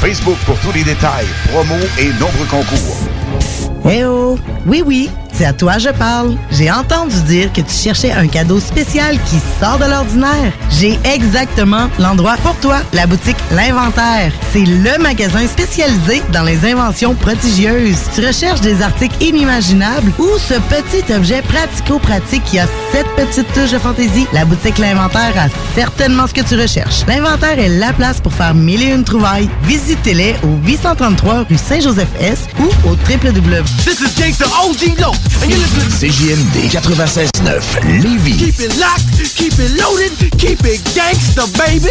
Facebook pour tous les détails, promos et nombreux concours. Eh oh! Oui, oui, c'est à toi je parle. J'ai entendu dire que tu cherchais un cadeau spécial qui sort de l'ordinaire. J'ai exactement l'endroit pour toi, la boutique L'Inventaire. C'est le magasin spécialisé dans les inventions prodigieuses. Tu recherches des articles inimaginables ou ce petit objet pratico-pratique qui a cette petite touche de fantaisie? La boutique L'Inventaire a certainement ce que tu recherches. L'Inventaire est la place pour faire mille et une trouvailles. Visitez-les au 833 rue Saint-Joseph-S ou au www. This is Gangsta OG Low, and you're listening CJMD 96.9 Lévis. Keep it locked, keep it loaded, keep it gangsta, baby.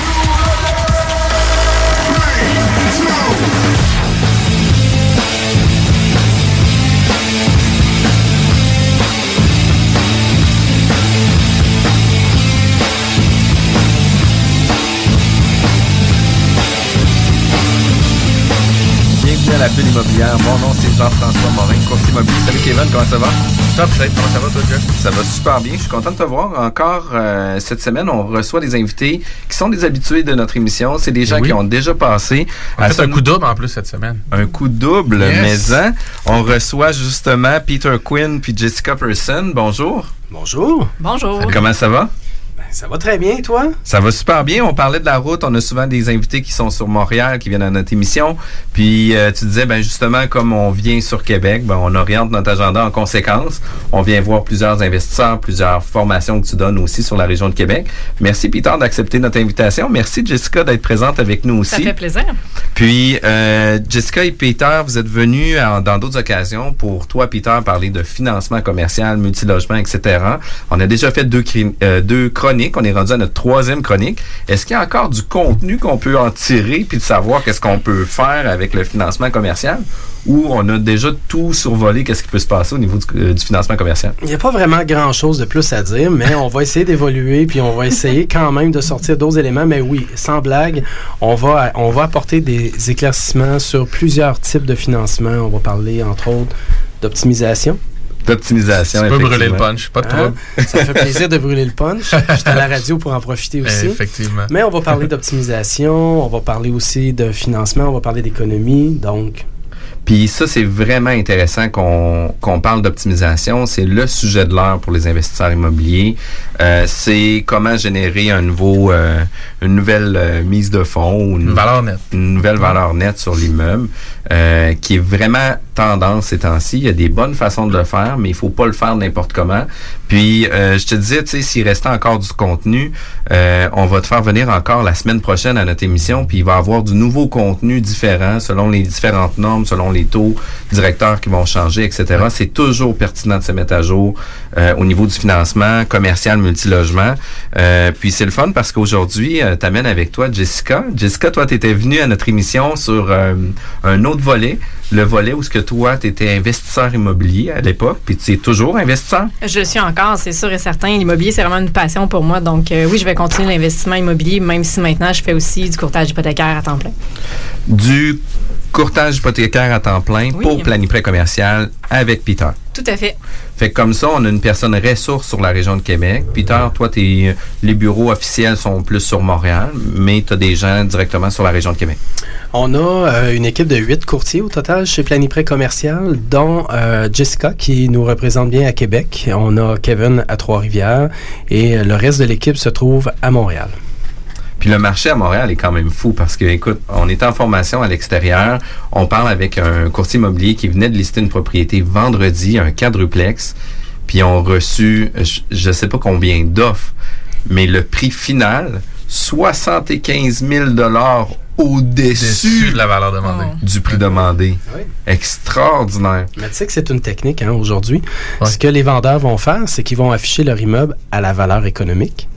La bulle immobilière. Mon nom, c'est Jean-François Morin, courtier immobilier. Salut Kevin, comment ça va? Top, salut, comment ça va toi, Jeff? Ça va super bien. Je suis content de te voir. Encore euh, cette semaine, on reçoit des invités qui sont des habitués de notre émission. C'est des gens Oui. qui ont déjà passé. On fait un coup double en plus cette semaine. un coup double, Yes. mais hein, on reçoit justement Peter Quinn puis Jessica Person. Bonjour. Bonjour. Bonjour. Comment ça va? Ça va très bien, toi? Ça va super bien. On parlait de la route. On a souvent des invités qui sont sur Montréal, qui viennent à notre émission. Puis euh, tu disais, ben justement, comme on vient sur Québec, ben, on oriente notre agenda en conséquence. On vient voir plusieurs investisseurs, plusieurs formations que tu donnes aussi sur la région de Québec. Merci Peter d'accepter notre invitation. Merci Jessica d'être présente avec nous aussi. Ça fait plaisir. Puis, euh, Jessica et Peter, vous êtes venus en- dans d'autres occasions pour toi, Peter, parler de financement commercial, multilogement, etc. On a déjà fait deux, euh, deux chroniques. On est rendu à notre troisième chronique. Est-ce qu'il y a encore du contenu qu'on peut en tirer puis de savoir qu'est-ce qu'on peut faire avec le financement commercial? Ou on a déjà tout survolé, qu'est-ce qui peut se passer au niveau du, euh, du financement commercial? Il n'y a pas vraiment grand-chose de plus à dire, mais on va essayer d'évoluer, puis on va essayer quand même de sortir d'autres éléments. Mais oui, sans blague, on va, on va apporter des éclaircissements sur plusieurs types de financement. On va parler, entre autres, d'optimisation. D'optimisation, Tu peux brûler le punch, pas de Hein? trouble. Ça me fait plaisir de brûler le punch. J'étais à la radio pour en profiter aussi. Effectivement. Mais on va parler d'optimisation, on va parler aussi de financement, on va parler d'économie. Donc, Puis ça, c'est vraiment intéressant qu'on qu'on parle d'optimisation. C'est le sujet de l'heure pour les investisseurs immobiliers. Euh, c'est comment générer un nouveau, euh, une nouvelle euh, mise de fonds ou une, Une valeur nette. une nouvelle valeur nette sur l'immeuble, euh, qui est vraiment tendance ces temps-ci. Il y a des bonnes façons de le faire, mais il faut pas le faire n'importe comment. Puis, euh, je te disais, tu sais, s'il restait encore du contenu, euh, on va te faire venir encore la semaine prochaine à notre émission, puis il va y avoir du nouveau contenu différent selon les différentes normes, selon les taux directeurs qui vont changer, etc. C'est toujours pertinent de se mettre à jour euh, au niveau du financement commercial multilogement. Euh, puis c'est le fun parce qu'aujourd'hui, euh, t'amènes avec toi Jessica. Jessica, toi, tu étais venue à notre émission sur euh, un autre volet le volet où ce que toi, tu étais investisseur immobilier à l'époque, puis tu es toujours investisseur? Je suis encore, c'est sûr et certain. L'immobilier, c'est vraiment une passion pour moi. Donc, euh, oui, je vais continuer l'investissement immobilier, même si maintenant, je fais aussi du courtage hypothécaire à temps plein. Du courtage hypothécaire à temps plein Oui. pour Planiprêt commercial avec Peter. Tout à fait. Fait comme ça, on a une personne ressource sur la région de Québec. Peter, toi, t'es, les bureaux officiels sont plus sur Montréal, mais tu as des gens directement sur la région de Québec. On a euh, une équipe de huit courtiers au total chez Planiprêt Commercial, dont euh, Jessica qui nous représente bien à Québec. On a Kevin à Trois-Rivières et le reste de l'équipe se trouve à Montréal. Puis le marché à Montréal est quand même fou parce que, écoute, on est en formation à l'extérieur. On parle avec un courtier immobilier qui venait de lister une propriété vendredi, un quadruplex. Puis ont reçu, je- je sais pas combien d'offres, mais le prix final, 75 000 au-dessus Dessus de la valeur demandée. du prix demandé. Oui. Extraordinaire. Mais tu sais que c'est une technique hein, aujourd'hui. Ce que les vendeurs vont faire, c'est qu'ils vont afficher leur immeuble à la valeur économique.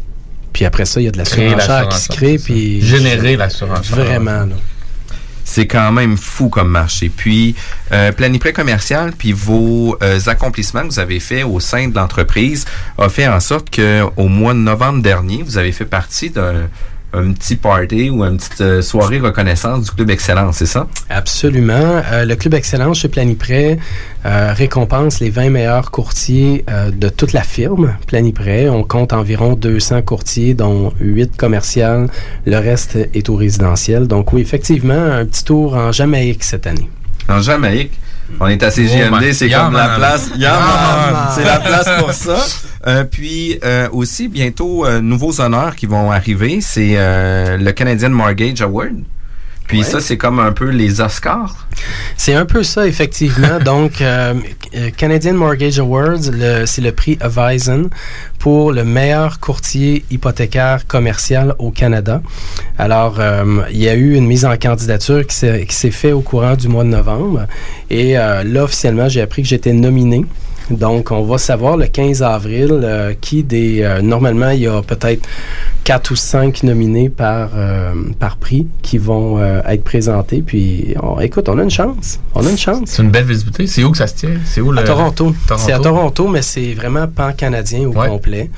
Puis après ça, il y a de la surenchère qui se crée. Puis Générer la surenchère. Vraiment. là. C'est quand même fou comme marché. Puis, euh, Planiprêt commercial, puis vos euh, accomplissements que vous avez faits au sein de l'entreprise a fait en sorte que au mois de novembre dernier, vous avez fait partie d'un un petit party ou une petite euh, soirée reconnaissance du Club Excellence, c'est ça? Absolument. Euh, le Club Excellence chez Planiprêt euh, récompense les 20 meilleurs courtiers euh, de toute la firme Planiprêt. On compte environ 200 courtiers, dont 8 commerciales. Le reste est au résidentiel. Donc oui, effectivement, un petit tour en Jamaïque cette année. En Jamaïque? On est à Oh CGMD, c'est Yeah, comme la place. Yeah, man. man. C'est la place pour ça. Euh, puis euh, aussi, bientôt, euh, nouveaux honneurs qui vont arriver. C'est le Canadian Mortgage Award. Puis Ouais. ça, c'est comme un peu les Oscars. C'est un peu ça, effectivement. Donc, euh, Canadian Mortgage Awards, c'est le prix Avisen pour le meilleur courtier hypothécaire commercial au Canada. Alors, euh, il y a eu une mise en candidature qui s'est qui s'est faite au courant du mois de novembre. Et euh, là, officiellement, j'ai appris que j'étais nominé. Donc, on va savoir le 15 avril euh, qui des... euh, normalement, il y a peut-être quatre ou cinq nominés par, euh, par prix qui vont euh, être présentés. Puis, on- écoute, on a une chance. On a une chance. C'est une belle visibilité. C'est où que ça se tient? C'est où le... À Toronto. Toronto? C'est à Toronto, mais c'est vraiment pan-canadien au Ouais. complet.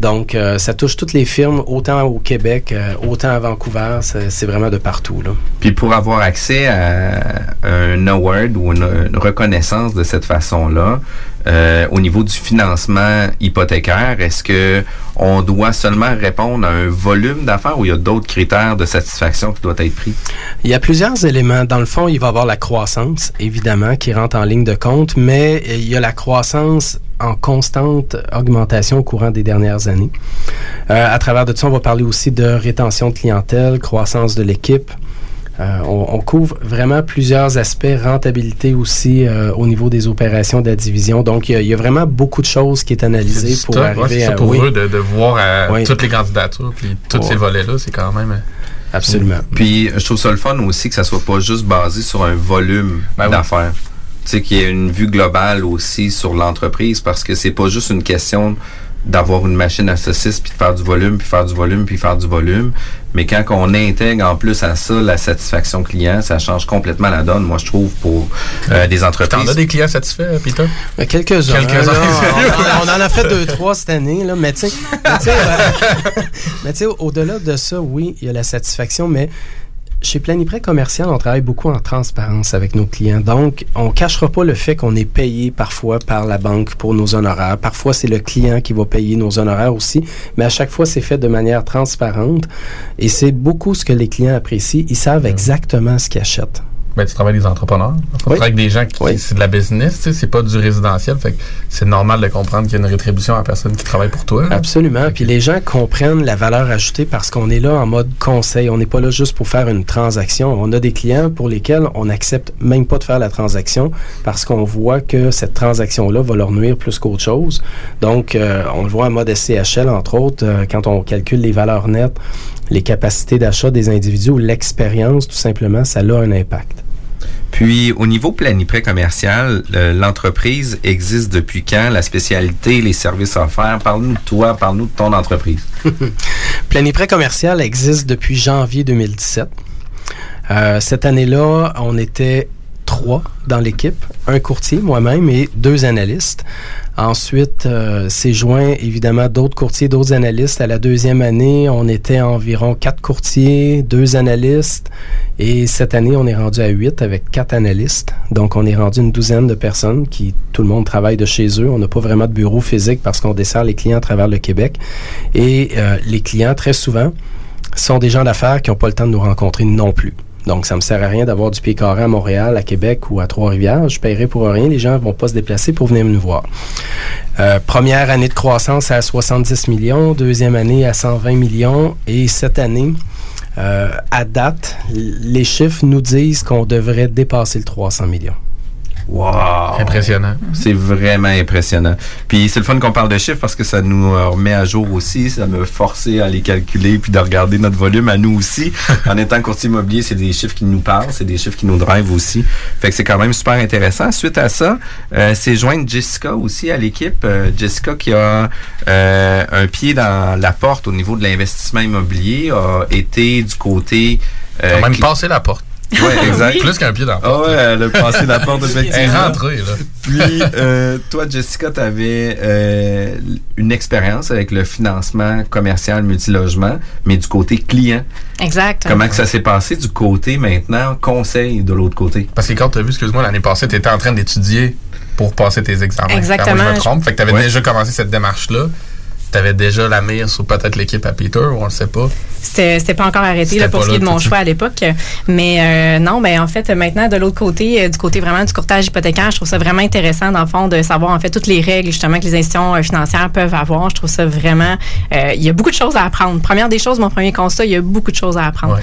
Donc, euh, ça touche toutes les firmes, autant au Québec, euh, autant à Vancouver. C'est c'est vraiment de partout. Là. Puis pour avoir accès à un award ou une, une reconnaissance de cette façon-là, euh, au niveau du financement hypothécaire, est-ce que on doit seulement répondre à un volume d'affaires ou il y a d'autres critères de satisfaction qui doivent être pris? Il y a plusieurs éléments. Dans le fond, il va y avoir la croissance, évidemment, qui rentre en ligne de compte, mais euh, il y a la croissance en constante augmentation au courant des dernières années. Euh, à travers de ça, on va parler aussi de rétention de clientèle, croissance de l'équipe. Euh, on, on couvre vraiment plusieurs aspects, rentabilité aussi euh, au niveau des opérations de la division. Donc, il y a, il y a vraiment beaucoup de choses qui est du pour arriver c'est ça à... pour oui, eux de, de voir euh, Oui. toutes les candidatures puis tous Ouais. ces volets-là, c'est quand même. absolument. Puis je trouve ça le fun aussi que ça soit pas juste basé sur un volume Ben oui. d'affaires. Tu sais, qu'il y ait une vue globale aussi sur l'entreprise parce que c'est pas juste une question d'avoir une machine à saucisse puis de faire du volume puis faire du volume puis faire du volume mais quand on intègre en plus à ça la satisfaction client ça change complètement la donne moi je trouve pour euh, des T'en entreprises as des clients satisfaits, Peter? Euh, Quelques-uns. Quelques-uns. là. on, on en a fait deux, trois cette année, là, mais tu sais, euh, mais tu sais, au-delà de ça, oui, il y a la satisfaction, mais chez Planiprêt Commercial, on travaille beaucoup en transparence avec nos clients. Donc, on cachera pas le fait qu'on est payé parfois par la banque pour nos honoraires. Parfois, c'est le client qui va payer nos honoraires aussi. Mais à chaque fois, c'est fait de manière transparente. Et c'est beaucoup ce que les clients apprécient. Ils savent exactement ce qu'ils achètent. Ben, tu travailles avec des entrepreneurs. Tu Oui. travailles avec des gens qui, Oui. c'est de la business, tu sais, c'est pas du résidentiel. Fait que c'est normal de comprendre qu'il y a une rétribution à la personne qui travaille pour toi. là. Absolument. Puis les gens comprennent la valeur ajoutée parce qu'on est là en mode conseil. On n'est pas là juste pour faire une transaction. On a des clients pour lesquels on n'accepte même pas de faire la transaction parce qu'on voit que cette transaction-là va leur nuire plus qu'autre chose. Donc, euh, on le voit en mode SCHL, entre autres, euh, quand on calcule les valeurs nettes, les capacités d'achat des individus ou l'expérience, tout simplement, ça a un impact. puis au niveau planiprêt commercial l'entreprise existe depuis quand? La spécialité les services offerts? Parle-nous de toi parle-nous de ton entreprise Planiprêt commercial existe depuis janvier 2017. Euh, cette année-là, on était trois dans l'équipe, un courtier, moi-même, et deux analystes. Ensuite, euh, c'est joint évidemment d'autres courtiers, d'autres analystes. À la deuxième année, on était environ quatre courtiers, deux analystes. Et cette année, on est rendu à huit avec quatre analystes. Donc, on est rendu une douzaine de personnes qui, tout le monde travaille de chez eux. On n'a pas vraiment de bureau physique parce qu'on dessert les clients à travers le Québec. Et euh, les clients, très souvent, sont des gens d'affaires qui n'ont pas le temps de nous rencontrer non plus. Donc, ça me sert à rien d'avoir du pied carré à Montréal, à Québec ou à Trois-Rivières. Je paierai pour rien. Les gens vont pas se déplacer pour venir nous voir. Euh, première année de croissance à 70 millions, deuxième année à 120 millions et cette année, euh, à date, les chiffres nous disent qu'on devrait dépasser le 300 millions. Wow! Impressionnant. C'est vraiment impressionnant. Puis c'est le fun qu'on parle de chiffres parce que ça nous euh, remet à jour aussi. Ça me forçait à les calculer puis de regarder notre volume à nous aussi. en étant courtier immobilier, c'est des chiffres qui nous parlent, c'est des chiffres qui nous drivent aussi. Fait que c'est quand même super intéressant. Suite à ça, euh, c'est joindre Jessica aussi à l'équipe. Euh, Jessica qui a euh, un pied dans la porte au niveau de l'investissement immobilier a été du côté... Euh, même passé la porte. Ouais, exact. Plus qu'un pied dans la Ah porte. ouais, elle a passé la porte effectivement. Elle est rentrée, là. Puis, euh, toi, Jessica, tu avais euh, une expérience avec le financement commercial multilogement, mais du côté client. Exact. Comment que ça s'est passé du côté maintenant conseil de l'autre côté? Parce que quand tu as vu, excuse-moi, l'année passée, tu étais en train d'étudier pour passer tes examens. Exactement. Quand moi, je me trompe. Fait que tu avais Ouais. déjà commencé cette démarche-là. Tu avais déjà la mire sur peut-être l'équipe à Peter, ou on le sait pas. C'était pas encore arrêté là, pour ce qui est de mon choix à l'époque. Mais euh, non, ben en fait, maintenant, de l'autre côté, euh, du côté vraiment du courtage hypothécaire, je trouve ça vraiment intéressant, dans le fond, de savoir en fait toutes les règles justement que les institutions euh, financières peuvent avoir. Je trouve ça vraiment. euh, il y a beaucoup de choses à apprendre. Première des choses, mon premier constat, il y a beaucoup de choses à apprendre.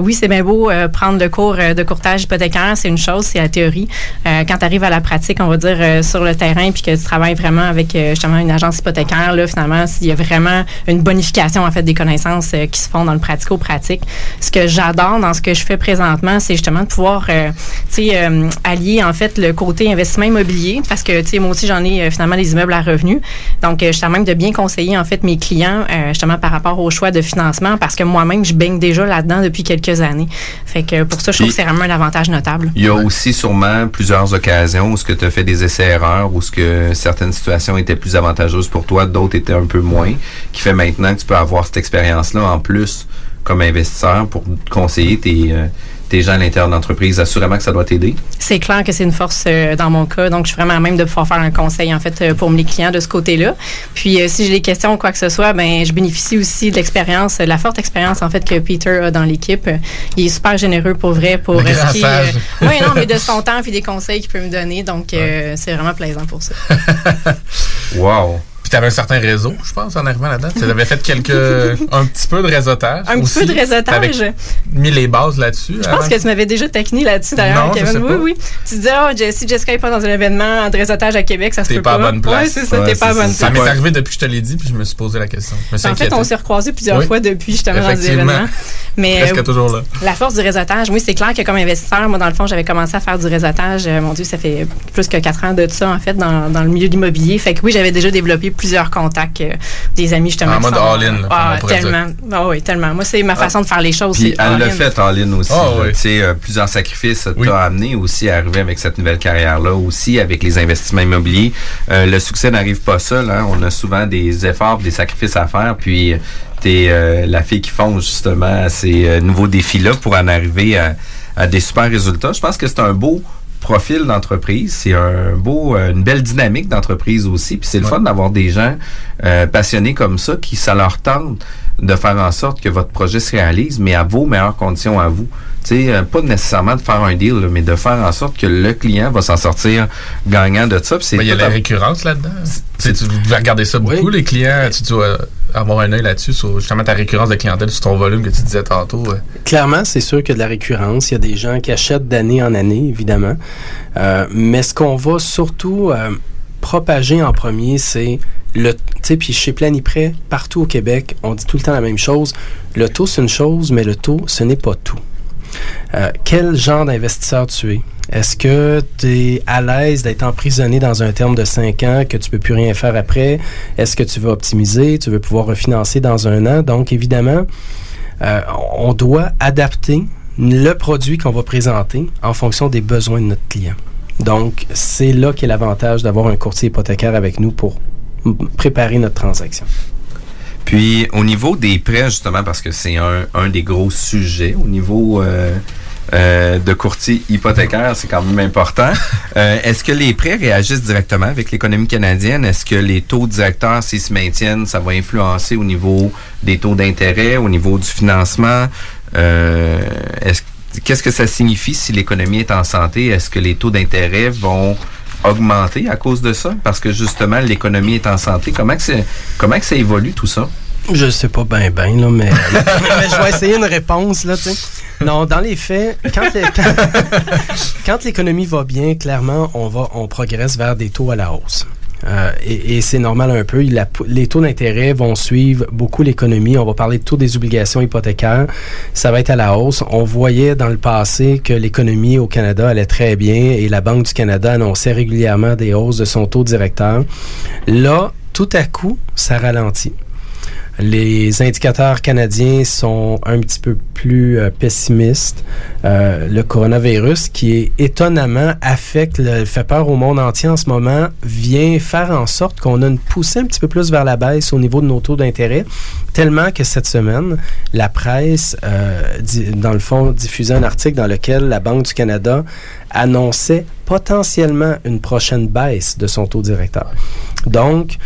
Oui, c'est bien beau prendre le cours de courtage hypothécaire, c'est une chose, c'est la théorie. Quand tu arrives à la pratique, on va dire sur le terrain, puis que tu travailles vraiment avec justement une agence hypothécaire, là, finalement, s'il y a vraiment une bonification en fait des connaissances euh, qui se font dans le pratico-pratique. Ce que j'adore dans ce que je fais présentement, c'est justement de pouvoir, euh, tu sais, euh, allier en fait le côté investissement immobilier, parce que tu sais, moi aussi j'en ai euh, finalement des immeubles à revenus. Donc, euh, je suis même de bien conseiller en fait mes clients justement par rapport au choix de financement, parce que moi-même je baigne déjà là-dedans depuis quelques années. Fait que pour ça, je trouve que c'est vraiment un avantage notable. Il y a aussi sûrement plusieurs occasions où ce que tu as fait des essais-erreurs, où ce que certaines situations étaient plus avantageuses pour toi, d'autres étaient un peu moins, qui fait maintenant que tu peux avoir cette expérience-là en plus comme investisseur pour conseiller tes, euh, tes gens à l'intérieur d'entreprise. Assurément que ça doit t'aider. C'est clair que c'est une force euh, dans mon cas. Donc, je suis vraiment à même de pouvoir faire un conseil, en fait, euh, pour mes clients de ce côté-là. Puis, euh, si j'ai des questions ou quoi que ce soit, ben, je bénéficie aussi de l'expérience, la forte expérience, en fait, que Peter a dans l'équipe. Il est super généreux pour vrai, pour euh, oui, non, mais de son temps puis des conseils qu'il peut me donner. Donc, euh, c'est vraiment plaisant pour ça. Wow. Tu avais un certain réseau, je pense, en arrivant là-dedans. Tu avais fait quelques. un petit peu de réseautage. Un petit peu de réseautage. T'avais mis les bases là-dessus. Je pense que tu m'avais déjà taquiné là-dessus, d'ailleurs, je Kevin. sais Oui, pas. oui. Tu disais, oh, Je- si Jessica n'est pas dans un événement de réseautage à Québec, ça se T'es peut pas pas. à bonne place. Oui, c'est ça, Ouais, t'es pas à bonne Ça place. m'est arrivé depuis que je te l'ai dit, puis je me suis posé la question. Je me suis En fait, on s'est recroisés plusieurs Oui. fois depuis justement dans des événements. Mais Presque euh, toujours là. la force du réseautage, oui, c'est clair que comme investisseur, moi, dans le fond, j'avais commencé à faire du réseautage. euh, mon Dieu, ça fait plus que quatre ans de ça, en fait, dans, dans le milieu de l'immobilier. Fait que oui, j'avais déjà développé plusieurs contacts, euh, des amis justement. En qui mode all-in, Ah, tellement. Ah oui, tellement. Moi, c'est ma façon de faire les choses. Puis elle l'a fait en ligne aussi. Ah, oui. Tu sais, euh, plusieurs sacrifices Oui. t'as amené aussi à arriver avec cette nouvelle carrière-là, aussi avec les investissements immobiliers. Euh, le succès n'arrive pas seul. Hein. On a souvent des efforts, des sacrifices à faire. Puis t'es euh, la fille qui fonce justement à ces euh, nouveaux défis-là pour en arriver à, à des super résultats. Je pense que c'est un beau profil d'entreprise, c'est un beau, euh, une belle dynamique d'entreprise aussi. Puis c'est le fun d'avoir des gens euh, passionnés comme ça qui ça leur tente de faire en sorte que votre projet se réalise, mais à vos meilleures conditions à vous. Sais, euh, pas nécessairement de faire un deal, là, mais de faire en sorte que le client va s'en sortir gagnant de ça. Il y a la à- récurrence là-dedans. Tu devais regarder ça beaucoup, les clients. Tu dois avoir un œil là-dessus sur justement ta récurrence de clientèle, sur ton volume que tu disais tantôt. euh. Clairement, c'est sûr qu'il y a de la récurrence. Il y a des gens qui achètent d'année en année, évidemment. Euh, mais ce qu'on va surtout euh, propager en premier, c'est le. Tu sais, puis chez Planiprêt, partout au Québec, on dit tout le temps la même chose. Le taux, c'est une chose, mais le taux, ce n'est pas tout. Euh, quel genre d'investisseur tu es? Est-ce que tu es à l'aise d'être emprisonné dans un terme de 5 ans que tu peux plus rien faire après? Est-ce que tu veux optimiser? Tu veux pouvoir refinancer dans un an? Donc, évidemment, euh, on doit adapter le produit qu'on va présenter en fonction des besoins de notre client. Donc, c'est là qu'est l'avantage d'avoir un courtier hypothécaire avec nous pour préparer notre transaction. Puis au niveau des prêts, justement, parce que c'est un, un des gros sujets, au niveau euh, euh, de courtier hypothécaire, c'est quand même important. Euh, Est-ce que les prêts réagissent directement avec l'économie canadienne? Est-ce que les taux directeurs, s'ils se maintiennent, ça va influencer au niveau des taux d'intérêt, au niveau du financement? Euh, est-ce- Qu'est-ce que ça signifie si l'économie est en santé? Est-ce que les taux d'intérêt vont augmenter à cause de ça? Parce que justement, l'économie est en santé. Comment que, c'est- comment que ça évolue tout ça? Je sais pas bien, bien, là, mais, mais je vais essayer une réponse, là, tu sais. Non, dans les faits, quand, les- quand, quand l'économie va bien, clairement, on, va, on progresse vers des taux à la hausse. Euh, et et c'est normal un peu. Il a- les taux d'intérêt vont suivre beaucoup l'économie. On va parler de taux des obligations hypothécaires. Ça va être à la hausse. On voyait dans le passé que l'économie au Canada allait très bien et la Banque du Canada annonçait régulièrement des hausses de son taux directeur. Là, tout à coup, ça ralentit. Les indicateurs canadiens sont un petit peu plus euh, pessimistes. Euh, le coronavirus, qui est étonnamment affecte, le, fait peur au monde entier en ce moment, vient faire en sorte qu'on a une poussée un petit peu plus vers la baisse au niveau de nos taux d'intérêt, tellement que cette semaine, la presse, euh, dans le fond, diffusait un article dans lequel la Banque du Canada annonçait potentiellement une prochaine baisse de son taux directeur. Donc,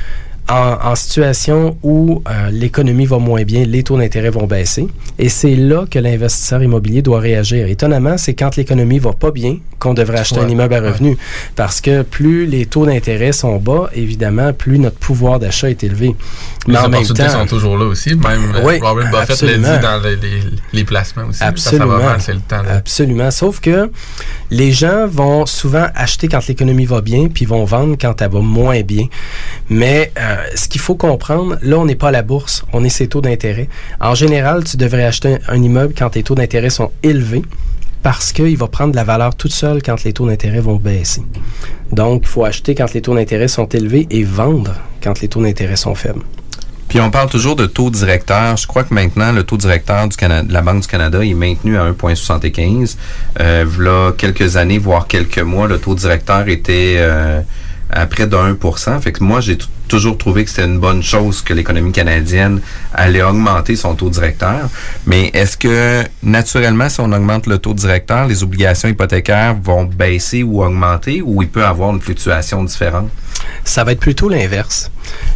en, en situation où euh, l'économie va moins bien, les taux d'intérêt vont baisser. Et c'est là que l'investisseur immobilier doit réagir. Étonnamment, c'est quand l'économie va pas bien qu'on devrait acheter un immeuble à ouais. revenu. Parce que plus les taux d'intérêt sont bas, évidemment, plus notre pouvoir d'achat est élevé. Les Mais en même opportunités temps, sont toujours là aussi. Même euh, Oui, Warren Buffett l'a dit dans les, les- les placements aussi. Absolument. Ça, ça va mal, c'est le temps. Absolument. Sauf que les gens vont souvent acheter quand l'économie va bien, puis vont vendre quand elle va moins bien. Mais euh, ce qu'il faut comprendre, là, on n'est pas à la bourse, on est ses taux d'intérêt. En général, tu devrais acheter un, un immeuble quand tes taux d'intérêt sont élevés parce qu'il va prendre de la valeur toute seule quand les taux d'intérêt vont baisser. Donc, il faut acheter quand les taux d'intérêt sont élevés et vendre quand les taux d'intérêt sont faibles. Puis on parle toujours de taux directeur. Je crois que maintenant, le taux directeur du Canada, de la Banque du Canada est maintenu à 1,75. Euh, là, quelques années, voire quelques mois, le taux directeur était euh, à près de 1% Fait que moi, j'ai toujours trouvé que c'était une bonne chose que l'économie canadienne allait augmenter son taux directeur. Mais est-ce que, naturellement, si on augmente le taux directeur, les obligations hypothécaires vont baisser ou augmenter ou il peut avoir une fluctuation différente? Ça va être plutôt l'inverse.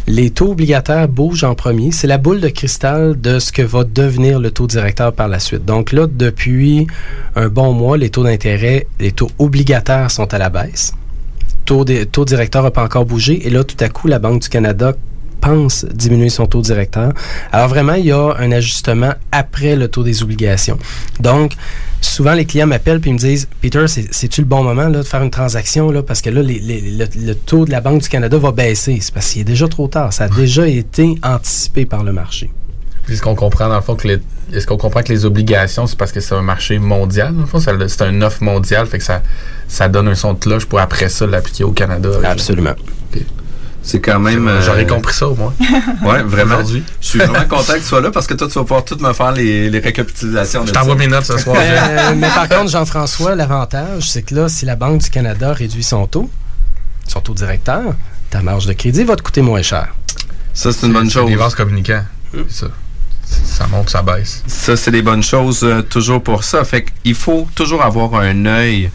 Les taux obligataires bougent en premier. C'est la boule de cristal de ce que va devenir le taux directeur par la suite. Donc là, depuis un bon mois, les taux d'intérêt, les taux obligataires sont à la baisse. Taux, des, taux directeur n'a pas encore bougé. Et là, tout à coup, la Banque du Canada pense diminuer son taux directeur. Alors vraiment, il y a un ajustement après le taux des obligations. Donc, souvent les clients m'appellent puis me disent Peter, c'est- c'est-tu le bon moment là, de faire une transaction là, parce que là, le, le taux de la Banque du Canada va baisser. C'est parce qu'il est déjà trop tard. Ça a déjà été anticipé par le marché. Puis Est-ce qu'on comprend dans le fond que les, est-ce qu'on comprend que les obligations c'est parce que c'est un marché mondial dans le fond? C'est un offre mondial fait que ça ça donne un son de cloche pour après ça l'appliquer au Canada. Absolument. C'est quand même. euh, J'aurais compris ça au moins. Ouais, vraiment. Aujourd'hui. Je suis vraiment content que tu sois là parce que toi, tu vas pouvoir tout me faire les, les récapitulations. de Je t'envoie mes notes ce soir. Euh, mais par contre, Jean-François, l'avantage, c'est que là, si la Banque du Canada réduit son taux, son taux directeur, ta marge de crédit va te coûter moins cher. Ça, c'est une bonne chose. Des vases communicants. C'est ça. Ça monte, ça baisse. Ça, c'est des bonnes choses euh, toujours pour ça. Fait qu'il faut toujours avoir un œil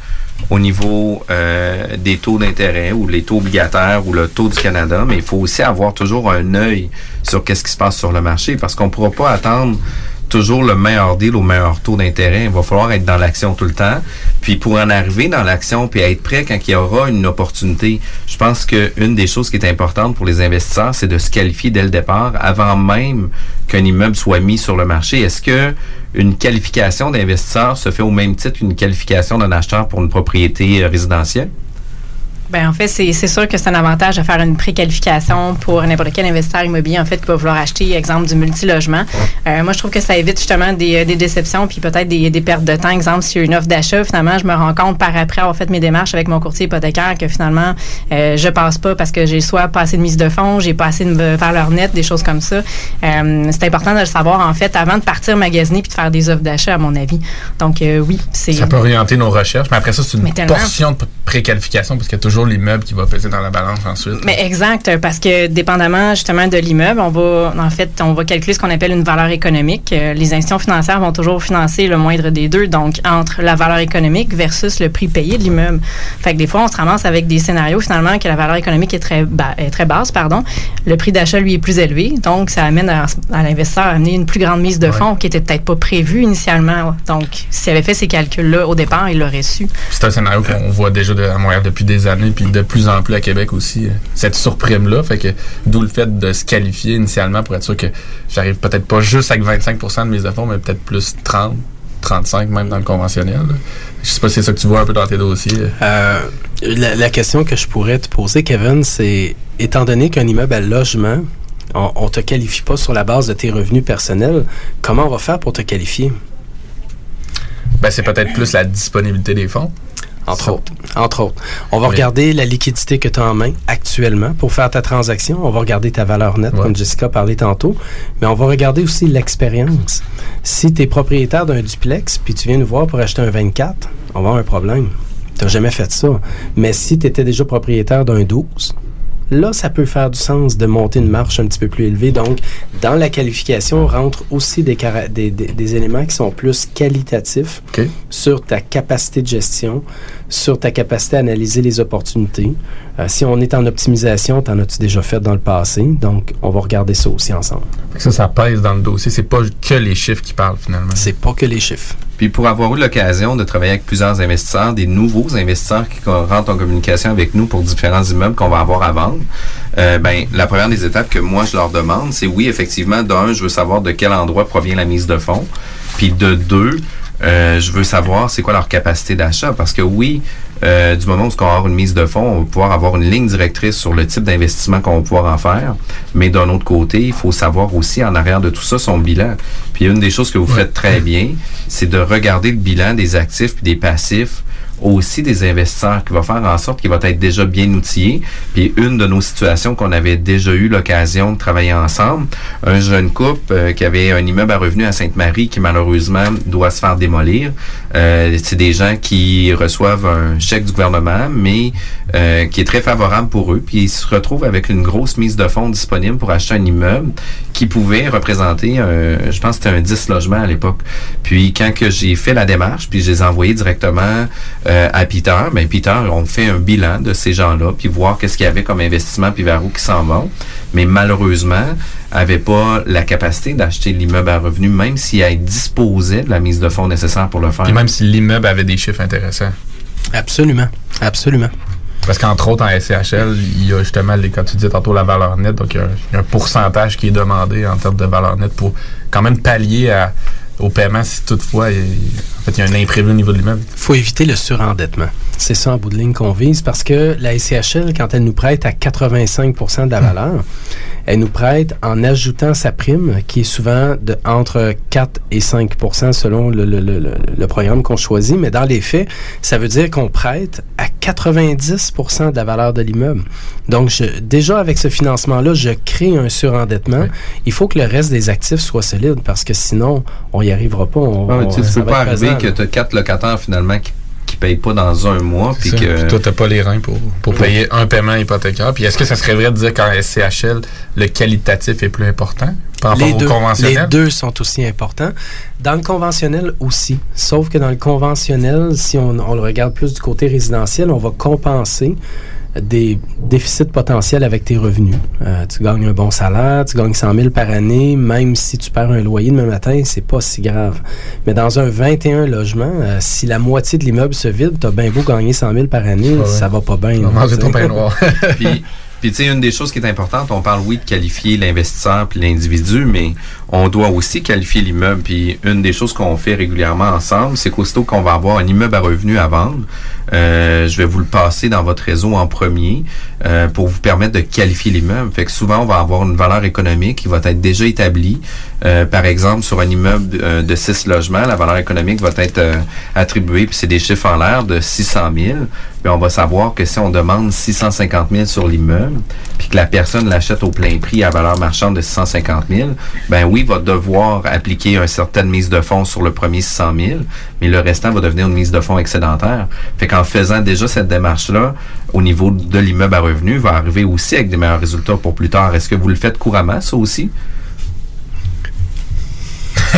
au niveau euh, des taux d'intérêt ou les taux obligataires ou le taux du Canada, mais il faut aussi avoir toujours un œil sur qu'est-ce qui se passe sur le marché parce qu'on ne pourra pas attendre toujours le meilleur deal au meilleur taux d'intérêt. Il va falloir être dans l'action tout le temps. Puis pour en arriver dans l'action puis être prêt quand il y aura une opportunité, je pense qu'une des choses qui est importante pour les investisseurs, c'est de se qualifier dès le départ avant même qu'un immeuble soit mis sur le marché. Est-ce que une qualification d'investisseur se fait au même titre qu'une qualification d'un acheteur pour une propriété euh, résidentielle? Ben en fait, c'est sûr que c'est un avantage de faire une préqualification pour n'importe quel investisseur immobilier en fait qui va vouloir acheter, exemple, du multilogement. Euh, moi, je trouve que ça évite justement des, euh, des déceptions puis peut-être des, des pertes de temps. Exemple, s'il y a une offre d'achat, finalement, je me rends compte par après avoir fait mes démarches avec mon courtier hypothécaire que finalement, euh, je passe pas parce que j'ai soit pas assez de mise de fonds, j'ai pas assez de valeur nette, des choses comme ça. Euh, c'est important de le savoir en fait avant de partir magasiner puis de faire des offres d'achat, à mon avis. Donc euh, oui, c'est. Ça peut orienter nos recherches, mais après ça, c'est une portion de préqualification parce qu'il y a toujours l'immeuble qui va peser dans la balance ensuite. Mais exact, parce que dépendamment justement de l'immeuble, on va en fait on va calculer ce qu'on appelle une valeur économique. Euh, les institutions financières vont toujours financer le moindre des deux, donc entre la valeur économique versus le prix payé de l'immeuble. Fait que des fois on se ramasse avec des scénarios finalement que la valeur économique est très ba- est très basse, pardon. Le prix d'achat lui est plus élevé, donc ça amène à, à l'investisseur à amener une plus grande mise de fonds qui était peut-être pas prévue initialement. Donc s'il avait fait ces calculs là au départ, il l'aurait su. C'est un scénario qu'on voit déjà de- à Montréal depuis des années, puis de plus en plus à Québec aussi. euh, Cette surprime-là, fait que d'où le fait de se qualifier initialement pour être sûr que j'arrive peut-être pas juste avec 25% de mise de fonds, mais peut-être plus 30, 35 même dans le conventionnel. là. Je sais pas si c'est ça que tu vois un peu dans tes dossiers. Euh, la, la question que je pourrais te poser, Kevin, c'est étant donné qu'un immeuble à logement, on, on te qualifie pas sur la base de tes revenus personnels, comment on va faire pour te qualifier? Ben, c'est peut-être plus la disponibilité des fonds. Entre autres. Entre autres. On va Oui. regarder la liquidité que tu as en main actuellement pour faire ta transaction. On va regarder ta valeur nette, comme Jessica parlait tantôt. Mais on va regarder aussi l'expérience. Si tu es propriétaire d'un duplex, puis tu viens nous voir pour acheter un 24, on va avoir un problème. Tu n'as jamais fait ça. Mais si tu étais déjà propriétaire d'un 12, Là, ça peut faire du sens de monter une marche un petit peu plus élevée. Donc, dans la qualification, rentre aussi des, cara- des, des- des éléments qui sont plus qualitatifs sur ta capacité de gestion, sur ta capacité à analyser les opportunités. Euh, si on est en optimisation, t'en as-tu déjà fait dans le passé? Donc, on va regarder ça aussi ensemble. Ça, ça pèse dans le dossier. C'est pas que les chiffres qui parlent finalement. C'est pas que les chiffres. Puis pour avoir eu l'occasion de travailler avec plusieurs investisseurs, des nouveaux investisseurs qui rentrent en communication avec nous pour différents immeubles qu'on va avoir à vendre, euh, ben la première des étapes que moi je leur demande, c'est oui effectivement d'un, je veux savoir de quel endroit provient la mise de fonds, puis de deux, euh, je veux savoir c'est quoi leur capacité d'achat parce que oui, euh, du moment où on va avoir une mise de fonds, on va pouvoir avoir une ligne directrice sur le type d'investissement qu'on va pouvoir en faire. Mais d'un autre côté, il faut savoir aussi en arrière de tout ça son bilan. Puis une des choses que vous faites très bien, c'est de regarder le bilan des actifs puis des passifs aussi des investisseurs qui va faire en sorte qu'il va être déjà bien outillé. Puis une de nos situations qu'on avait déjà eu l'occasion de travailler ensemble, un jeune couple euh, qui avait un immeuble à revenus à Sainte-Marie qui malheureusement doit se faire démolir. Euh, c'est des gens qui reçoivent un chèque du gouvernement, mais euh, qui est très favorable pour eux. Puis ils se retrouvent avec une grosse mise de fonds disponible pour acheter un immeuble qui pouvait représenter, un, je pense que c'était un 10 logements à l'époque. Puis quand que j'ai fait la démarche, puis je les ai envoyés directement euh, à Peter, ben Peter, on fait un bilan de ces gens-là, puis voir qu'est-ce qu'il y avait comme investissement, puis vers où qui s'en vont. Mais malheureusement, avait pas la capacité d'acheter l'immeuble à revenu, même s'il disposait de la mise de fonds nécessaire pour le faire. Puis même si l'immeuble avait des chiffres intéressants. Absolument. Absolument. Parce qu'entre autres, en SCHL, il y a justement, les, comme tu disais tantôt, la valeur nette. Donc, il y, a, un pourcentage qui est demandé en termes de valeur nette pour quand même pallier au paiement si toutefois, il, fait, il y a un imprévu au niveau de l'immeuble. faut éviter le surendettement. C'est ça en bout de ligne qu'on vise parce que la SCHL, quand elle nous prête à 85% de la valeur, elle nous prête en ajoutant sa prime qui est souvent de entre 4 et 5% selon le, le- le- le- le programme qu'on choisit. Mais dans les faits, ça veut dire qu'on prête à 90% de la valeur de l'immeuble. Donc, je- déjà avec ce financement-là, je crée un surendettement. Il faut que le reste des actifs soit solide parce que sinon, on n'y arrivera pas. On, on- tu peux arriver que tu as quatre locataires finalement qui qui payent pas dans un mois puis que Puis toi, t'as pas les reins pour, pour payer un paiement hypothécaire. Puis est-ce que ça serait vrai de dire qu'en SCHL, le qualitatif est plus important par rapport les au conventionnel? Les deux sont aussi importants. Dans le conventionnel aussi. Sauf que dans le conventionnel, si on, on le regarde plus du côté résidentiel, on va compenser des déficits potentiels avec tes revenus. Euh, tu gagnes un bon salaire, tu gagnes 100 000 par année, même si tu perds un loyer demain matin, c'est pas si grave. Mais dans un 21 logements, euh, si la moitié de l'immeuble se vide, tu as bien beau gagner 100 000 par année, ça va pas bien. Manger tu ton sais. pain noir. puis, puis tu sais, une des choses qui est importante, on parle, oui, de qualifier l'investisseur puis l'individu, mais on doit aussi qualifier l'immeuble. Puis une des choses qu'on fait régulièrement ensemble, c'est qu'aussitôt qu'on va avoir un immeuble à revenu à vendre, euh, je vais vous le passer dans votre réseau en premier euh, pour vous permettre de qualifier l'immeuble. Fait que souvent, on va avoir une valeur économique qui va être déjà établie. Euh, par exemple, sur un immeuble de, de 6 logements, la valeur économique va être attribuée, puis c'est des chiffres en l'air de 600 000. Puis on va savoir que si on demande 650 000 sur l'immeuble, puis que la personne l'achète au plein prix à valeur marchande de 650 000, ben oui, va devoir appliquer une certaine mise de fonds sur le premier 600 000, mais le restant va devenir une mise de fonds excédentaire. Fait qu'en faisant déjà cette démarche-là, au niveau de l'immeuble à revenu, va arriver aussi avec des meilleurs résultats pour plus tard. Est-ce que vous le faites couramment, ça aussi?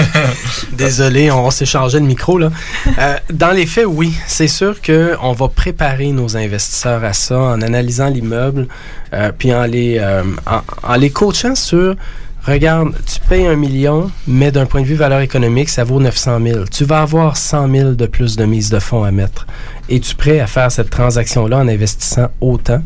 Désolé, on s'est changé le micro là. Euh, dans les faits, oui, c'est sûr que on va préparer nos investisseurs à ça en analysant l'immeuble, euh, puis en les euh, en, les coachant sur Regarde, tu payes un million, mais d'un point de vue valeur économique, ça vaut 900 000. Tu vas avoir 100 000 de plus de mise de fonds à mettre. Es-tu prêt à faire cette transaction-là en investissant autant?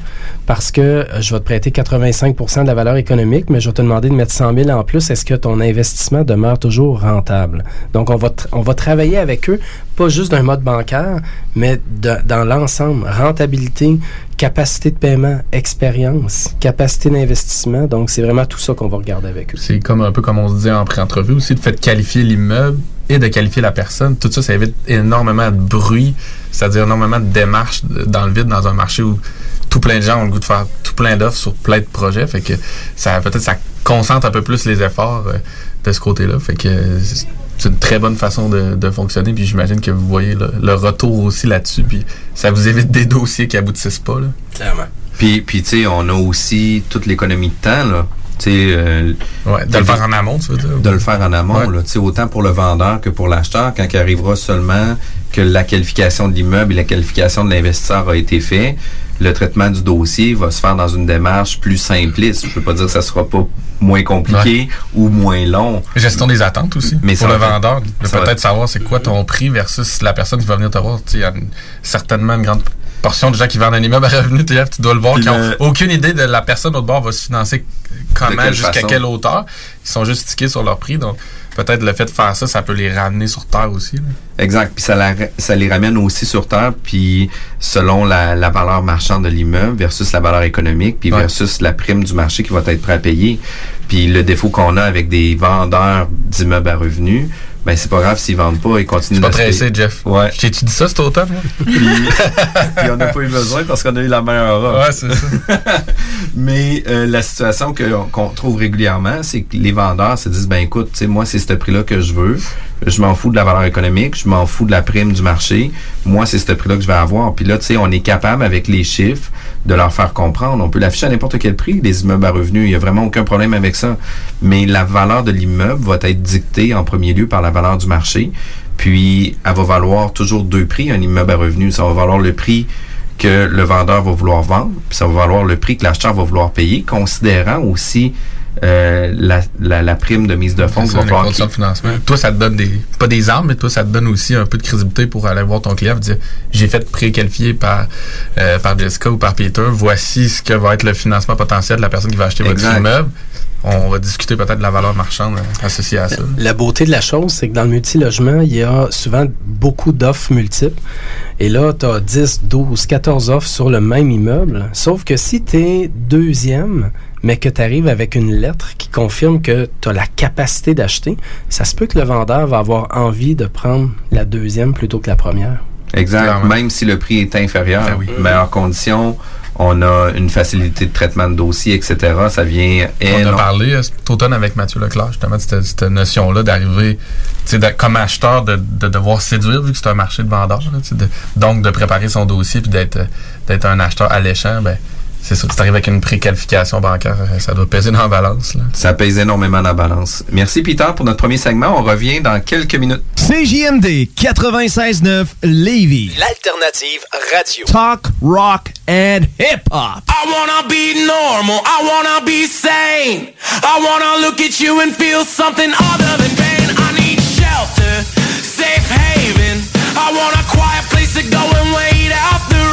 Parce que euh, je vais te prêter 85% de la valeur économique, mais je vais te demander de mettre 100 000 en plus. Est-ce que ton investissement demeure toujours rentable? Donc, on va, on va travailler avec eux, pas juste d'un mode bancaire, mais dans l'ensemble. Rentabilité, capacité de paiement, expérience, capacité d'investissement. Donc, c'est vraiment tout ça qu'on va regarder avec eux. C'est comme un peu comme on se dit en pré-entrevue aussi, le fait de qualifier l'immeuble et de qualifier la personne. Tout ça, ça évite énormément de bruit, c'est-à-dire énormément de démarches dans le vide dans un marché où tout plein de gens ont le goût de faire tout plein d'offres sur plein de projets. Fait que ça peut-être ça concentre un peu plus les efforts euh, de ce côté-là. Fait que c'est une très bonne façon de, fonctionner. Puis j'imagine que vous voyez le, retour aussi là-dessus. Puis ça vous évite des dossiers qui aboutissent pas. Là. Clairement. Puis, puis tu sais, on a aussi toute l'économie de temps. Là. Euh, ouais, de le faire en amont, tu veux dire? De le faire en amont, là, autant pour le vendeur que pour l'acheteur, quand il arrivera seulement que la qualification de l'immeuble et la qualification de l'investisseur a été fait, le traitement du dossier va se faire dans une démarche plus simpliste. Je peux pas dire que ça sera pas moins compliqué ou moins long. Gestion des attentes aussi. Mais pour le vendeur, peut-être savoir c'est quoi ton prix versus la personne qui va venir te voir. Il y a certainement une grande portion de gens qui vendent un immeuble à revenu, tu dois le voir, qui n'ont aucune idée de la personne au bord va se financer comment, jusqu'à quelle hauteur. Ils sont juste tickés sur leur prix. Donc, peut-être le fait de faire ça, ça peut les ramener sur terre aussi. Exact. Puis ça, ça les ramène aussi sur terre, puis selon la, valeur marchande de l'immeuble versus la valeur économique, puis versus la prime du marché qui va être prêt à payer. Puis le défaut qu'on a avec des vendeurs d'immeubles à revenus, ben c'est pas grave s'ils vendent pas, ils continuent de pas pressé, Jeff. Ouais. Dit ça cet automne, puis, puis, on n'a pas eu besoin parce qu'on a eu la meilleure offre. Ouais, c'est ça. Mais euh, la situation qu'on trouve régulièrement, c'est que les vendeurs se disent ben écoute, tu sais moi c'est ce prix-là que je veux. Je m'en fous de la valeur économique, je m'en fous de la prime du marché. Moi, c'est ce prix-là que je vais avoir. Puis là, tu sais, on est capable avec les chiffres de leur faire comprendre. On peut l'afficher à n'importe quel prix, les immeubles à revenus. Il n'y a vraiment aucun problème avec ça. Mais la valeur de l'immeuble va être dictée en premier lieu par la valeur du marché. Puis, elle va valoir toujours deux prix, un immeuble à revenus. Ça va valoir le prix que le vendeur va vouloir vendre, puis ça va valoir le prix que l'acheteur va vouloir payer, considérant aussi euh, la, la, prime de mise de fonds va falloir de financement. Toi, ça te donne des pas des armes, mais toi, ça te donne aussi un peu de crédibilité pour aller voir ton client et dire j'ai fait préqualifier par euh, par Jessica ou par Peter. Voici ce que va être le financement potentiel de la personne qui va acheter votre immeuble. On va discuter peut-être de la valeur marchande euh, associée à ça. La beauté de la chose, c'est que dans le multilogement, il y a souvent beaucoup d'offres multiples. Et là, tu as 10, 12, 14 offres sur le même immeuble. Sauf que si tu es deuxième, mais que tu arrives avec une lettre qui confirme que tu as la capacité d'acheter, ça se peut que le vendeur va avoir envie de prendre la deuxième plutôt que la première. Exact. Même si le prix est inférieur, ben oui. conditions, on a une facilité de traitement de dossier, etc. Ça vient On a parlé euh, cet automne avec Mathieu Leclerc, justement, de cette, notion-là d'arriver, comme acheteur, de, devoir séduire, vu que c'est un marché de vendeurs. donc, de préparer son dossier puis d'être un acheteur alléchant, ben, c'est ça, tu arrives avec une préqualification bancaire, ça doit peser dans la balance. Là. Ça pèse énormément dans la balance. Merci Peter pour notre premier segment. On revient dans quelques minutes. CJMD 96.9 Levy. L'alternative radio. Talk, rock and hip-hop. I wanna be normal. I wanna be sane. I wanna look at you and feel something other than pain. I need shelter, safe haven. I want a quiet place to go and wait out the rain.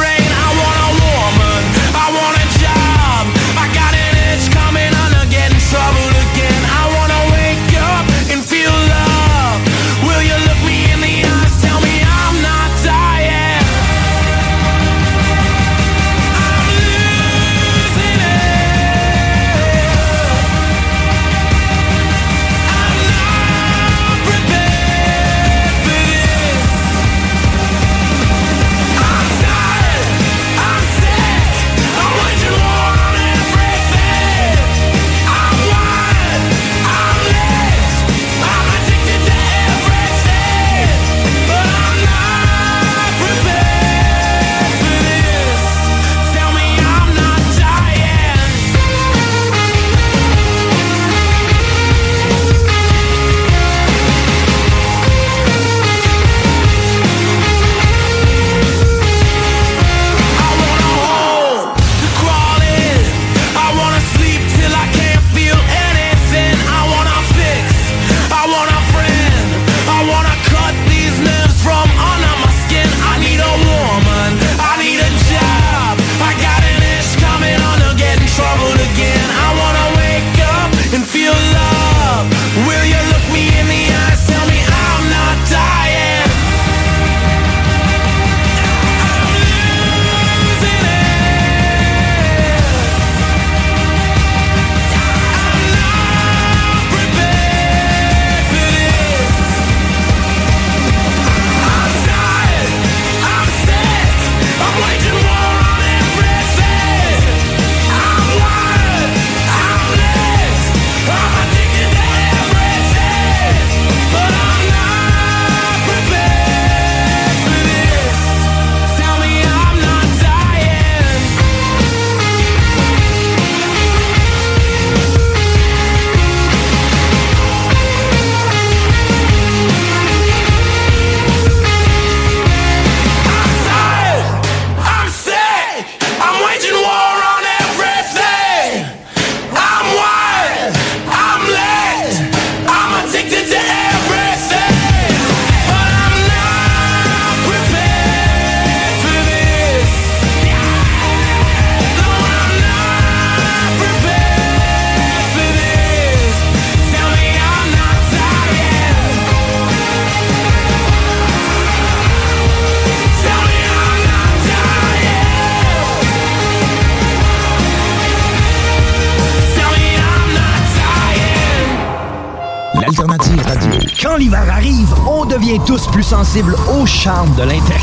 Sensibles au charme de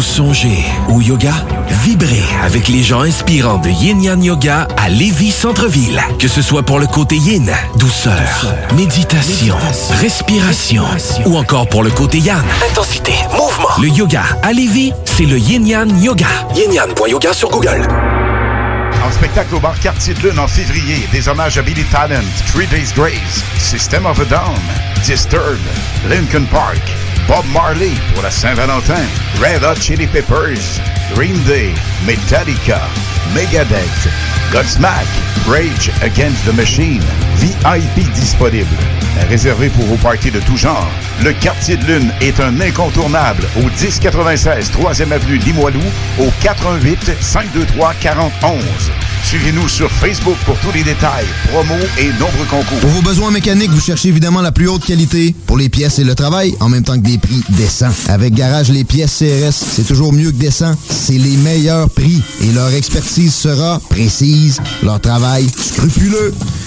Vous songez au yoga? Vibrez avec les gens inspirants de Yin Yang Yoga à Lévis Centre-Ville. Que ce soit pour le côté yin, douceur, méditation, respiration, ou encore pour le côté yang, intensité, mouvement. Le yoga à Lévis, c'est le Yin Yang Yoga. Yin Yang.yoga sur Google. En spectacle au bar Quartier de Lune en février, des hommages à Billy Talent, Three Days Grace, System of a Down, Disturbed, Lincoln Park, Bob Marley pour la Saint-Valentin, Red Hot Chili Peppers, Green Day, Metallica, Megadeth, Godsmack, Rage Against the Machine, VIP disponible. Réservé pour vos parties de tout genre, le Quartier de Lune est un incontournable au 1096 3e Avenue Limoilou au 418 523 4011. Suivez-nous sur Facebook pour tous les détails, promos et nombreux concours. Pour vos besoins mécaniques, vous cherchez évidemment la plus haute qualité pour les pièces et le travail, en même temps que des prix décents. Avec Garage Les Pièces CRS, c'est toujours mieux que décent. C'est les meilleurs prix et leur expertise sera précise, leur travail scrupuleux.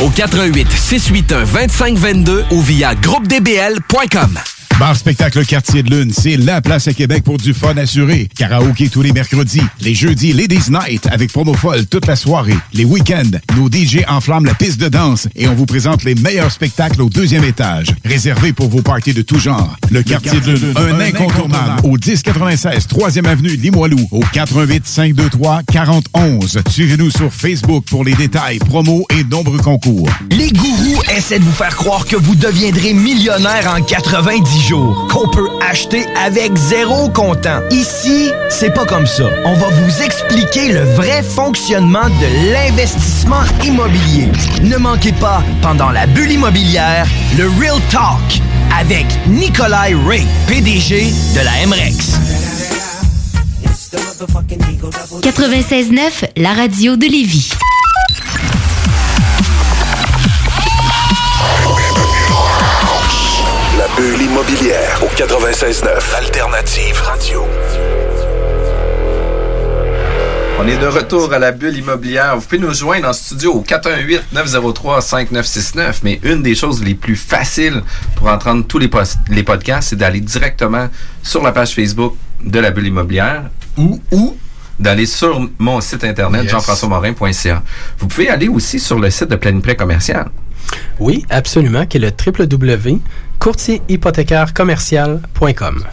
au 88 681 2522 ou via groupedbl.com. Bar Spectacle Quartier de Lune, c'est la place à Québec pour du fun assuré. Karaoké tous les mercredis. Les jeudis, Ladies Night avec promo folle toute la soirée. Les week-ends, nos DJ enflamment la piste de danse et on vous présente les meilleurs spectacles au deuxième étage. Réservé pour vos parties de tout genre. Le, Quartier de Lune, un, incontournable. Au 1096 3e Avenue Limoilou. Au 418 523 4011. Suivez-nous sur Facebook pour les détails, promos et nombreux concours. Les gourous essaient de vous faire croire que vous deviendrez millionnaire en 90 jours, qu'on peut acheter avec zéro comptant. Ici, c'est pas comme ça. On va vous expliquer le vrai fonctionnement de l'investissement immobilier. Ne manquez pas, pendant la bulle immobilière, le Real Talk avec Nikolai Ray, PDG de la MREX. 96.9, la radio de Lévis. La bulle immobilière au 96.9 Alternative Radio. On est de retour à la bulle immobilière. Vous pouvez nous joindre en studio au 418-903-5969. Mais une des choses les plus faciles pour entendre tous les, post- les podcasts, c'est d'aller directement sur la page Facebook de la bulle immobilière ou, ou d'aller sur mon site internet Yes. jean-françois-morin.ca. Vous pouvez aller aussi sur le site de Planiprêt Commercial. Oui, absolument, qui est le www.courtierhypothécaire-commercial.com.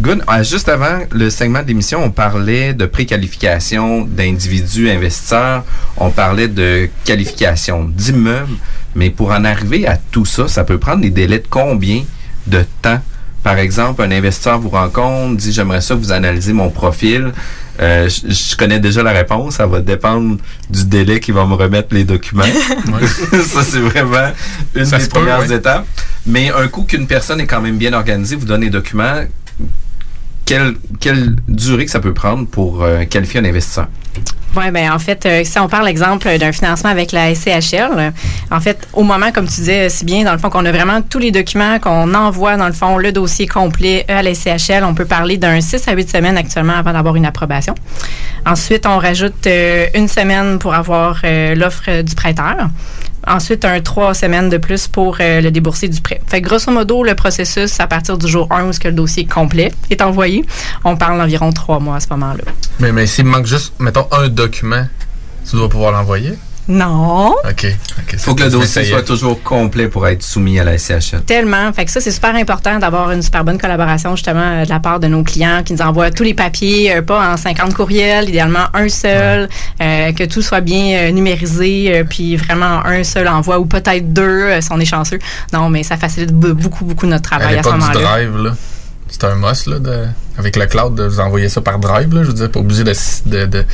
Good. Ah, juste avant le segment d'émission, on parlait de préqualification d'individus investisseurs, on parlait de qualification d'immeubles, mais pour en arriver à tout ça, ça peut prendre des délais de combien de temps? Par exemple, un investisseur vous rencontre, dit j'aimerais ça vous analysez mon profil. Euh, je, je connais déjà la réponse, ça va dépendre du délai qui va me remettre les documents. ça, c'est vraiment une Ça des peut, premières ouais. étapes. Mais un coup qu'une personne est quand même bien organisée, vous donne les documents, quelle, quelle durée que ça peut prendre pour euh, qualifier un investisseur? Oui, ben en fait, euh, si on parle exemple d'un financement avec la SCHL, en fait, au moment, comme tu disais si bien, dans le fond, qu'on a vraiment tous les documents, qu'on envoie, dans le fond, le dossier complet à la SCHL, on peut parler d'un 6 à 8 semaines actuellement avant d'avoir une approbation. Ensuite, on rajoute euh, une semaine pour avoir euh, l'offre du prêteur. Ensuite un trois semaines de plus pour euh, le débourser du prêt. Fait que grosso modo, le processus, à partir du jour 1 où le dossier complet est envoyé, on parle d'environ trois mois à ce moment-là. Mais, mais s'il manque juste, mettons, un document, tu dois pouvoir l'envoyer? Non. OK. Il faut que le dossier soit toujours complet pour être soumis à la SCHL. Tellement. Fait que ça, c'est super important d'avoir une super bonne collaboration, justement, euh, de la part de nos clients qui nous envoient tous les papiers, euh, pas en 50 courriels, idéalement un seul, euh, que tout soit bien euh, numérisé, euh, puis vraiment un seul envoi ou peut-être deux euh, si on est chanceux. Non, mais ça facilite be- beaucoup, beaucoup notre travail à, ce moment-là. drive, là, c'est un must, là, de, avec le cloud, de vous envoyer ça par drive, là. Je veux dire, pas obligé de, de, de,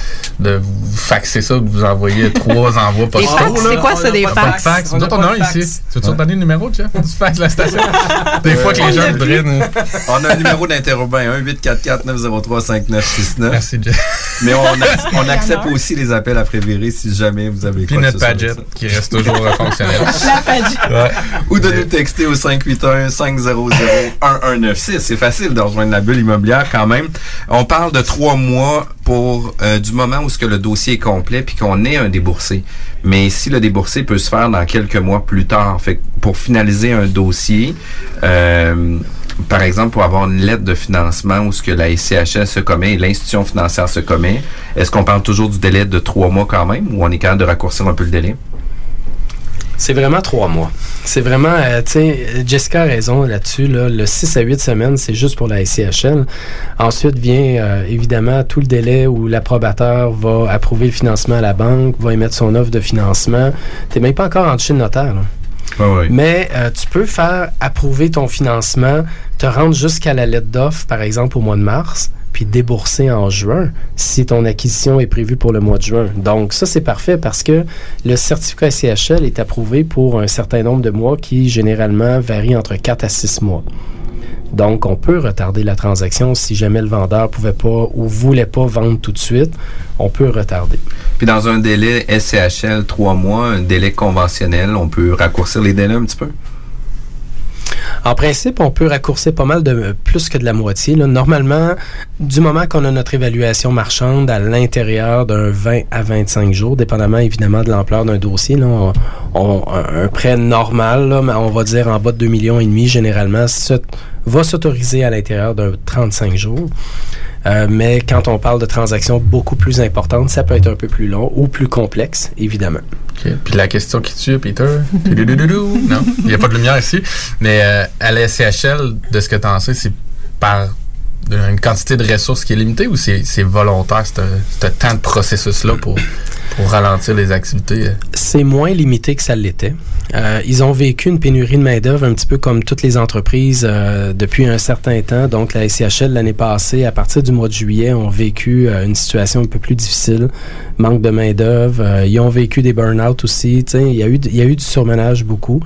de vous faxer ça, de vous envoyer trois envois postaux, c'est quoi ça, des fax? fax. On Nous autres, on a un ici. Tu veux-tu donner le numéro, Jeff? Du fax de la station? Des fois que les gens nous- On a un numéro d'interurbain, 1-844-903-5969. Merci, Jeff. Mais on, accepte aussi les appels à prévérer si jamais vous avez Puis quoi que notre ce soit Padgett, qui reste toujours fonctionnel. La Padgett. Ou de nous texter au 581-500-1196. C'est facile de rejoindre la bulle immobilière On parle de trois mois pour euh, du moment où que le dossier est complet puis qu'on ait un déboursé. Mais si le déboursé peut se faire dans quelques mois plus tard, pour finaliser un dossier, euh, par exemple, pour avoir une lettre de financement où ce que la SCHL se commet et l'institution financière se commet, est-ce qu'on parle toujours du délai de trois mois quand même ou on est capable de raccourcir un peu le délai? C'est vraiment trois mois. C'est vraiment, euh, tu sais, Jessica a raison là-dessus. Là, le 6 à 8 semaines, c'est juste pour la SCHL. Ensuite vient euh, évidemment tout le délai où l'approbateur va approuver le financement à la banque, va émettre son offre de financement. Tu n'es même pas encore en chez le notaire. là. Mais euh, tu peux faire approuver ton financement, te rendre jusqu'à la lettre d'offre, par exemple, au mois de mars, puis débourser en juin si ton acquisition est prévue pour le mois de juin. Donc, ça, c'est parfait parce que le certificat SCHL est approuvé pour un certain nombre de mois qui, généralement, varie entre 4 à 6 mois. Donc, on peut retarder la transaction si jamais le vendeur pouvait pas ou voulait pas vendre tout de suite. On peut retarder. Puis dans un délai SCHL, trois mois, un délai conventionnel, on peut raccourcir les délais un petit peu? En principe, on peut raccourcir pas mal de plus que de la moitié. Normalement, du moment qu'on a notre évaluation marchande à l'intérieur d'un 20 à 25 jours, dépendamment évidemment de l'ampleur d'un dossier, un prêt normal, on va dire en bas de 2 millions et demi, généralement, va s'autoriser à l'intérieur d'un 35 jours. Euh, mais quand on parle de transactions beaucoup plus importantes, ça peut être un peu plus long ou plus complexe, évidemment. OK. Puis la question qui tue, Peter? Non, il n'y a pas de lumière ici. Mais euh, à la SCHL, de ce que tu en sais, c'est par une quantité de ressources qui est limitée ou c'est volontaire, ce temps de processus-là pour, pour ralentir les activités? c'est moins limité que ça l'était. Euh, ils ont vécu une pénurie de main-d'œuvre un petit peu comme toutes les entreprises euh, depuis un certain temps. Donc, la SCHL, l'année passée, à partir du mois de juillet, ont vécu euh, une situation un peu plus difficile. Manque de main-d'œuvre. Euh, ils ont vécu des burn-out aussi. Tu sais, Il y, a eu, il y a eu du surmenage beaucoup.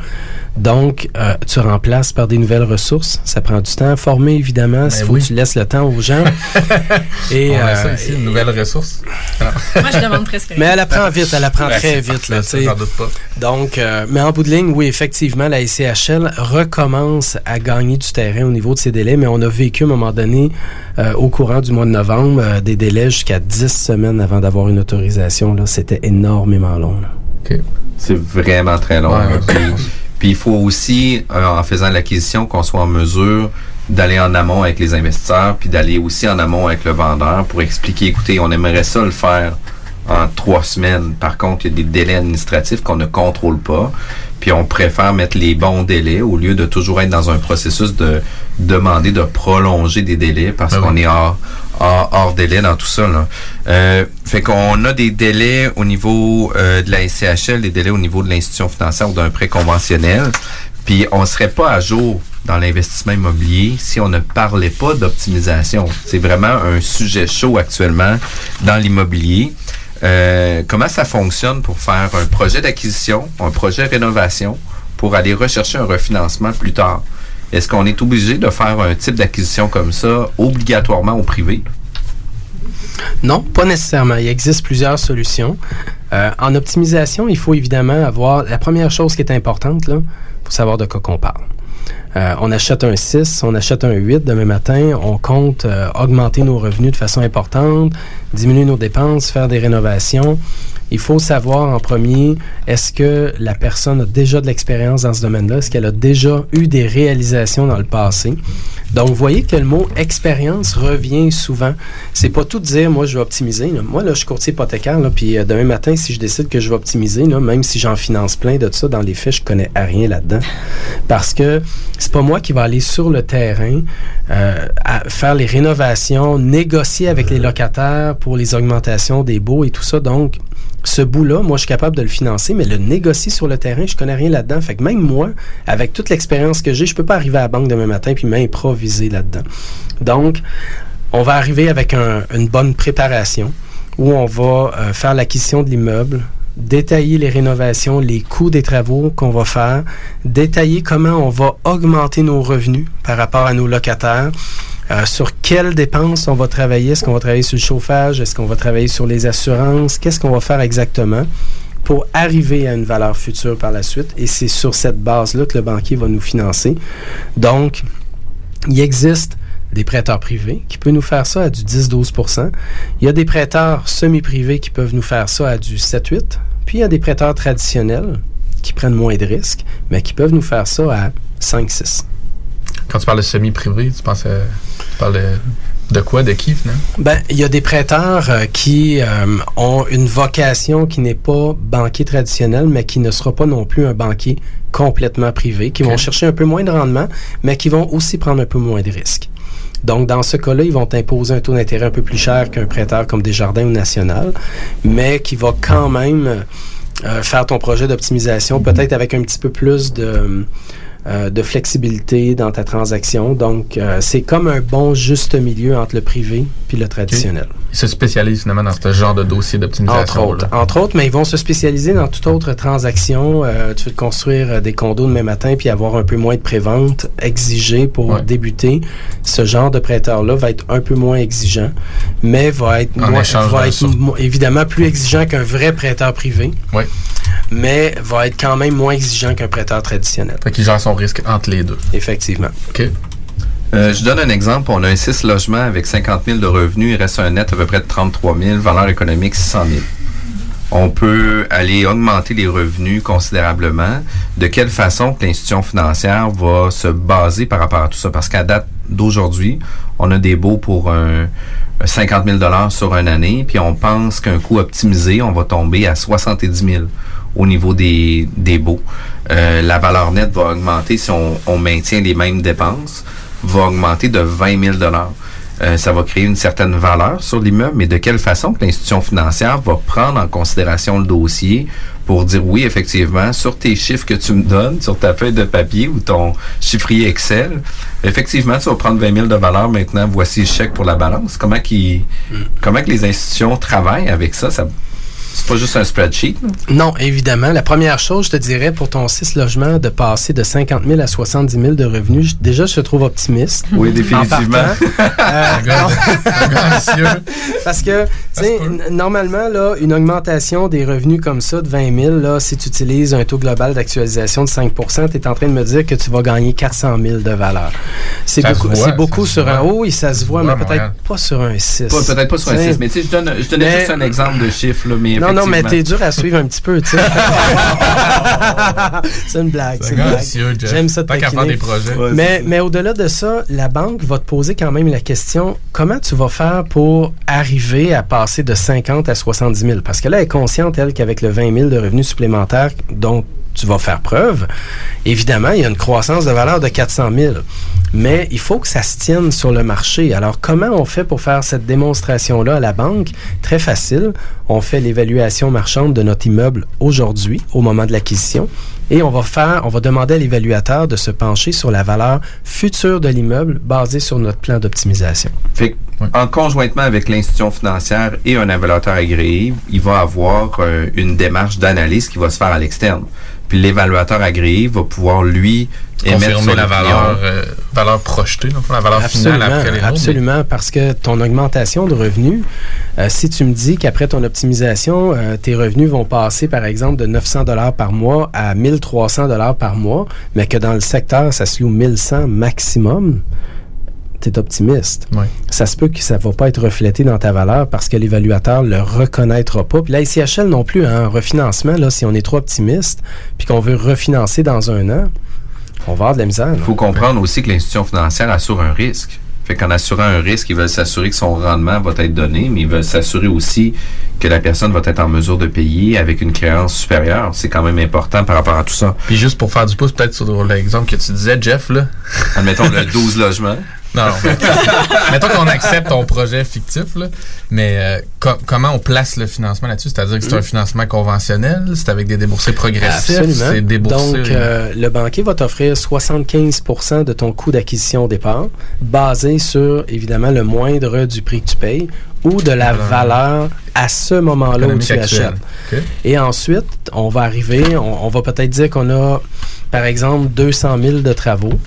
Donc, euh, tu remplaces par des nouvelles ressources. Ça prend du temps à former, évidemment. Il faut oui. que tu laisses le temps aux gens. Et, On a euh, ça ici, une nouvelle ressource. Moi, je demande presque mais elle apprend vite, elle apprend Ouais, très vite. Là, ça, doute pas. Donc, euh, mais en bout de ligne, oui, effectivement, la SCHL recommence à gagner du terrain au niveau de ses délais, mais on a vécu à un moment donné, euh, au courant du mois de novembre, euh, des délais jusqu'à 10 semaines avant d'avoir une autorisation. Là, C'était énormément long. là. C'est vraiment très long. Ouais. Puis il faut aussi, euh, en faisant l'acquisition, qu'on soit en mesure d'aller en amont avec les investisseurs, puis d'aller aussi en amont avec le vendeur pour expliquer, écoutez, on aimerait ça le faire en trois semaines. Par contre, il y a des délais administratifs qu'on ne contrôle pas. Puis on préfère mettre les bons délais au lieu de toujours être dans un processus de demander de prolonger des délais parce Ah oui. qu'on est hors, hors, hors délai dans tout ça. Là. Euh, fait qu'on a des délais au niveau euh, de la SCHL, des délais au niveau de l'institution financière ou d'un prêt conventionnel. Puis on serait pas à jour dans l'investissement immobilier si on ne parlait pas d'optimisation. C'est vraiment un sujet chaud actuellement dans l'immobilier. Euh, comment ça fonctionne pour faire un projet d'acquisition, un projet rénovation, pour aller rechercher un refinancement plus tard? Est-ce qu'on est obligé de faire un type d'acquisition comme ça obligatoirement au privé? Non, pas nécessairement. Il existe plusieurs solutions. Euh, en optimisation, il faut évidemment avoir la première chose qui est importante, faut savoir de quoi qu'on parle. Euh, on achète un 6, on achète un 8 demain matin, on compte euh, augmenter nos revenus de façon importante, diminuer nos dépenses, faire des rénovations. Il faut savoir en premier, est-ce que la personne a déjà de l'expérience dans ce domaine-là? Est-ce qu'elle a déjà eu des réalisations dans le passé? Donc, vous voyez que le mot expérience revient souvent. C'est pas tout dire, moi, je vais optimiser. Moi, là, je suis courtier hypothécaire, là, puis euh, demain matin, si je décide que je vais optimiser, là, même si j'en finance plein de ça, dans les faits, je connais rien là-dedans. Parce que c'est pas moi qui va aller sur le terrain, euh, faire les rénovations, négocier avec les locataires pour les augmentations des baux et tout ça. Donc, ce bout-là, moi, je suis capable de le financer, mais le négocier sur le terrain, je connais rien là-dedans. Fait que même moi, avec toute l'expérience que j'ai, je peux pas arriver à la banque demain matin puis m'improviser là-dedans. Donc, on va arriver avec un- une bonne préparation où on va euh, faire l'acquisition de l'immeuble, détailler les rénovations, les coûts des travaux qu'on va faire, détailler comment on va augmenter nos revenus par rapport à nos locataires, euh, sur quelles dépenses on va travailler. Est-ce qu'on va travailler sur le chauffage? Est-ce qu'on va travailler sur les assurances? Qu'est-ce qu'on va faire exactement pour arriver à une valeur future par la suite? Et c'est sur cette base-là que le banquier va nous financer. Donc, il existe des prêteurs privés qui peuvent nous faire ça à du 10-12 Il y a des prêteurs semi-privés qui peuvent nous faire ça à du 7-8 Puis il y a des prêteurs traditionnels qui prennent moins de risques, mais qui peuvent nous faire ça à 5-6 Quand tu parles de semi-privé, tu penses à- tu parles de, de quoi, de qui finalement? Ben, il y a des prêteurs euh, qui euh, ont une vocation qui n'est pas banquier traditionnel, mais qui ne sera pas non plus un banquier complètement privé, qui vont chercher un peu moins de rendement, mais qui vont aussi prendre un peu moins de risques. Donc, dans ce cas-là, ils vont imposer un taux d'intérêt un peu plus cher qu'un prêteur comme Desjardins ou National, mais qui va quand même euh, faire ton projet d'optimisation, peut-être avec un petit peu plus de, euh, de flexibilité dans ta transaction. Donc, euh, c'est comme un bon juste milieu entre le privé puis le traditionnel. Ils se spécialisent finalement dans ce genre de dossier Entre d'optimisation. autres, entre autres, mais ils vont se spécialiser dans toute autre transaction. Euh, tu veux construire euh, des condos demain matin puis avoir un peu moins de prévente exigée pour Ouais. débuter. Ce genre de prêteur-là va être un peu moins exigeant, mais va être, En moins- échange va être évidemment plus exigeant qu'un vrai prêteur privé, Oui. Mais va être quand même moins exigeant qu'un prêteur traditionnel. Fait qu'il gère son risque entre les deux. Effectivement. OK. Euh, je donne un exemple. On a un 6 logements avec 50 000 de revenus. Il reste un net à peu près de 33 000. Valeur économique 600 000. On peut aller augmenter les revenus considérablement. De quelle façon que l'institution financière va se baser par rapport à tout ça? Parce qu'à date d'aujourd'hui, on a des baux pour un, un 50 000 sur une année, puis on pense qu'un coût optimisé, on va tomber à 70 000 au niveau des, des baux. Euh, la valeur nette va augmenter si on, on maintient les mêmes dépenses, va augmenter de 20 000 euh, ça va créer une certaine valeur sur l'immeuble, mais de quelle façon que l'institution financière va prendre en considération le dossier pour dire oui, effectivement, sur tes chiffres que tu me donnes, sur ta feuille de papier ou ton chiffrier Excel, effectivement, tu vas prendre 20 000 de valeur maintenant, voici le chèque pour la balance. Comment, qu'ils- comment que les institutions travaillent avec ça? ça c'est pas juste un spreadsheet. Non, évidemment. La première chose, je te dirais, pour ton 6 logements, de passer de 50 000 à 70 000 de revenus, déjà, je te trouve optimiste. Oui, En définitivement. Euh. Parce que, tu sais, n- normalement, là, une augmentation des revenus comme ça de 20 000, là, si tu utilises un taux global d'actualisation de 5% tu es en train de me dire que tu vas gagner 400 000 de valeur. C'est beaucoup, voit, c'est beaucoup sur un haut, et ça se voit, mais peut-être Montréal. pas sur un 6. Pas- Peut-être pas sur un 6, mais tu sais, je, donne, je donnais Mais- juste un exemple de chiffre, là, mais Non, non, mais t'es dur à suivre un petit peu, tu sais. c'est une blague, C'est une. J'aime ça te Tant qu'à faire taquiner. des projets. Ouais, mais, mais au-delà de ça, la banque va te poser quand même la question comment tu vas faire pour arriver à passer de 50 à 70 000 Parce que là, elle est consciente, elle, qu'avec le 20 000 de revenus supplémentaires dont tu vas faire preuve, évidemment, il y a une croissance de valeur de 400 000. Mais il faut que ça se tienne sur le marché. Alors, comment on fait pour faire cette démonstration-là à la banque? Très facile. On fait l'évaluation marchande de notre immeuble aujourd'hui, au moment de l'acquisition. Et on va faire, on va demander à l'évaluateur de se pencher sur la valeur future de l'immeuble basée sur notre plan d'optimisation. Fait que, en conjointement avec l'institution financière et un évaluateur agréé, il va avoir euh, une démarche d'analyse qui va se faire à l'externe. Puis l'évaluateur agréé va pouvoir, lui, émettre Confirmer son la valeur, euh, valeur projetée, donc la valeur finale Absolument, après les absolument, parce que ton augmentation de revenus, euh, si tu me dis qu'après ton optimisation, euh, tes revenus vont passer, par exemple, de 900 dollars par mois à 1300 dollars par mois, mais que dans le secteur, ça se loue 1100 maximum, tu es optimiste. Ça se peut que ça ne va pas être reflété dans ta valeur parce que l'évaluateur ne le reconnaîtra pas. Puis la ICHL non plus, hein, un refinancement, là, si on est trop optimiste, puis qu'on veut refinancer dans un an, on va avoir de la misère. Il faut comprendre aussi que l'institution financière assure un risque. Fait qu'en assurant un risque, ils veulent s'assurer que son rendement va être donné, mais ils veulent s'assurer aussi que la personne va être en mesure de payer avec une créance supérieure. C'est quand même important par rapport à tout ça. Puis juste pour faire du pouce, peut-être sur l'exemple que tu disais, Jeff, là. Admettons le 12 logements. Non, non. Mettons qu'on accepte ton projet fictif, là, mais euh, co- comment on place le financement là-dessus? C'est-à-dire que c'est un financement conventionnel, c'est avec des déboursés progressifs, Absolument. c'est déboursé... Donc, euh, le banquier va t'offrir 75% de ton coût d'acquisition au départ, basé sur, évidemment, le moindre du prix que tu payes ou de la valeur à ce moment-là où tu actuelle. achètes. Et ensuite, on va arriver, on, on va peut-être dire qu'on a, par exemple, 200 000 de travaux.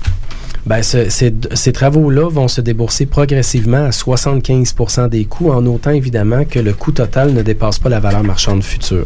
Ben, ce- ces, ces travaux-là vont se débourser progressivement à 75% des coûts, en autant évidemment que le coût total ne dépasse pas la valeur marchande future.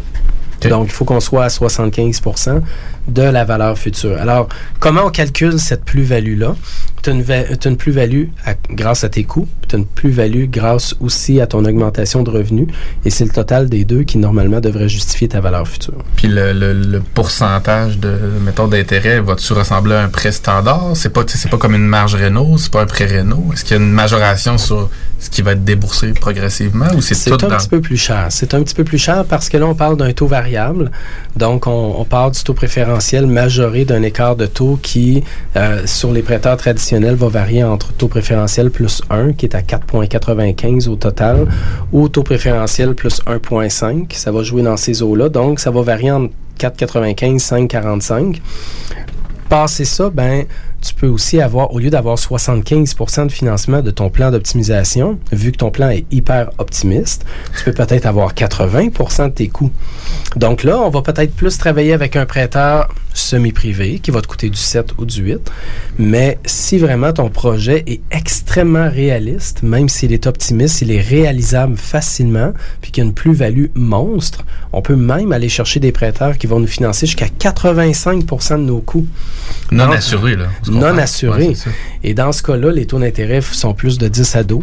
Donc, il faut qu'on soit à 75% de la valeur future. Alors, comment on calcule cette plus-value-là? Tu as une, plus-value grâce à tes coûts, tu as une plus-value grâce aussi à ton augmentation de revenus, et c'est le total des deux qui, normalement, devrait justifier ta valeur future. Puis le, le- le pourcentage de, mettons, d'intérêt, va-tu ressembler à un prêt standard? C'est pas, c'est pas comme une marge Renault, c'est pas un prêt Renault. Est-ce qu'il y a une majoration sur ce qui va être déboursé progressivement ou c'est C'est tout un dans... petit peu plus cher. C'est un petit peu plus cher parce que là, on parle d'un taux variable. Donc, on, on parle du taux préférentiel majoré d'un écart de taux qui, euh, sur les prêteurs traditionnels, va varier entre taux préférentiel plus 1, qui est à 4,95 au total, ou taux préférentiel plus 1,5. Ça va jouer dans ces eaux-là. Donc, ça va varier entre 4,95 5,45. Passer ça, ben, tu peux aussi avoir, au lieu d'avoir 75% de financement de ton plan d'optimisation, vu que ton plan est hyper optimiste, tu peux peut-être avoir 80% de tes coûts. Donc là, on va peut-être plus travailler avec un prêteur semi-privé qui va te coûter du 7 ou du 8. Mais si vraiment ton projet est extrêmement réaliste, même s'il est optimiste, il est réalisable facilement, puis qu'il y a une plus-value monstre, on peut même aller chercher des prêteurs qui vont nous financer jusqu'à 85% de nos coûts. Non Donc, assuré, là. non assuré. Ouais, c'est ça. Et dans ce cas-là, les taux d'intérêt sont plus de 10 à 12.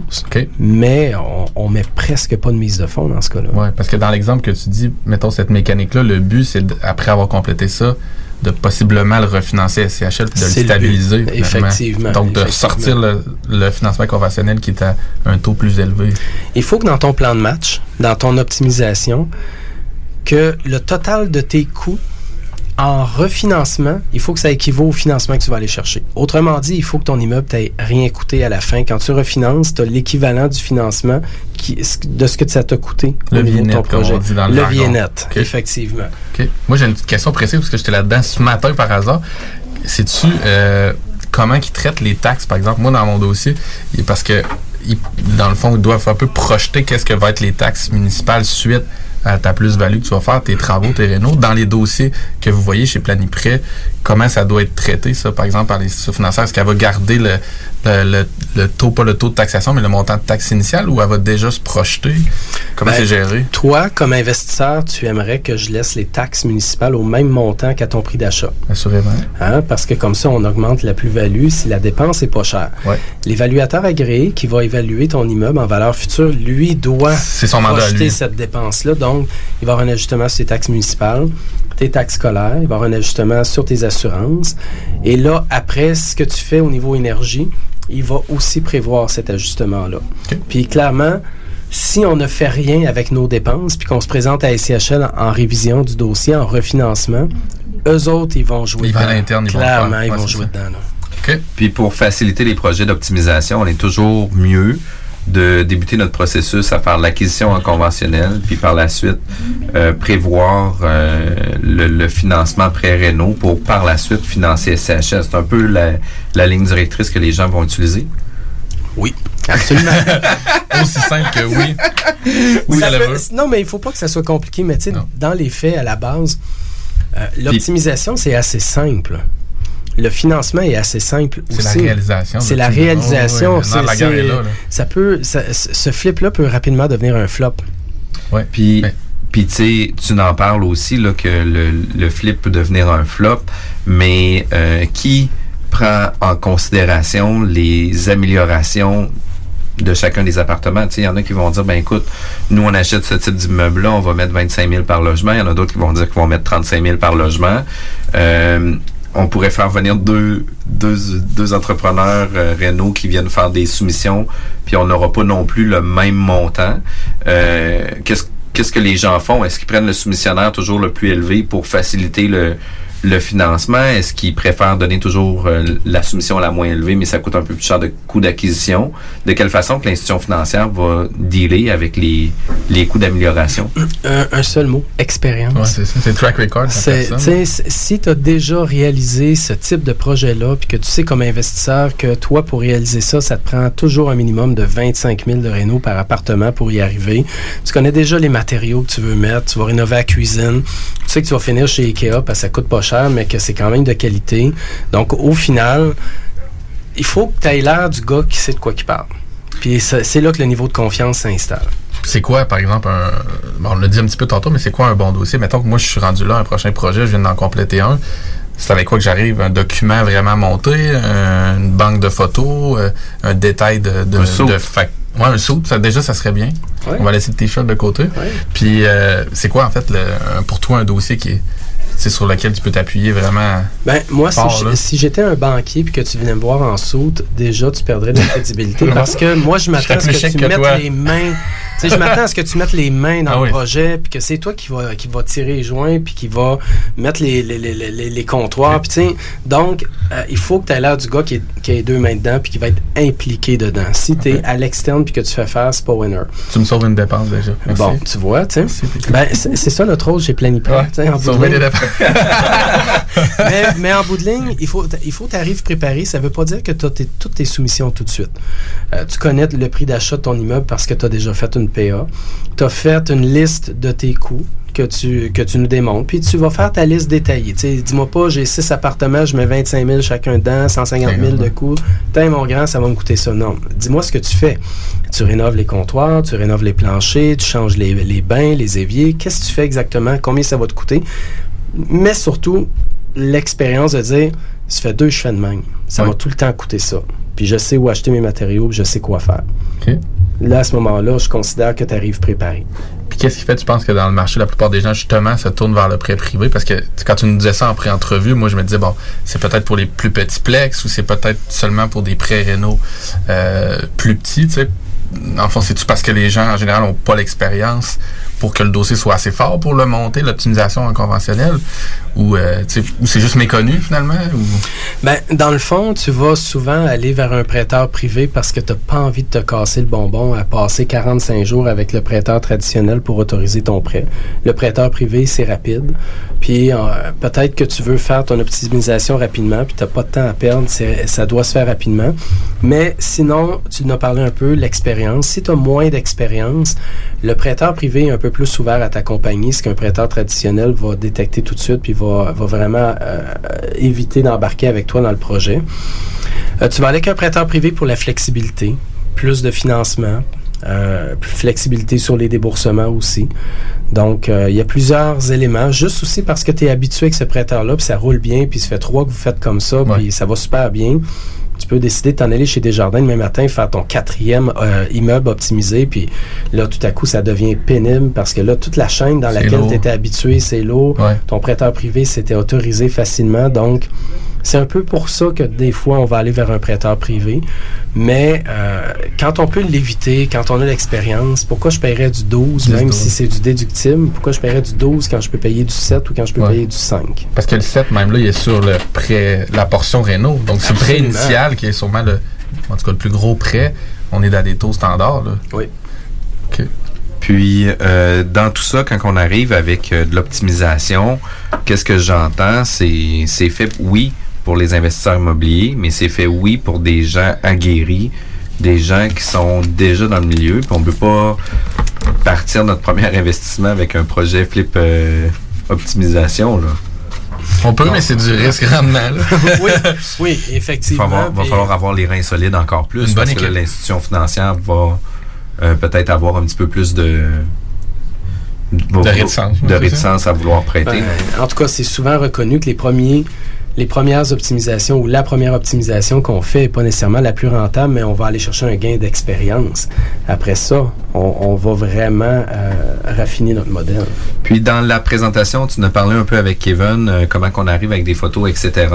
Mais on, on met presque pas de mise de fonds dans ce cas-là. Ouais, parce que dans l'exemple que tu dis, mettons cette mécanique-là, le but, c'est après avoir complété ça, de possiblement le refinancer à SCHL puis de le stabiliser. Effectivement, Donc de effectivement. sortir le, le financement conventionnel qui est à un taux plus élevé. Il faut que dans ton plan de match, dans ton optimisation, que le total de tes coûts en refinancement, il faut que ça équivaut au financement que tu vas aller chercher. Autrement dit, il faut que ton immeuble t'ait rien coûté à la fin. Quand tu refinances, tu as l'équivalent du financement qui, de ce que ça t'a coûté Le au niveau de ton projet. on dit dans le le jargon. vie net, effectivement. Moi, j'ai une petite question précise parce que j'étais là-dedans ce matin par hasard. Sais-tu euh, comment ils traitent les taxes, par exemple? Moi, dans mon dossier, parce que dans le fond, ils doivent un peu projeter qu'est-ce que va être les taxes municipales suite à ta plus-value que tu vas faire, tes travaux, tes rénaux. Dans les dossiers que vous voyez chez Planiprêt, comment ça doit être traité, ça, par exemple, par les institutions financières? Est-ce qu'elle va garder le, le, le- le taux, pas le taux de taxation, mais le montant de taxe initiale ou elle va déjà se projeter? Comment Ben, c'est géré? Toi, comme investisseur, tu aimerais que je laisse les taxes municipales au même montant qu'à ton prix d'achat. Assurément. Hein, parce que comme ça, on augmente la plus-value si la dépense est pas chère. Ouais. L'évaluateur agréé qui va évaluer ton immeuble en valeur future, lui, doit C'est son mandat à projeter cette dépense-là. Donc, il va avoir un ajustement sur tes taxes municipales, tes taxes scolaires, il va y avoir un ajustement sur tes assurances. Et là, après, ce que tu fais au niveau énergie, il va aussi prévoir cet ajustement-là. Puis clairement, si on ne fait rien avec nos dépenses, puis qu'on se présente à SCHL en, en révision du dossier, en refinancement, eux autres, ils vont jouer Ils vont à dedans. l'interne, ils vont Clairement, faire. ils Ouais, vont jouer ça. dedans. là. Puis pour faciliter les projets d'optimisation, on est toujours mieux de débuter notre processus à faire l'acquisition en conventionnel, puis par la suite euh, prévoir euh, le, le financement pré-réno pour par la suite financer SCHS. C'est un peu la, la ligne directrice que les gens vont utiliser. Oui, absolument. Aussi simple que oui. Oui, Ça peut- non, mais il faut pas que ça soit compliqué. Mais tu sais, dans les faits, à la base, euh, l'optimisation, c'est assez simple. Le financement est assez simple C'est la réalisation C'est la réalisation. Oh, ouais, maintenant, la C'est- guerre est c'est- là, là. Ça peut, ça- ce flip-là peut rapidement devenir un flop. Ouais. Puis, puis tu sais, tu en parles aussi là, que le, le flip peut devenir un flop, mais euh, qui prend en considération les améliorations de chacun des appartements? Tu sais, il y en a qui vont dire, ben écoute, nous on achète ce type d'immeuble-là, on va mettre 25 000 par logement. Il y en a d'autres qui vont dire qu'ils vont mettre 35 000 par logement. Euh, on pourrait faire venir deux, deux, deux entrepreneurs euh, Renault qui viennent faire des soumissions, puis on n'aura pas non plus le même montant. Euh, qu'est-ce, qu'est-ce que les gens font? Est-ce qu'ils prennent le soumissionnaire toujours le plus élevé pour faciliter le, le financement? Est-ce qu'ils préfèrent donner toujours euh, la soumission la moins élevée, mais ça coûte un peu plus cher de coût d'acquisition? De quelle façon que l'institution financière va dealer avec les, les coûts d'amélioration? Un, un seul mot, expérience. Ouais, c'est ça. C'est track record. C'est- si tu as déjà réalisé ce type de projet-là, puis que tu sais comme investisseur que toi, pour réaliser ça, ça te prend toujours un minimum de 25 000 de réno par appartement pour y arriver. Tu connais déjà les matériaux que tu veux mettre, tu vas rénover la cuisine. Tu sais que tu vas finir chez Ikea parce que ça coûte pas cher, mais que c'est quand même de qualité. Donc, au final, il faut que tu aies l'air du gars qui sait de quoi il parle. Puis c'est là que le niveau de confiance s'installe. C'est quoi, par exemple, un. bon, on l'a dit un petit peu tantôt, mais c'est quoi un bon dossier? Mettons que moi, je suis rendu là, un prochain projet, je viens d'en compléter un. C'est avec quoi que j'arrive? Un document vraiment monté, une banque de photos, euh, un détail de, de, de fac- Ouais, un saut, ça, déjà, ça serait bien. Ouais. On va laisser le t-shirt de côté. Puis, euh, c'est quoi, en fait, le, pour toi, un dossier qui est, sur lequel tu peux t'appuyer vraiment? Ben, moi, si fort, j'étais un banquier puis que tu venais me voir en soute, déjà, tu perdrais de la crédibilité parce que moi, je m'attends à ce que tu que mettes toi. les mains. Je m'attends à ce que tu mettes les mains dans Ah le oui. projet puis que c'est toi qui va, qui va tirer les joints puis qui va mettre les, les, les, les, les comptoirs. Puis, donc, euh, il faut que tu aies l'air du gars qui, est- qui a les deux mains dedans puis qui va être impliqué dedans. Si tu es à l'externe puis que tu fais faire, c'est pas winner. Tu me sauves une dépense déjà. Merci. Bon, tu vois, tu sais. Ben, c'est c'est ça notre rôle chez Planiprêt. Ouais, en sauver des dépenses. mais, mais en bout de ligne, il faut il faut t'arrives préparé. Ça veut pas dire que tu as toutes tes soumissions tout de suite. Euh, tu connais le prix d'achat de ton immeuble parce que tu as déjà fait une PA. Tu as fait une liste de tes coûts que tu, que tu nous démontres. Puis tu vas faire ta liste détaillée. Dis-moi pas, j'ai six appartements, je mets 25 000 chacun dedans, 150 000 de coûts. Tiens, mon grand, ça va me coûter ça. Non. Dis-moi ce que tu fais. Tu rénoves les comptoirs, tu rénoves les planchers, tu changes les, les bains, les éviers. Qu'est-ce que tu fais exactement? Combien ça va te coûter? Mais surtout, l'expérience de dire, ça fait deux fais de même. Ça Ouais. m'a tout le temps coûté ça. Puis je sais où acheter mes matériaux, puis je sais quoi faire. Là, à ce moment-là, je considère que tu arrives préparé. Puis qu'est-ce qui fait, tu penses que dans le marché, la plupart des gens, justement, se tournent vers le prêt privé? Parce que quand tu nous disais ça en pré-entrevue, moi, je me disais, bon, c'est peut-être pour les plus petits plex ou c'est peut-être seulement pour des prêts rénaux euh, plus petits, tu sais. En fond, c'est-tu parce que les gens, en général, n'ont pas l'expérience? Pour que le dossier soit assez fort pour le monter, l'optimisation en conventionnel? Ou, euh, ou c'est juste méconnu, finalement? Ben, dans le fond, tu vas souvent aller vers un prêteur privé parce que tu n'as pas envie de te casser le bonbon à passer 45 jours avec le prêteur traditionnel pour autoriser ton prêt. Le prêteur privé, c'est rapide. Puis euh, peut-être que tu veux faire ton optimisation rapidement, puis tu n'as pas de temps à perdre. Ça doit se faire rapidement. Mais sinon, tu en as parlé un peu, l'expérience. Si tu as moins d'expérience, le prêteur privé est un peu plus ouvert à t'accompagner, ce qu'un prêteur traditionnel va détecter tout de suite, puis va, va vraiment euh, éviter d'embarquer avec toi dans le projet. Euh, tu vas aller avec un prêteur privé pour la flexibilité, plus de financement, euh, plus flexibilité sur les déboursements aussi. Donc, euh, il y a plusieurs éléments, juste aussi parce que tu es habitué avec ce prêteur-là, puis ça roule bien, puis ça fait trois que vous faites comme ça, puis ça va super bien. Tu peux décider de t'en aller chez Desjardins demain matin, faire ton quatrième euh, immeuble optimisé, puis là, tout à coup, ça devient pénible parce que là, toute la chaîne dans laquelle tu étais habitué, c'est lourd. Ton prêteur privé s'était autorisé facilement. Donc, c'est un peu pour ça que des fois, on va aller vers un prêteur privé. Mais euh, quand on peut l'éviter, quand on a l'expérience, pourquoi je paierais du 12, Du même 12. si c'est du déductible? Pourquoi je paierais du 12 quand je peux payer du 7 ou quand je peux Ouais. payer du 5? Parce que le 7, même là, il est sur le prêt, la portion Renault. Donc, c'est le prêt initial qui est sûrement le, en tout cas, le plus gros prêt. on est dans des taux standards. Là. Oui. OK. Puis, euh, dans tout ça, quand on arrive avec euh, de l'optimisation, qu'est-ce que j'entends? C'est c'est fait, oui, pour les investisseurs immobiliers, mais c'est fait, oui, pour des gens aguerris, des gens qui sont déjà dans le milieu. Puis on peut pas partir notre premier investissement avec un projet flip euh, optimisation, là. On peut, mais c'est du risque rendement. Oui, oui, Il effectivement. va, va falloir avoir les reins solides encore plus Une bonne parce que l'institution financière va euh, peut-être avoir un petit peu plus de De réticence, de c'est réticence à vouloir prêter. Ben, en tout cas, c'est souvent reconnu que les premiers, les premières optimisations ou la première optimisation qu'on fait n'est pas nécessairement la plus rentable, mais on va aller chercher un gain d'expérience. Après ça, on, va vraiment euh, raffiner notre modèle. Puis dans la présentation, tu nous parlé un peu avec Kevin, euh, comment qu'on arrive avec des photos, etc.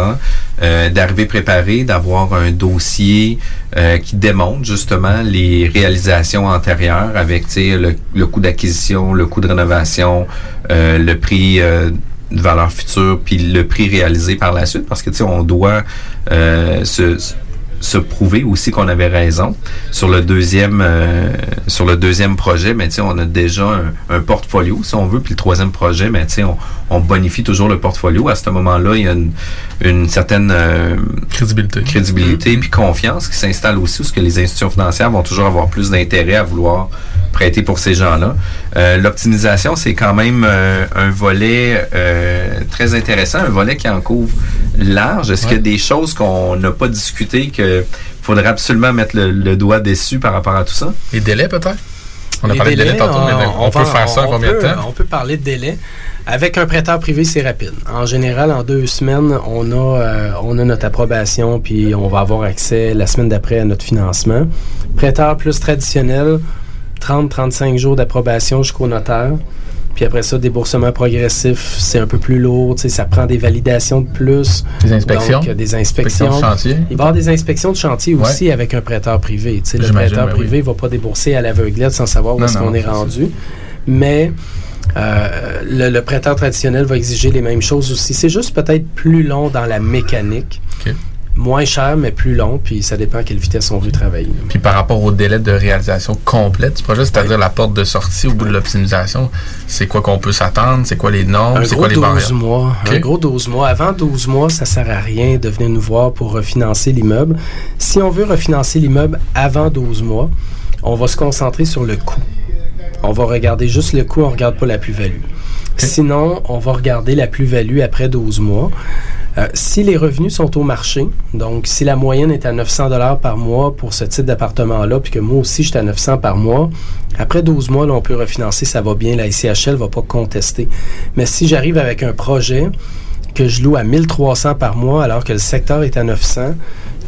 Euh, d'arriver préparé, d'avoir un dossier euh, qui démontre justement les réalisations antérieures avec le, le coût d'acquisition, le coût de rénovation, euh, le prix valeur future, puis le prix réalisé par la suite, parce que tu sais, on doit euh, se se prouver aussi qu'on avait raison sur le deuxième euh, sur le deuxième projet. Mais tu sais on a déjà un, un portfolio si on veut puis le troisième projet mais tu sais on, on bonifie toujours le portfolio. À ce moment-là il y a une, une certaine euh, crédibilité. crédibilité puis confiance qui s'installe aussi parce que les institutions financières vont toujours avoir plus d'intérêt à vouloir prêter pour ces gens-là. Euh, L'optimisation, c'est quand même euh, un volet euh, très intéressant, un volet qui en couvre large. Est-ce qu'il y a des choses qu'on n'a pas discutées que faudrait absolument mettre le, le doigt dessus par rapport à tout ça? Les délais, peut-être? On a Les parlé de délai délais, tantôt, mais on, peut faire ça en on combien de peut- temps? On peut parler de délai. Avec un prêteur privé, c'est rapide. En général, en deux semaines, on a, euh, on a notre approbation, puis on va avoir accès la semaine d'après à notre financement. Prêteur plus traditionnel, 30-35 jours d'approbation jusqu'au notaire. Puis après ça, déboursement progressif, c'est un peu plus lourd. Ça prend des validations de plus. Des inspections? Donc, euh, des Inspections inspections. de chantier? Il va y avoir des inspections de chantier aussi avec un prêteur privé. Le prêteur ben privé ne va pas débourser à l'aveuglette sans savoir où est-ce qu'on est rendu. Mais euh, le, le prêteur traditionnel va exiger les mêmes choses aussi. C'est juste peut-être plus long dans la mécanique. Moins cher, mais plus long. Puis ça dépend à quelle vitesse on veut travailler. Puis par rapport au délai de réalisation complète du projet, c'est-à-dire la porte de sortie au bout de l'optimisation, c'est quoi qu'on peut s'attendre? C'est quoi les normes? C'est quoi les 12 barrières? mois. Un gros 12 mois. Avant 12 mois, ça sert à rien de venir nous voir pour refinancer l'immeuble. Si on veut refinancer l'immeuble avant 12 mois, on va se concentrer sur le coût. On va regarder juste le coût, on ne regarde pas la plus-value. Sinon, on va regarder la plus-value après 12 mois. Euh, si les revenus sont au marché, donc si la moyenne est à 900 dollars par mois pour ce type d'appartement-là, puis que moi aussi je suis à 900 par mois, après 12 mois, on peut refinancer, ça va bien, la ICHL ne va pas contester. Mais si j'arrive avec un projet que je loue à 1300 par mois alors que le secteur est à 900,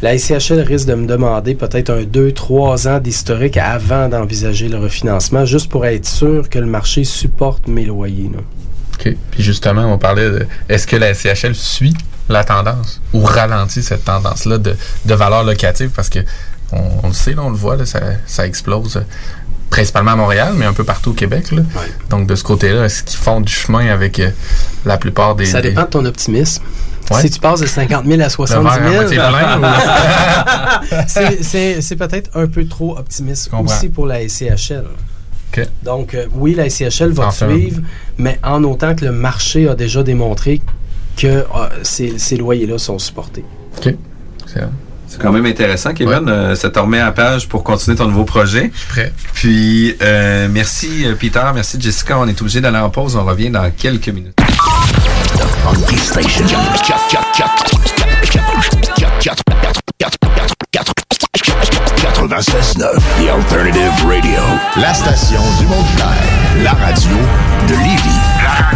la ICHL risque de me demander peut-être un 2-3 ans d'historique avant d'envisager le refinancement, juste pour être sûr que le marché supporte mes loyers. OK. Puis justement, on parlait de est-ce que la SCHL suit la tendance ou ralentit cette tendance-là de, de valeur locative? Parce que on, on le sait, là, on le voit, là, ça, ça explose euh, principalement à Montréal, mais un peu partout au Québec. là. Donc de ce côté-là, est-ce qu'ils font du chemin avec euh, la plupart des. Ça des- dépend de ton optimisme. Ouais. Si tu passes de 50 000 à 70 verre à 000, moitié plein, c'est- peut-être un peu trop optimiste aussi pour la SCHL. Donc, euh, oui, la SCHL va suivre, mais en autant que le marché a déjà démontré que euh, ces, ces loyers-là sont supportés. OK. Excellent. C'est quand même intéressant, Kevin. Euh, ça te remet à page pour continuer ton nouveau projet. Je suis prêt. Puis, euh, merci euh, Peter, merci Jessica. On est obligé d'aller en pause. On revient dans quelques minutes. Funky Station. 96.9 The Alternative Radio. La station du Mont-Clair. La radio de Lévis.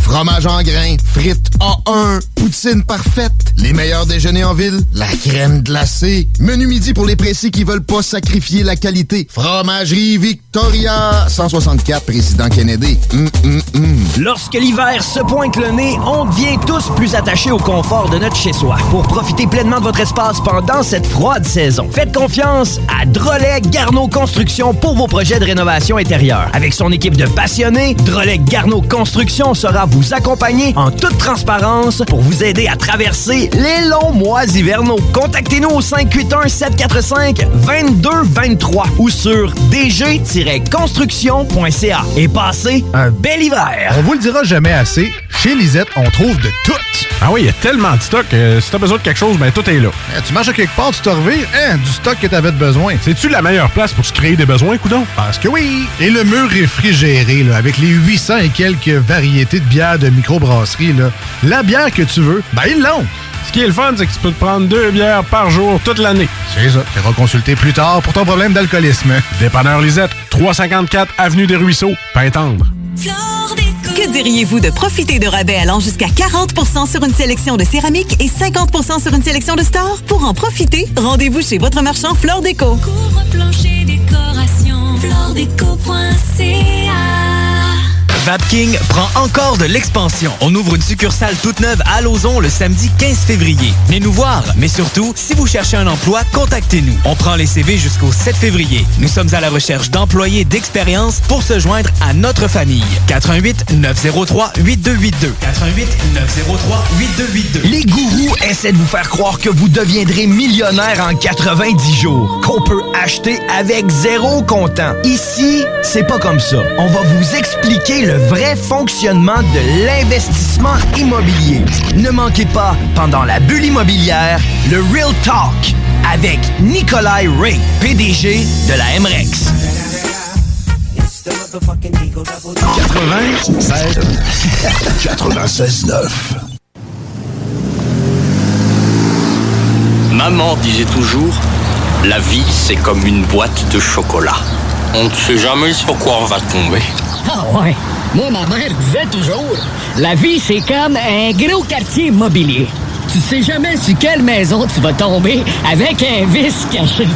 Fromage en grains. Frites A1. poutine parfaite, les meilleurs déjeuners en ville, la crème glacée, menu midi pour les pressés qui veulent pas sacrifier la qualité, fromagerie Victoria, 164 Président Kennedy. Hum, hum, hum. Lorsque l'hiver se pointe le nez, on devient tous plus attachés au confort de notre chez-soi. Pour profiter pleinement de votre espace pendant cette froide saison, faites confiance à Drolet Garneau Construction pour vos projets de rénovation intérieure. Avec son équipe de passionnés, Drolet Garneau Construction sera vous accompagner en toute transparence pour vous aider à traverser les longs mois hivernaux. Contactez-nous au 581-745-2223 ou sur dg-construction.ca et passez un bel hiver. On vous le dira jamais assez, chez Lisette, on trouve de tout. Ah oui, il y a tellement de stock. euh, si t'as besoin de quelque chose, ben tout est là. Eh, tu marches à quelque part, tu te revires, hein, du stock que t'avais de besoin. C'est-tu la meilleure place pour se créer des besoins, coudon? Parce que oui! Et le mur réfrigéré, là, avec les 800 et quelques variétés de bières de microbrasserie, là, la bière que tu veux, ben ils l'ont! Ce qui est le fun, c'est que tu peux te prendre deux bières par jour toute l'année. C'est ça. Tu consulter plus tard pour ton problème d'alcoolisme. Dépanneur Lisette, 354 Avenue des Ruisseaux, Pintendre. Que diriez-vous de profiter de rabais allant jusqu'à 40% sur une sélection de céramique et 50% sur une sélection de stores? Pour en profiter, rendez-vous chez votre marchand Flore Déco. Plancher décoration, floredeco.ca Vapking prend encore de l'expansion. On ouvre une succursale toute neuve à Lauson le samedi 15 février. Venez nous voir, mais surtout, si vous cherchez un emploi, contactez-nous. On prend les CV jusqu'au 7 février. Nous sommes à la recherche d'employés d'expérience pour se joindre à notre famille. 88 903 8282. 88 903 8282. Les gourous essaient de vous faire croire que vous deviendrez millionnaire en 90 jours, qu'on peut acheter avec zéro comptant. Ici, c'est pas comme ça. On va vous expliquer le vrai fonctionnement de l'investissement immobilier. Ne manquez pas, pendant la bulle immobilière, le Real Talk avec Nikolai Ray, PDG de la MREX. 96 96 Maman disait toujours, la vie c'est comme une boîte de chocolat. On ne sait jamais sur quoi on va tomber. Ah ouais. Moi, ma mère disait toujours, la vie, c'est comme un gros quartier immobilier. Tu sais jamais sur quelle maison tu vas tomber avec un vice caché.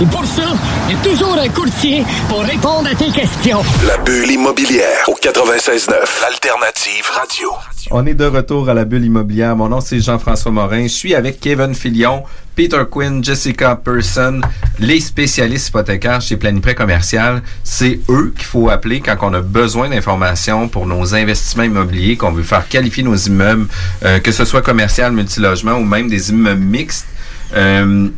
Et pour ça, il y a toujours un courtier pour répondre à tes questions. La bulle immobilière au 96.9, l'alternative radio. On est de retour à la bulle immobilière. Mon nom, c'est Jean-François Morin. Je suis avec Kevin Filion, Peter Quinn, Jessica Person, les spécialistes hypothécaires chez Planiprêt Commercial. C'est eux qu'il faut appeler quand on a besoin d'informations pour nos investissements immobiliers, qu'on veut faire qualifier nos immeubles, euh, que ce soit commercial, multilogement ou même des immeubles mixtes. Euh,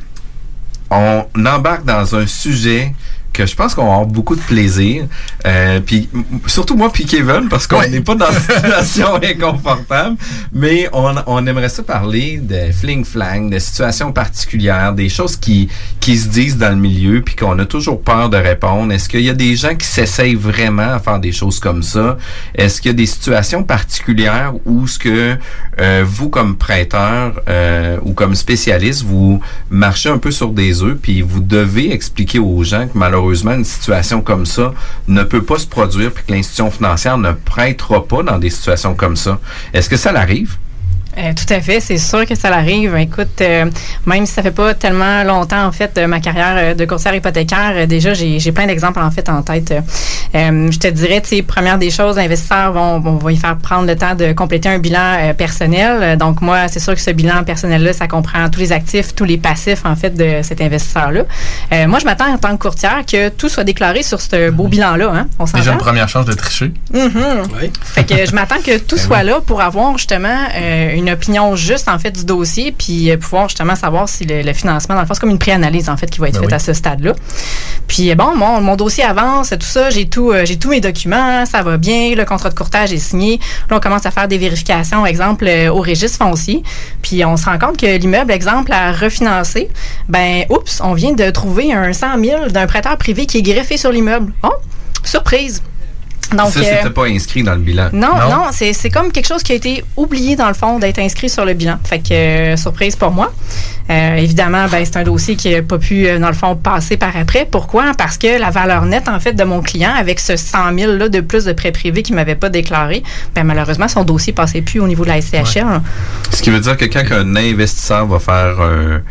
on embarque dans un sujet que je pense qu'on va avoir beaucoup de plaisir. Euh, puis surtout moi puis Kevin, parce qu'on n'est pas dans une situation inconfortable, mais on, on aimerait ça parler de fling-flang, de situations particulières, des choses qui, qui se disent dans le milieu, puis qu'on a toujours peur de répondre. Est-ce qu'il y a des gens qui s'essayent vraiment à faire des choses comme ça? Est-ce qu'il y a des situations particulières où ce que euh, vous, comme prêteur euh, ou comme spécialiste, vous marchez un peu sur des œufs, puis vous devez expliquer aux gens que malheureusement, une situation comme ça ne peut pas se produire, puis que l'institution financière ne prêtera pas dans des situations comme ça. Est-ce que ça l'arrive? Euh, tout à fait, c'est sûr que ça l'arrive. Écoute, euh, même si ça fait pas tellement longtemps en fait de ma carrière euh, de courtière hypothécaire, euh, déjà j'ai j'ai plein d'exemples en fait en tête. Je te dirais, tu sais, première des choses, les investisseurs vont, vont, vont y faire prendre le temps de compléter un bilan euh, personnel. Donc moi, c'est sûr que ce bilan personnel-là, ça comprend tous les actifs, tous les passifs en fait de cet investisseur-là. Euh, moi, je m'attends en tant que courtière que tout soit déclaré sur ce beau bilan-là. Hein? On Déjà une première chance de tricher. Mhm. Fait que je m'attends que tout soit là pour avoir justement euh, une opinion juste en fait du dossier, puis euh, pouvoir justement savoir si le, le financement, dans le fond, c'est comme une préanalyse en fait qui va être Ben faite oui. à ce stade-là. Puis euh, bon, mon, mon dossier avance, tout ça, j'ai tout, euh, j'ai tous mes documents, ça va bien, le contrat de courtage est signé. Là, on commence à faire des vérifications, exemple euh, au registre foncier, puis on se rend compte que l'immeuble, exemple, à refinancer, ben, oups, on vient de trouver un 100 000 d'un prêteur privé qui est greffé sur l'immeuble. Oh, surprise. Donc, ça, euh, c'était pas inscrit dans le bilan. non, non, c'est c'est comme quelque chose qui a été oublié dans le fond d'être inscrit sur le bilan. Fait que euh, surprise pour moi. Euh, évidemment, ben, c'est un dossier qui n'a pas pu, euh, dans le fond, passer par après. Pourquoi? Parce que la valeur nette, en fait, de mon client, avec ce 100 000 là, de plus de prêts privés qu'il ne m'avait pas déclaré, ben, malheureusement, son dossier ne passait plus au niveau de la SCHL. Ce qui veut dire que quand un investisseur va faire un-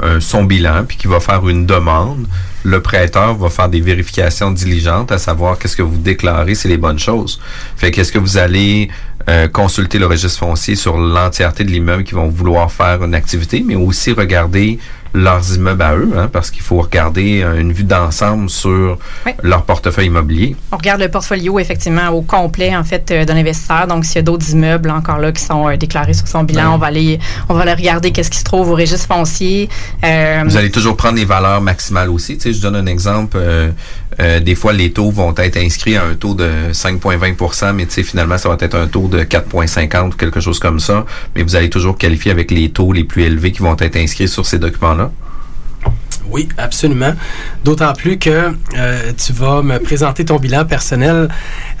un- son bilan puis qu'il va faire une demande, le prêteur va faire des vérifications diligentes à savoir qu'est-ce que vous déclarez, c'est les bonnes choses. Fait qu'est-ce que vous allez euh, consulter le registre foncier sur l'entièreté de l'immeuble qui vont vouloir faire une activité, mais aussi regarder leurs immeubles à eux, hein, parce qu'il faut regarder euh, une vue d'ensemble sur Oui. leur portefeuille immobilier. On regarde le portfolio effectivement au complet en fait euh, d'un investisseur. Donc s'il y a d'autres immeubles encore là qui sont euh, déclarés sur son bilan, on va aller on va aller regarder qu'est-ce qui se trouve au registre foncier. Euh, Vous allez toujours prendre les valeurs maximales aussi. Tu sais, je donne un exemple. euh, euh, des fois, les taux vont être inscrits à un taux de 5,20% mais tu sais, finalement, ça va être un taux de 4,50 ou quelque chose comme ça. Mais vous allez toujours qualifier avec les taux les plus élevés qui vont être inscrits sur ces documents-là. Oui, absolument. D'autant plus que euh, tu vas me présenter ton bilan personnel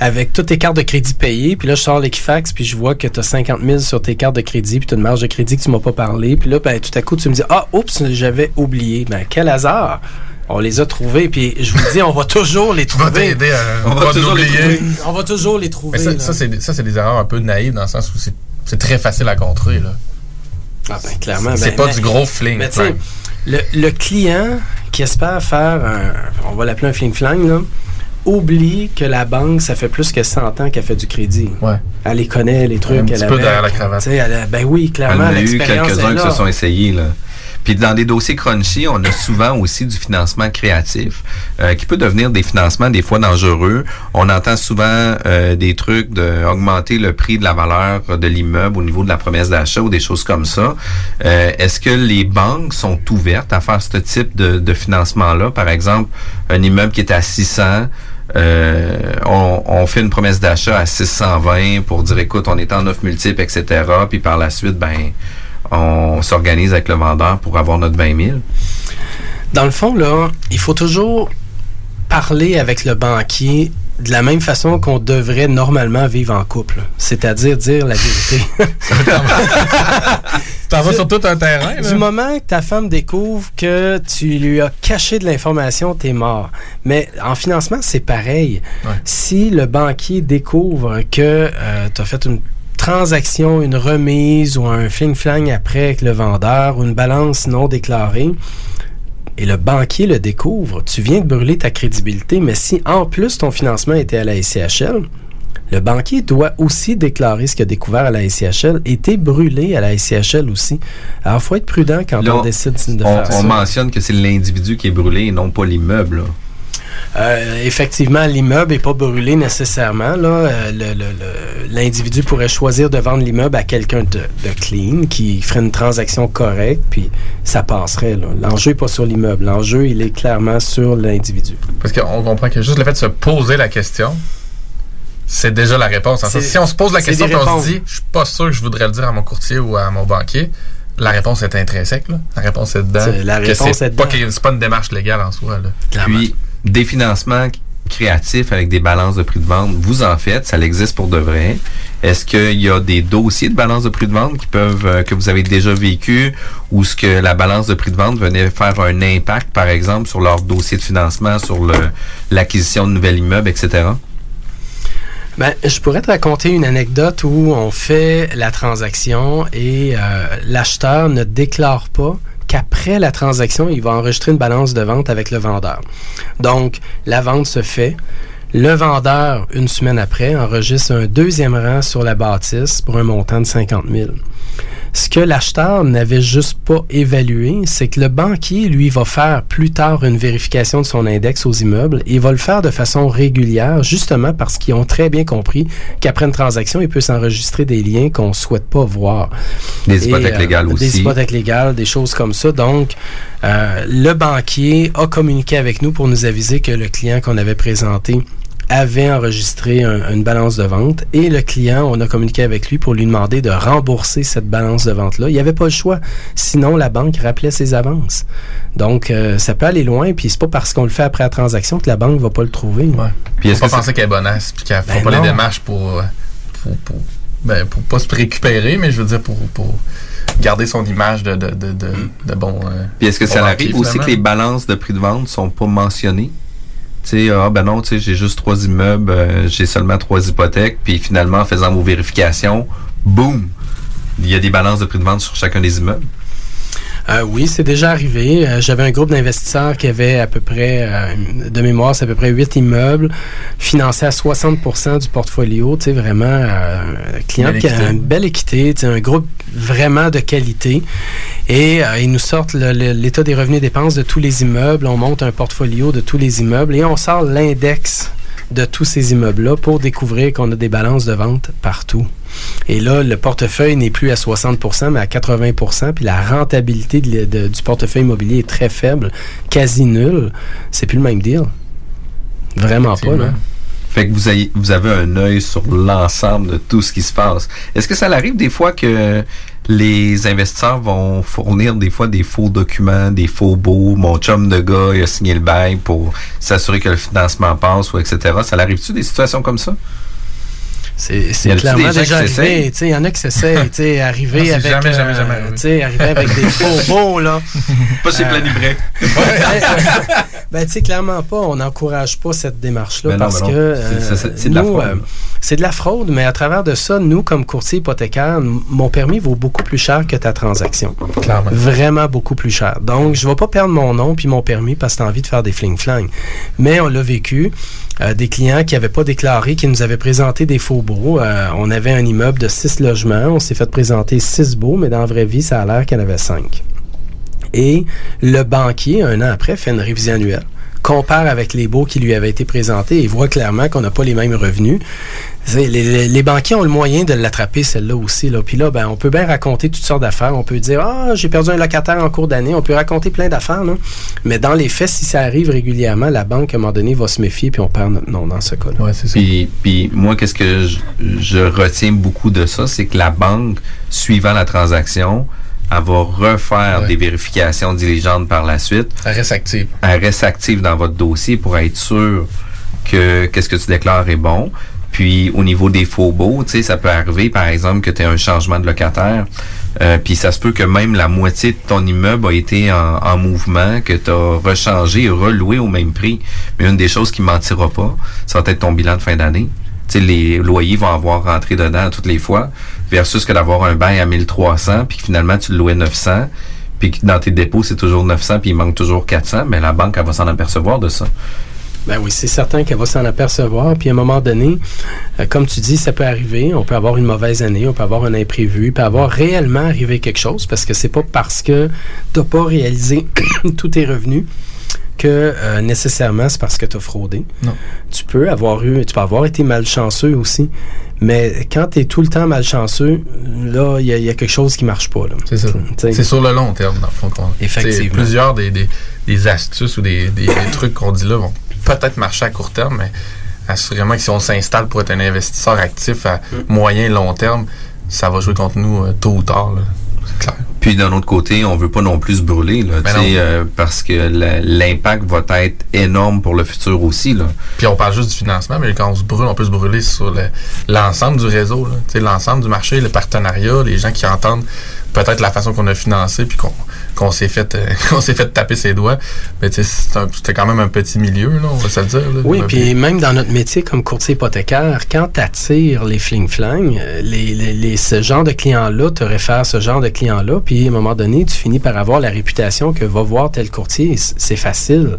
avec toutes tes cartes de crédit payées. Puis là, je sors l'Equifax, puis je vois que tu as 50 000 sur tes cartes de crédit, puis tu as une marge de crédit que tu m'as pas parlé. Puis là, ben, tout à coup, tu me dis Ah, oups, j'avais oublié. Ben, quel hasard! On les a trouvés, puis je vous dis, on va toujours les trouver. à On on va va toujours les trouver. On va toujours les trouver. Mais ça, c'est des- erreurs un peu naïves dans le sens où c'est très facile à contrer. Là. Ah ben, clairement. C'est ben, pas mais- du gros fling. Mais le, le client qui espère faire un, on va l'appeler un fling-flang, là, oublie que la banque, ça fait plus que 100 ans qu'elle fait du crédit. Elle les connaît, les trucs. Un petit elle peu derrière la cravate. Elle a- ben oui, Il y clairement, en a eu quelques-uns qui se sont essayés. Là. Puis dans des dossiers crunchy, on a souvent aussi du financement créatif euh, qui peut devenir des financements des fois dangereux. On entend souvent euh, des trucs d'augmenter le prix de la valeur de l'immeuble au niveau de la promesse d'achat ou des choses comme ça. Euh, Est-ce que les banques sont ouvertes à faire ce type de, de financement-là? Par exemple, un immeuble qui est à 600, euh, on, on fait une promesse d'achat à 620 pour dire écoute, on est en offre multiple, etc. Puis par la suite, ben on s'organise avec le vendeur pour avoir notre 20 000. Dans le fond, là, il faut toujours parler avec le banquier de la même façon qu'on devrait normalement vivre en couple. C'est-à-dire dire la vérité. Tu t'en vas sur tout un terrain. là. Du moment que ta femme découvre que tu lui as caché de l'information, t'es mort. Mais en financement, c'est pareil. Si le banquier découvre que tu as fait une transaction, une remise ou un fling-flang après avec le vendeur ou une balance non déclarée, et le banquier le découvre, tu viens de brûler ta crédibilité, mais si en plus ton financement était à la SCHL, le banquier doit aussi déclarer ce qu'il a découvert à la SCHL et t'es brûlé à la SCHL aussi. Alors, il faut être prudent quand Là, on décide de on, faire on ça. mentionne que c'est l'individu qui est brûlé et non pas l'immeuble. Euh, effectivement, l'immeuble n'est pas brûlé nécessairement. là. Euh, le- le- le- L'individu pourrait choisir de vendre l'immeuble à quelqu'un de, de clean qui ferait une transaction correcte, puis ça passerait. là. L'enjeu n'est pas sur l'immeuble. L'enjeu, il est clairement sur l'individu. Parce qu'on comprend que juste le fait de se poser la question, c'est déjà la réponse. En C'est- fait, si on se pose la question et on se dit, je suis pas sûr que je voudrais le dire à mon courtier ou à mon banquier, la réponse est intrinsèque. Là. La réponse est dedans. C'est- la Que réponse c'est est pas, dedans. pas une démarche légale en soi. Là. Puis, des financements créatifs avec des balances de prix de vente, vous en faites, ça existe pour de vrai. Est-ce qu'il y a des dossiers de balance de prix de vente qui peuvent euh, que vous avez déjà vécu ou ce que la balance de prix de vente venait faire un impact, par exemple, sur leur dossier de financement, sur l'acquisition de nouvel immeuble, etc. Ben, je pourrais te raconter une anecdote où on fait la transaction et euh, l'acheteur ne déclare pas qu'après la transaction, il va enregistrer une balance de vente avec le vendeur. Donc, la vente se fait. Le vendeur, une semaine après, enregistre un deuxième rang sur la bâtisse pour un montant de 50 000. Ce que l'acheteur n'avait juste pas évalué, c'est que le banquier, lui, va faire plus tard une vérification de son index aux immeubles et va le faire de façon régulière, justement parce qu'ils ont très bien compris qu'après une transaction, il peut s'enregistrer des liens qu'on ne souhaite pas voir. Des hypothèques Et, légales Des aussi. hypothèques légales, des choses comme ça. Donc, euh, le banquier a communiqué avec nous pour nous aviser que le client qu'on avait présenté avait enregistré un- une balance de vente et le client, on a communiqué avec lui pour lui demander de rembourser cette balance de vente-là. Il n'y avait pas le choix. Sinon, la banque rappelait ses avances. Donc, euh, ça peut aller loin, puis c'est pas parce qu'on le fait après la transaction que la banque va pas le trouver. Puis est-ce pas penser qu'elle est bonasse puis qu'elle ne Ben pas non. les démarches pour, euh, pour, pour Ben, pour pas se récupérer, mais je veux dire pour, pour garder son image de, de, de, de, de bon. euh, Puis est-ce que ça arrive aussi que les balances de prix de vente sont pas mentionnées? Sais, ah ben non, tu sais, j'ai juste trois immeubles, euh, j'ai seulement trois hypothèques, puis finalement, en faisant vos vérifications, boum! Il y a des balances de prix de vente sur chacun des immeubles. Euh, oui, c'est déjà arrivé. Euh, J'avais un groupe d'investisseurs qui avait à peu près, euh, de mémoire, c'est à peu près 8 immeubles, financés à 60% du portfolio. Tu sais, vraiment, un client Belle qui a une belle équité, tu sais, un groupe vraiment de qualité. Et ils nous sortent l'état des revenus et dépenses de tous les immeubles. On monte un portfolio de tous les immeubles et on sort l'index de tous ces immeubles-là pour découvrir qu'on a des balances de vente partout. Et là, le portefeuille n'est plus à 60% mais à 80% puis la rentabilité du portefeuille immobilier est très faible, quasi nulle. C'est plus le même deal. Vraiment pas, là. Fait que vous avez, vous avez un œil sur l'ensemble de tout ce qui se passe. Est-ce que ça arrive des fois que les investisseurs vont fournir des fois des faux documents, des faux beaux, mon chum de gars, il a signé le bail pour s'assurer que le financement passe ou etc. Ça arrive-tu des situations comme ça? C'est clairement déjà qui arrivé. Il y en a qui s'essayent, arriver avec, jamais, jamais, euh, jamais arriver avec des faux beaux, là. Pas chez Euh, Planibret. ben, tu sais, clairement pas. On n'encourage pas cette démarche-là Ben non, parce ben non. que euh, C'est- de la nous, fraude. euh, c'est de la fraude, mais à travers de ça, nous, comme courtier hypothécaire, mon permis vaut beaucoup plus cher que ta transaction. Clairement. Vraiment beaucoup plus cher. Donc, je ne vais pas perdre mon nom puis mon permis parce que tu as envie de faire des fling-flang. Mais on l'a vécu. Euh, des clients qui n'avaient pas déclaré, qui nous avaient présenté des faux baux. Euh, on avait un immeuble de six logements. On s'est fait présenter six baux, mais dans la vraie vie, ça a l'air qu'il y en avait cinq. Et le banquier, un an après, fait une révision annuelle, compare avec les baux qui lui avaient été présentés et voit clairement qu'on n'a pas les mêmes revenus. C'est- Les, les- les banquiers ont le moyen de l'attraper, celle-là aussi. Là. Puis là, ben, on peut bien raconter toutes sortes d'affaires. On peut dire Ah, j'ai perdu un locataire en cours d'année. On peut raconter plein d'affaires. là. Mais dans les faits, si ça arrive régulièrement, la banque, à un moment donné, va se méfier puis on perd notre nom dans ce cas-là. Puis, puis moi, qu'est-ce que je, je retiens beaucoup de ça, c'est que la banque, suivant la transaction, elle va refaire des vérifications diligentes par la suite. Elle reste active. Elle reste active dans votre dossier pour être sûr que qu'est-ce que tu déclares est bon. Puis au niveau des faux baux, tu sais, ça peut arriver, par exemple, que tu un changement de locataire. Euh, puis ça se peut que même la moitié de ton immeuble a été en, en mouvement, que tu as rechangé et reloué au même prix. Mais une des choses qui mentira pas, ça va être ton bilan de fin d'année. Tu sais, les loyers vont avoir rentré dedans toutes les fois, versus que d'avoir un bail à 1300, puis finalement tu le louais 900, puis dans tes dépôts c'est toujours 900, puis il manque toujours 400, mais la banque elle va s'en apercevoir de ça. Ben oui, c'est certain qu'elle va s'en apercevoir. Puis à un moment donné, euh, comme tu dis, ça peut arriver. On peut avoir une mauvaise année, on peut avoir un imprévu, il peut avoir réellement arrivé quelque chose parce que c'est pas parce que tu n'as pas réalisé tous tes revenus que euh, nécessairement c'est parce que tu as fraudé. Non. Tu peux avoir eu, tu peux avoir été malchanceux aussi. Mais quand tu es tout le temps malchanceux, là, il y, a- il y a quelque chose qui marche pas. C'est ça. C'est sur le long terme, dans le fond. Effectivement. Plusieurs des, des, des astuces ou des, des- des trucs qu'on dit là vont peut-être marcher à court terme, mais assurément que si on s'installe pour être un investisseur actif à moyen et long terme, ça va jouer contre nous euh, tôt ou tard. là. C'est clair. Puis d'un autre côté, on veut pas non plus se brûler, là, Ben euh, parce que la- l'impact va être énorme pour le futur aussi. Là. Puis on parle juste du financement, mais quand on se brûle, on peut se brûler sur le- l'ensemble du réseau, l'ensemble du marché, le partenariat, les gens qui entendent peut-être la façon qu'on a financé puis qu'on qu'on s'est fait euh, qu'on s'est fait taper ses doigts. Mais c'était quand même un petit milieu, là, on va se le dire. là. Oui, puis même dans notre métier comme courtier hypothécaire, quand tu attires les fling-flang, euh, les, les- les- ce genre de clients-là te réfère ce genre de clients-là, puis à un moment donné, tu finis par avoir la réputation que va voir tel courtier, c'est facile.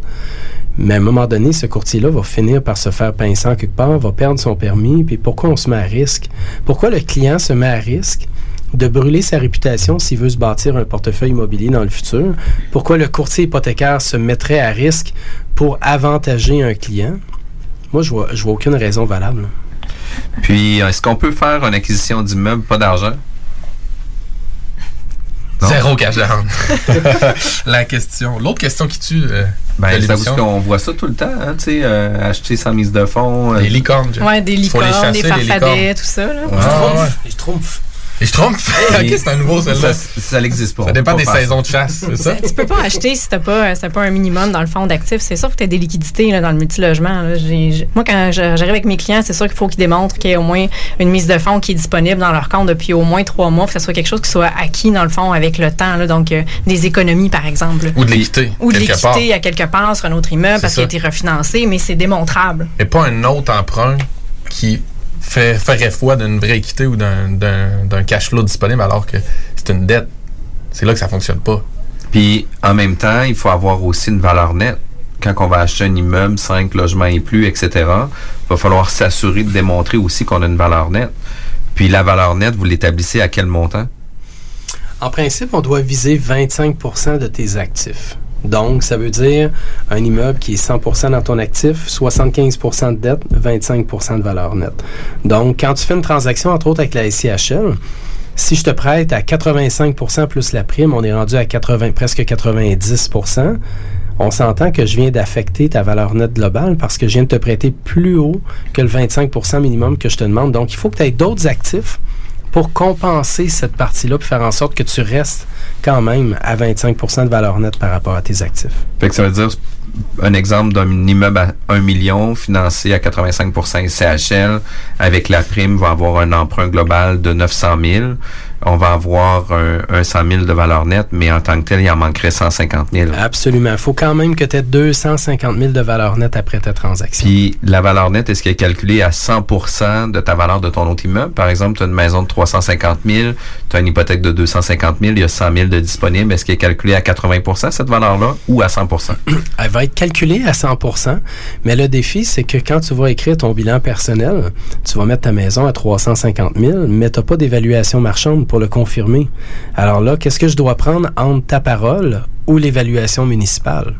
Mais à un moment donné, ce courtier-là va finir par se faire pincer en quelque part, va perdre son permis, puis pourquoi on se met à risque? Pourquoi le client se met à risque? De brûler sa réputation s'il veut se bâtir un portefeuille immobilier dans le futur? Pourquoi le courtier hypothécaire se mettrait à risque pour avantager un client? Moi, je vois, je vois aucune raison valable. Puis, est-ce qu'on peut faire une acquisition d'immeuble, pas d'argent? Non? Zéro cash. La question. L'autre question qui tue. euh, Ben, qu'on voit ça tout le temps, hein, tu sais, euh, acheter sans mise de fonds. euh, Les licornes. Ouais, des Faut les licornes, des chasser, farfadets, tout ça. Là. Ah, ouais. Les. Et je trompe? ok, c'est un nouveau, celle-là. Ça, n'existe pas. Ça dépend On des saisons de chasse, c'est ça? Tu peux pas acheter si t'as pas, si t'as pas un minimum dans le fond d'actifs. C'est sûr que tu as des liquidités là, dans le multilogement. là. Moi, quand j'arrive avec mes clients, c'est sûr qu'il faut qu'ils démontrent qu'il y ait au moins une mise de fonds qui est disponible dans leur compte depuis au moins trois mois, que ce soit quelque chose qui soit acquis dans le fond avec le temps. là. donc, euh, des économies, par exemple. Ou de l'équité. Ou de l'équité à quelque part sur un autre immeuble parce qu'il a été refinancé, mais c'est démontrable. Et pas un autre emprunt qui fait, ferait foi d'une vraie équité ou d'un- d'un d'un cash flow disponible alors que c'est une dette. C'est là que ça fonctionne pas. Puis en même temps, il faut avoir aussi une valeur nette. Quand on va acheter un immeuble, 5 logements et plus, etc., il va falloir s'assurer de démontrer aussi qu'on a une valeur nette. Puis la valeur nette, vous l'établissez à quel montant? En principe, on doit viser 25% de tes actifs. Donc, ça veut dire un immeuble qui est 100% dans ton actif, 75% de dette, 25% de valeur nette. Donc, quand tu fais une transaction, entre autres avec la SCHL, si je te prête à 85% plus la prime, on est rendu à 80, presque 90% on s'entend que je viens d'affecter ta valeur nette globale parce que je viens de te prêter plus haut que le 25% minimum que je te demande. Donc, il faut que tu aies d'autres actifs pour compenser cette partie-là, pour faire en sorte que tu restes quand même à 25% de valeur nette par rapport à tes actifs. Fait que ça veut dire un exemple d'un immeuble à 1 million financé à 85% CHL avec la prime va avoir un emprunt global de 900 000. On va avoir un, un 100 000 de valeur nette, mais en tant que tel, il en manquerait 150 000. Absolument. Il faut quand même que tu aies 250 000 de valeur nette après ta transaction. Puis la valeur nette, est-ce qu'elle est calculée à 100% de ta valeur de ton autre immeuble? Par exemple, tu as une maison de 350 000, tu as une hypothèque de 250 000, il y a 100 000 de disponible. Est-ce qu'elle est calculée à 80% cette valeur-là ou à 100% Elle va être calculée à 100% mais le défi, c'est que quand tu vas écrire ton bilan personnel, tu vas mettre ta maison à 350 000, mais tu n'as pas d'évaluation marchande pour le confirmer. Alors là, qu'est-ce que je dois prendre entre ta parole ou l'évaluation municipale?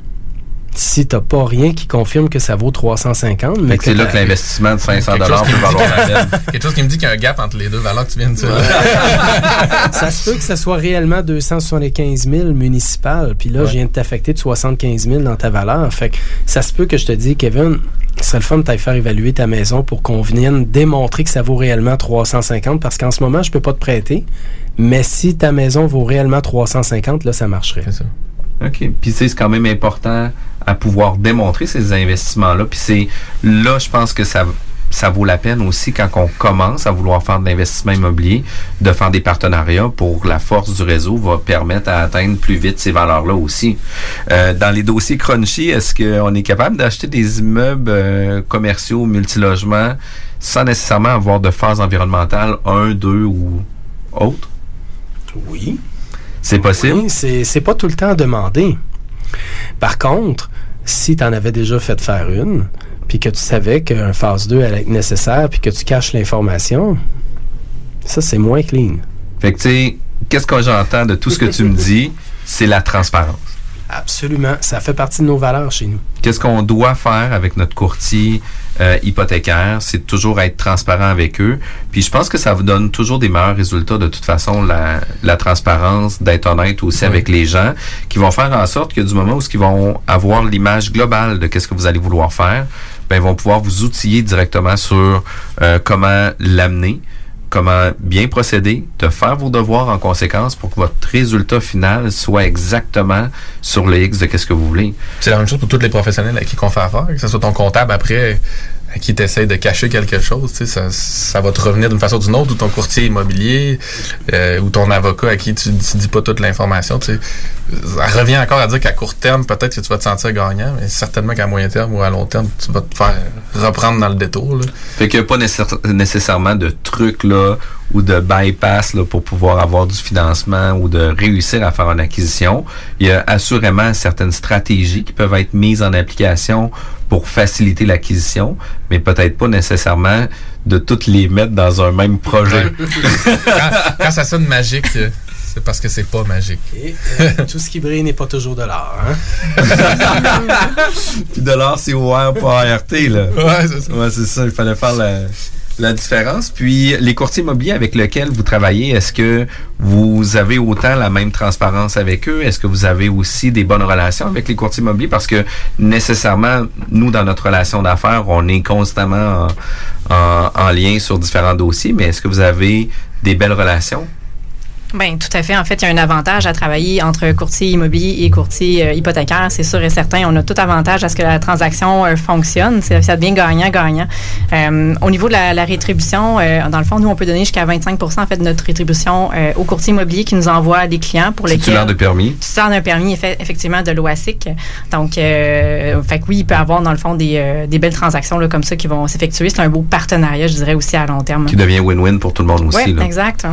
Si tu n'as pas rien qui confirme que ça vaut 350, mais Fait que c'est là que l'investissement de 500 Quelque chose peut qui me dit valoir la qu'il y a- peine. Quelque chose qui me dit qu'il y a un gap entre les deux valeurs que tu viens de dire. ça se peut que ça soit réellement 275 000 municipal, puis là, Ouais. je viens de t'affecter de 75 000 dans ta valeur. Fait que ça se peut que je te dis, Kevin, ce serait le fun de t'aller faire évaluer ta maison pour qu'on vienne démontrer que ça vaut réellement 350, parce qu'en ce moment, je peux pas te prêter, mais si ta maison vaut réellement 350, là, ça marcherait. OK. Puis tu sais, c'est quand même important à pouvoir démontrer ces investissements-là. Puis c'est là, je pense que ça ça vaut la peine aussi quand on commence à vouloir faire de l'investissement immobilier, de faire des partenariats pour la force du réseau va permettre à atteindre plus vite ces valeurs-là aussi. Euh, dans les dossiers crunchy, est-ce qu'on est capable d'acheter des immeubles euh, commerciaux multilogements sans nécessairement avoir de phase environnementale 1, 2 ou autre? Oui. C'est possible? Oui, c'est c'est pas tout le temps demandé. Par contre, si tu en avais déjà fait faire une, puis que tu savais qu'un phase 2 allait être nécessaire, puis que tu caches l'information, ça, c'est moins clean. Fait que tu sais, qu'est-ce que j'entends de tout ce que tu me dis? C'est la transparence. Absolument. Ça fait partie de nos valeurs chez nous. Qu'est-ce qu'on doit faire avec notre courtier? Euh, hypothécaire? C'est toujours être transparent avec eux. Puis je pense que ça vous donne toujours des meilleurs résultats de toute façon, la, la transparence, d'être honnête aussi avec les gens, qui vont faire en sorte que du moment où ils vont avoir l'image globale de qu'est-ce que vous allez vouloir faire, ben ils vont pouvoir vous outiller directement sur euh, comment l'amener comment bien procéder, de faire vos devoirs en conséquence pour que votre résultat final soit exactement sur le X de qu'est-ce que vous voulez. C'est la même chose pour tous les professionnels à qui on fait affaire, que ce soit ton comptable après à qui tu de cacher quelque chose, ça, ça va te revenir d'une façon ou d'une autre, ou ton courtier immobilier, euh, ou ton avocat à qui tu, tu dis pas toute l'information. Ça revient encore à dire qu'à court terme, peut-être que tu vas te sentir gagnant, mais certainement qu'à moyen terme ou à long terme, tu vas te faire reprendre dans le détour. Là. Fait qu'il n'y a pas nécessaire- nécessairement de truc là ou de bypass là, pour pouvoir avoir du financement ou de réussir à faire une acquisition. Il y a assurément certaines stratégies qui peuvent être mises en application pour faciliter l'acquisition, mais peut-être pas nécessairement de toutes les mettre dans un même projet. quand, quand ça sonne magique, euh, c'est parce que c'est pas magique. Et, euh, tout ce qui brille n'est pas toujours de l'or. Hein? Puis de l'or, c'est OR, pas ART, là. Ouais, c'est ça. Ouais, c'est ça. Il fallait faire la, la différence. Puis les courtiers immobiliers avec lesquels vous travaillez, est-ce que vous avez autant la même transparence avec eux? Est-ce que vous avez aussi des bonnes relations avec les courtiers immobiliers? Parce que nécessairement, nous, dans notre relation d'affaires, on est constamment en, en- en lien sur différents dossiers, mais est-ce que vous avez des belles relations? Ben tout à fait. En fait, il y a un avantage à travailler entre courtier immobilier et courtier euh, hypothécaire, c'est sûr et certain. On a tout avantage à ce que la transaction euh, fonctionne. Ça devient gagnant-gagnant. Euh, au niveau de la, la rétribution, euh, dans le fond, nous, on peut donner jusqu'à 25% en fait, de notre rétribution euh, aux courtiers immobiliers qui nous envoient des clients pour lesquels... Titulaire de permis? Titulaire d'un permis, effe- effectivement, de l'OASIC. Donc, fait que oui, il peut avoir, dans le fond, des, des belles transactions là, comme ça qui vont s'effectuer. C'est un beau partenariat, je dirais, aussi à long terme. Qui devient win-win pour tout le monde aussi. Oui, exact.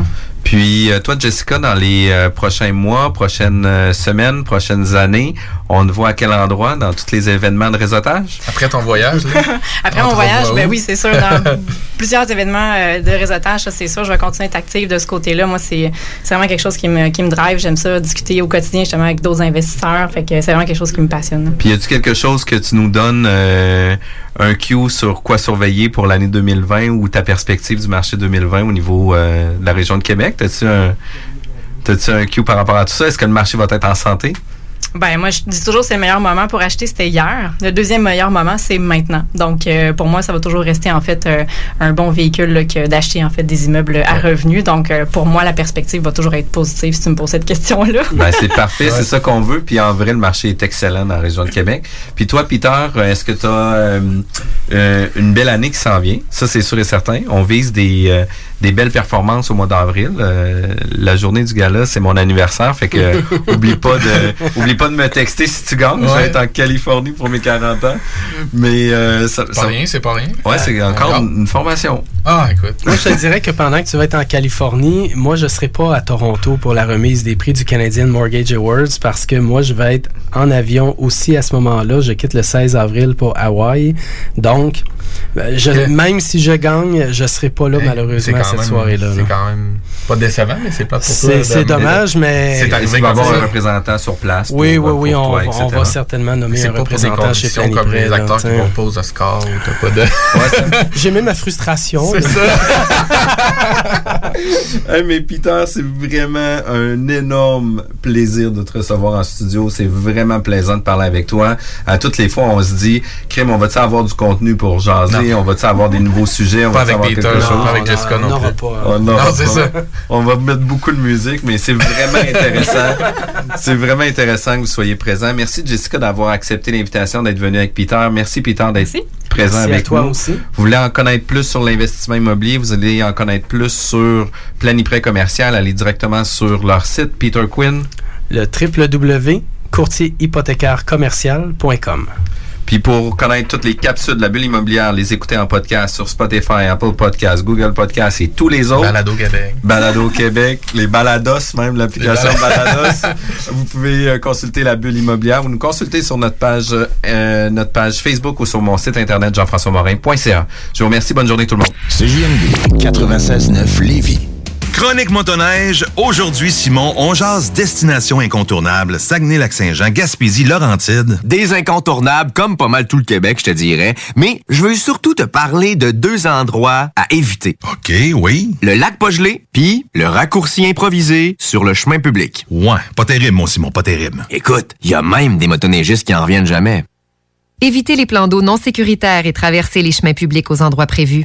Puis euh, toi, Jessica, dans les euh, prochains mois, prochaines euh, semaines, prochaines années, on te voit à quel endroit dans tous les événements de réseautage? Après ton voyage, là? Après On mon voyage, ben oui, c'est sûr, dans plusieurs événements euh, de réseautage, ça c'est sûr, je vais continuer à être active de ce côté-là. Moi, c'est c'est vraiment quelque chose qui me, qui me drive. J'aime ça, discuter au quotidien justement avec d'autres investisseurs. Fait que c'est vraiment quelque chose qui me passionne. Puis y a-tu quelque chose que tu nous donnes euh, un cue sur quoi surveiller pour l'année 2020 ou ta perspective du marché 2020 au niveau euh, de la région de Québec? T'as-tu un, t'as-tu un cue par rapport à tout ça? Est-ce que le marché va être en santé? Ben moi, je dis toujours que c'est le meilleur moment pour acheter, c'était hier. Le deuxième meilleur moment, c'est maintenant. Donc, euh, pour moi, ça va toujours rester en fait euh, un bon véhicule là, que d'acheter en fait des immeubles à revenus. Donc, euh, pour moi, la perspective va toujours être positive si tu me poses cette question-là. Ben, c'est parfait, c'est ça qu'on veut. Puis en vrai, le marché est excellent dans la région de Québec. Puis toi, Peter, est-ce que tu as une belle année qui s'en vient? Ça, c'est sûr et certain. On vise des, euh, des belles performances au mois d'avril. Euh, la journée du gala, c'est mon anniversaire. Fait que euh, oublie pas de oublie pas de me texter si tu gagnes. Je vais être en Californie pour mes 40 ans. Mais euh, ça, Pas ça- rien, c'est pas rien. Ouais, c'est encore Encore. une, une formation. Ah, écoute. Moi, je te dirais que pendant que tu vas être en Californie, moi, je serai pas à Toronto pour la remise des prix du Canadian Mortgage Awards parce que moi, je vais être en avion aussi à ce moment-là. Je quitte le 16 avril pour Hawaï. Donc, je, Ok. même si je gagne, je serai pas là, C'est malheureusement, quand cette soirée-là. C'est quand même pas décevant, mais c'est plate pour toi. C'est dommage, mais. C'est arrivé va avoir un représentant sur place. Oui, pour, oui, oui, pour on, toi, va- etc. on va certainement nommer C'est un pas pour des représentant chez conditions comme les acteurs qui pas aux Oscars ou t'as pas de... J'ai mis ma frustration. C'est ça. Hey, mais Peter, c'est vraiment un énorme plaisir de te recevoir en studio. C'est vraiment plaisant de parler avec toi. À toutes les fois, on se dit, Crème, on va-tu avoir du contenu pour jaser? On va-tu avoir des nouveaux sujets? On Pas va-tu avec Peter, quelque non, chose? pas avec Jessica on non n'aura plus. pas. On n'aura Non, c'est pas. ça. On va mettre beaucoup de musique, mais c'est vraiment intéressant. c'est vraiment intéressant que vous soyez présent. Merci Jessica d'avoir accepté l'invitation d'être venue avec Peter. Merci Peter d'être présent Merci à avec toi nous. aussi. Vous voulez en connaître plus sur l'investissement immobilier, vous allez en connaître plus sur Planiprêt commercial, allez directement sur leur site Peter Quinn. Le www.courtierhypothécaire-commercial.com. Puis pour connaître toutes les capsules de la bulle immobilière, les écouter en podcast sur Spotify, Apple Podcast, Google Podcast et tous les autres. Balado Québec. Balado Québec, les Balados même, l'application. Balados. vous pouvez euh, consulter la bulle immobilière. Vous nous consultez sur notre page, euh, notre page Facebook ou sur mon site internet jean-françois-morin.ca. Je vous remercie. Bonne journée tout le monde. CJMD 96.9 Lévis. Chronique motoneige, aujourd'hui Simon, on jase destination incontournable, Saguenay-Lac-Saint-Jean, Gaspésie, Laurentide. Des incontournables, comme pas mal tout le Québec, je te dirais. Mais je veux surtout te parler de deux endroits à éviter. OK, oui. Le lac pas gelé, puis le raccourci improvisé sur le chemin public. Ouais, pas terrible, mon Simon, pas terrible. Écoute, il y a même des motoneigistes qui en reviennent jamais. Éviter les plans d'eau non sécuritaires et traverser les chemins publics aux endroits prévus,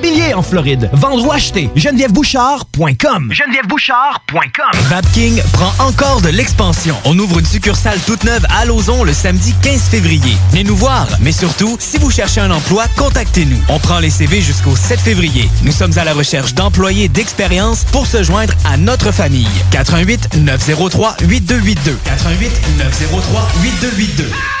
en Floride. Vendre ou acheter, genevièvebouchard.com. genevièvebouchard.com. Vapking prend encore de l'expansion. On ouvre une succursale toute neuve à Lauson le samedi 15 février. Venez nous voir, mais surtout, si vous cherchez un emploi, contactez-nous. On prend les CV jusqu'au 7 février. Nous sommes à la recherche d'employés d'expérience pour se joindre à notre famille. 88 903 8282. 88 903 8282.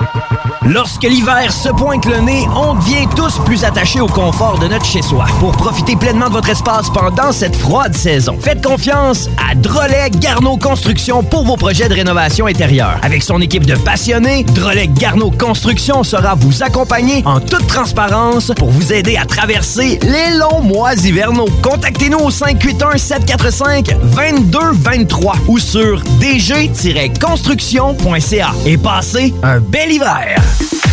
Lorsque l'hiver se pointe le nez, on devient tous plus attachés au confort de notre chez-soi. Pour profiter pleinement de votre espace pendant cette froide saison, faites confiance à Drolet Garneau Construction pour vos projets de rénovation intérieure. Avec son équipe de passionnés, Drolet Garneau Construction sera vous accompagner en toute transparence pour vous aider à traverser les longs mois hivernaux. Contactez-nous au 581-745-2223 ou sur dg-construction.ca et passez un bel hiver. Podcast.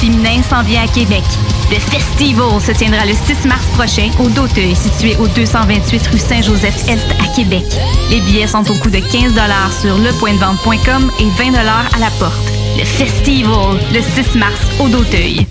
féminin s'en vient à Québec. Le Festival se tiendra le 6 mars prochain au Doteuil, situé au 228 rue Saint-Joseph-Est à Québec. Les billets sont au coût de 15 sur lepointdevente.com et 20 à la porte. Le Festival, le 6 mars au Doteuil.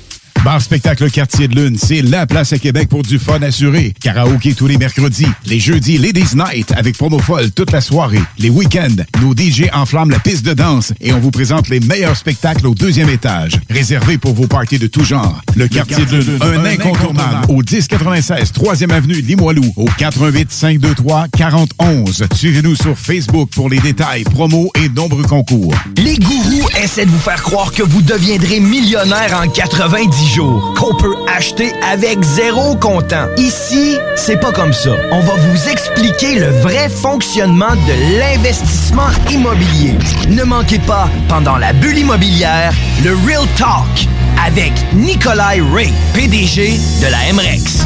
Bar Spectacle Quartier de Lune, c'est la place à Québec pour du fun assuré. Karaoké tous les mercredis. Les jeudis, Ladies Night avec promo folle toute la soirée. Les week-ends, nos DJ enflamment la piste de danse et on vous présente les meilleurs spectacles au deuxième étage. Réservé pour vos parties de tout genre. Le Quartier de Lune, un incontournable au 1096 3e avenue Limoilou au 88 523 4011. Suivez-nous sur Facebook pour les détails, promos et nombreux concours. Les gourous essaient de vous faire croire que vous deviendrez millionnaire en 90 jours, qu'on peut acheter avec zéro comptant. Ici, c'est pas comme ça. On va vous expliquer le vrai fonctionnement de l'investissement immobilier. Ne manquez pas, pendant la bulle immobilière, le Real Talk avec Nikolai Ray, PDG de la MREX.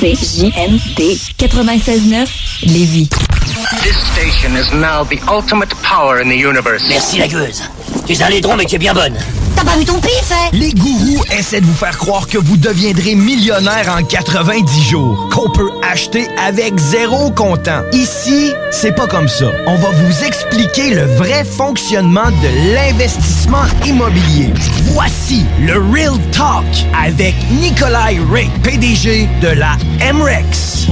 CJMD 96.9 Lévis. This station is now the ultimate power in the universe. Merci la gueuse. Tu es un laidron mais tu es bien bonne. T'as pas vu ton pif, hein? Les gourous essaient de vous faire croire que vous deviendrez millionnaire en 90 jours, qu'on peut acheter avec zéro comptant. Ici, c'est pas comme ça. On va vous expliquer le vrai fonctionnement de l'investissement immobilier. Voici le Real Talk avec Nikolai Ray, PDG de la MREX.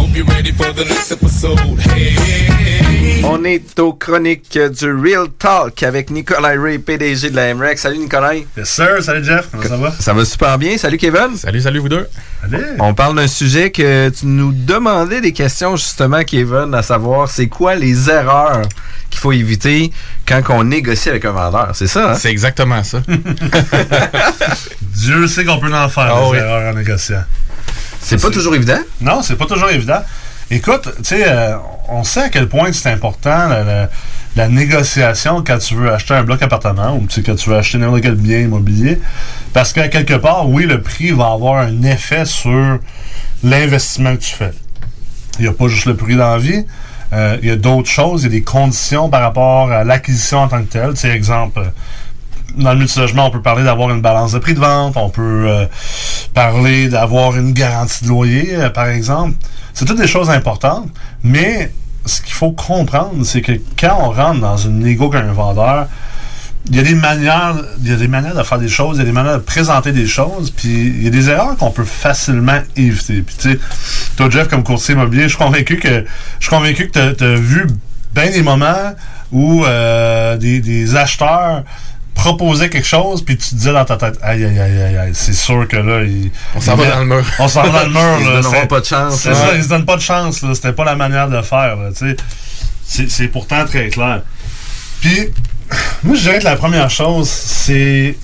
On est aux chroniques du Real Talk avec Nicolas Ray, PDG de la MREX. Salut Nicolas. Yes sir, salut Jeff, comment ça va? Ça va super bien. Salut Kevin. Salut, salut vous deux. Allez. On parle d'un sujet que tu nous demandais des questions justement, Kevin, à savoir c'est quoi les erreurs qu'il faut éviter quand on négocie avec un vendeur. C'est ça, hein? C'est exactement ça. Dieu sait qu'on peut en faire Ah des oui. erreurs en négociant. C'est pas toujours évident? Non, c'est pas toujours évident. Écoute, tu sais, euh, on sait à quel point c'est important la négociation quand tu veux acheter un bloc appartement ou quand tu veux acheter n'importe quel bien immobilier. Parce qu'à quelque part, oui, le prix va avoir un effet sur l'investissement que tu fais. Il n'y a pas juste le prix dans la vie. Euh, il y a d'autres choses, il y a des conditions par rapport à l'acquisition en tant que telle. Tu sais, exemple, dans le multilogement, on peut parler d'avoir une balance de prix de vente, on peut euh, parler d'avoir une garantie de loyer, euh, par exemple. C'est toutes des choses importantes, mais ce qu'il faut comprendre, c'est que quand on rentre dans une négo avec un vendeur, il y a des manières, il y a des manières de faire des choses, il y a des manières de présenter des choses, puis il y a des erreurs qu'on peut facilement éviter. Puis tu sais, toi Jeff comme courtier immobilier, je suis convaincu que je convaincu que tu as, vu bien des moments où euh, des acheteurs proposaient quelque chose, puis tu te disais dans ta tête, aïe aïe aïe aïe, aïe c'est sûr que là, il- On s'en va met- dans le mur. On s'en va dans le mur. Ils se pas de chance, C'est là. ça, ils se donnent pas de chance. là. C'était pas la manière de le faire. là, tu sais. C'est c'est pourtant très clair. Puis, moi, je dirais que la première chose, c'est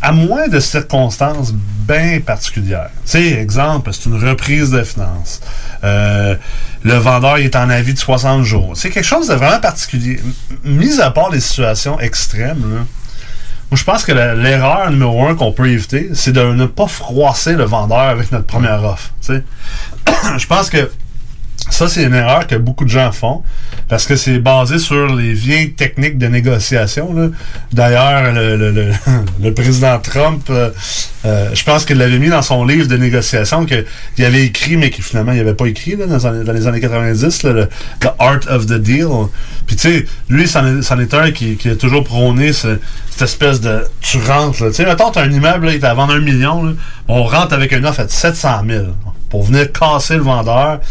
à moins de circonstances bien particulières. Tu sais, exemple, c'est une reprise de finances. Euh, le vendeur est en avis de 60 jours. C'est quelque chose de vraiment particulier. Mis à part les situations extrêmes, Moi, je pense que l'erreur numéro un qu'on peut éviter, c'est de ne pas froisser le vendeur avec notre première offre. tu sais. je pense que ça, c'est une erreur que beaucoup de gens font parce que c'est basé sur les vieilles techniques de négociation. D'ailleurs, le, le- le- le président Trump, euh, euh, je pense qu'il l'avait mis dans son livre de négociation qu'il avait écrit, mais que finalement il n'avait pas écrit là, dans, les années 90, là, le The Art of the Deal. Puis tu sais, lui, c'en est, un qui, qui a toujours prôné ce- cette espèce de... Tu rentres. Tu sais, mettons, t'as un immeuble, il est à vendre un million, là. on rentre avec une offre à 700 000 pour venir casser le vendeur tu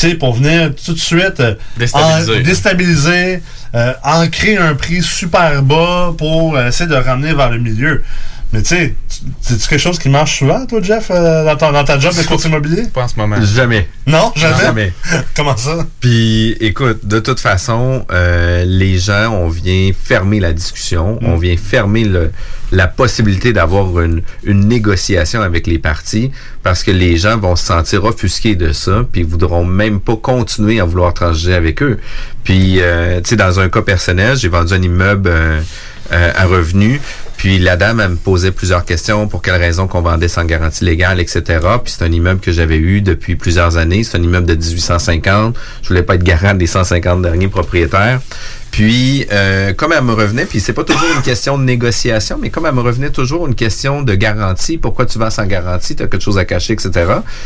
sais, pour venir tout de suite euh, Déstabiliser. en- déstabiliser, euh, ancrer un prix super bas pour euh, essayer de ramener vers le milieu. Mais tu sais, c'est-tu quelque chose qui marche souvent, toi, Jeff, euh, dans, ton- dans ta job de courtier immobilier? Pas en ce moment. Jamais. Non, jamais? Jamais. Comment ça? Puis, écoute, de toute façon, euh, les gens, on vient fermer la discussion, Mm. on vient fermer le, la possibilité d'avoir une, une négociation avec les partis parce que les gens vont se sentir offusqués de ça, puis ils voudront même pas continuer à vouloir transiger avec eux. Puis, euh, tu sais, dans un cas personnel, j'ai vendu un immeuble euh, euh, à revenu. Puis la dame, elle me posait plusieurs questions, pour quelle raison qu'on vendait sans garantie légale, etc. Puis c'est un immeuble que j'avais eu depuis plusieurs années. C'est un immeuble de 1850. Je voulais pas être garant des 150 derniers propriétaires. Puis, euh, comme elle me revenait, puis c'est pas toujours une question de négociation, mais comme elle me revenait toujours une question de garantie, pourquoi tu vends sans garantie, tu as quelque chose à cacher, etc.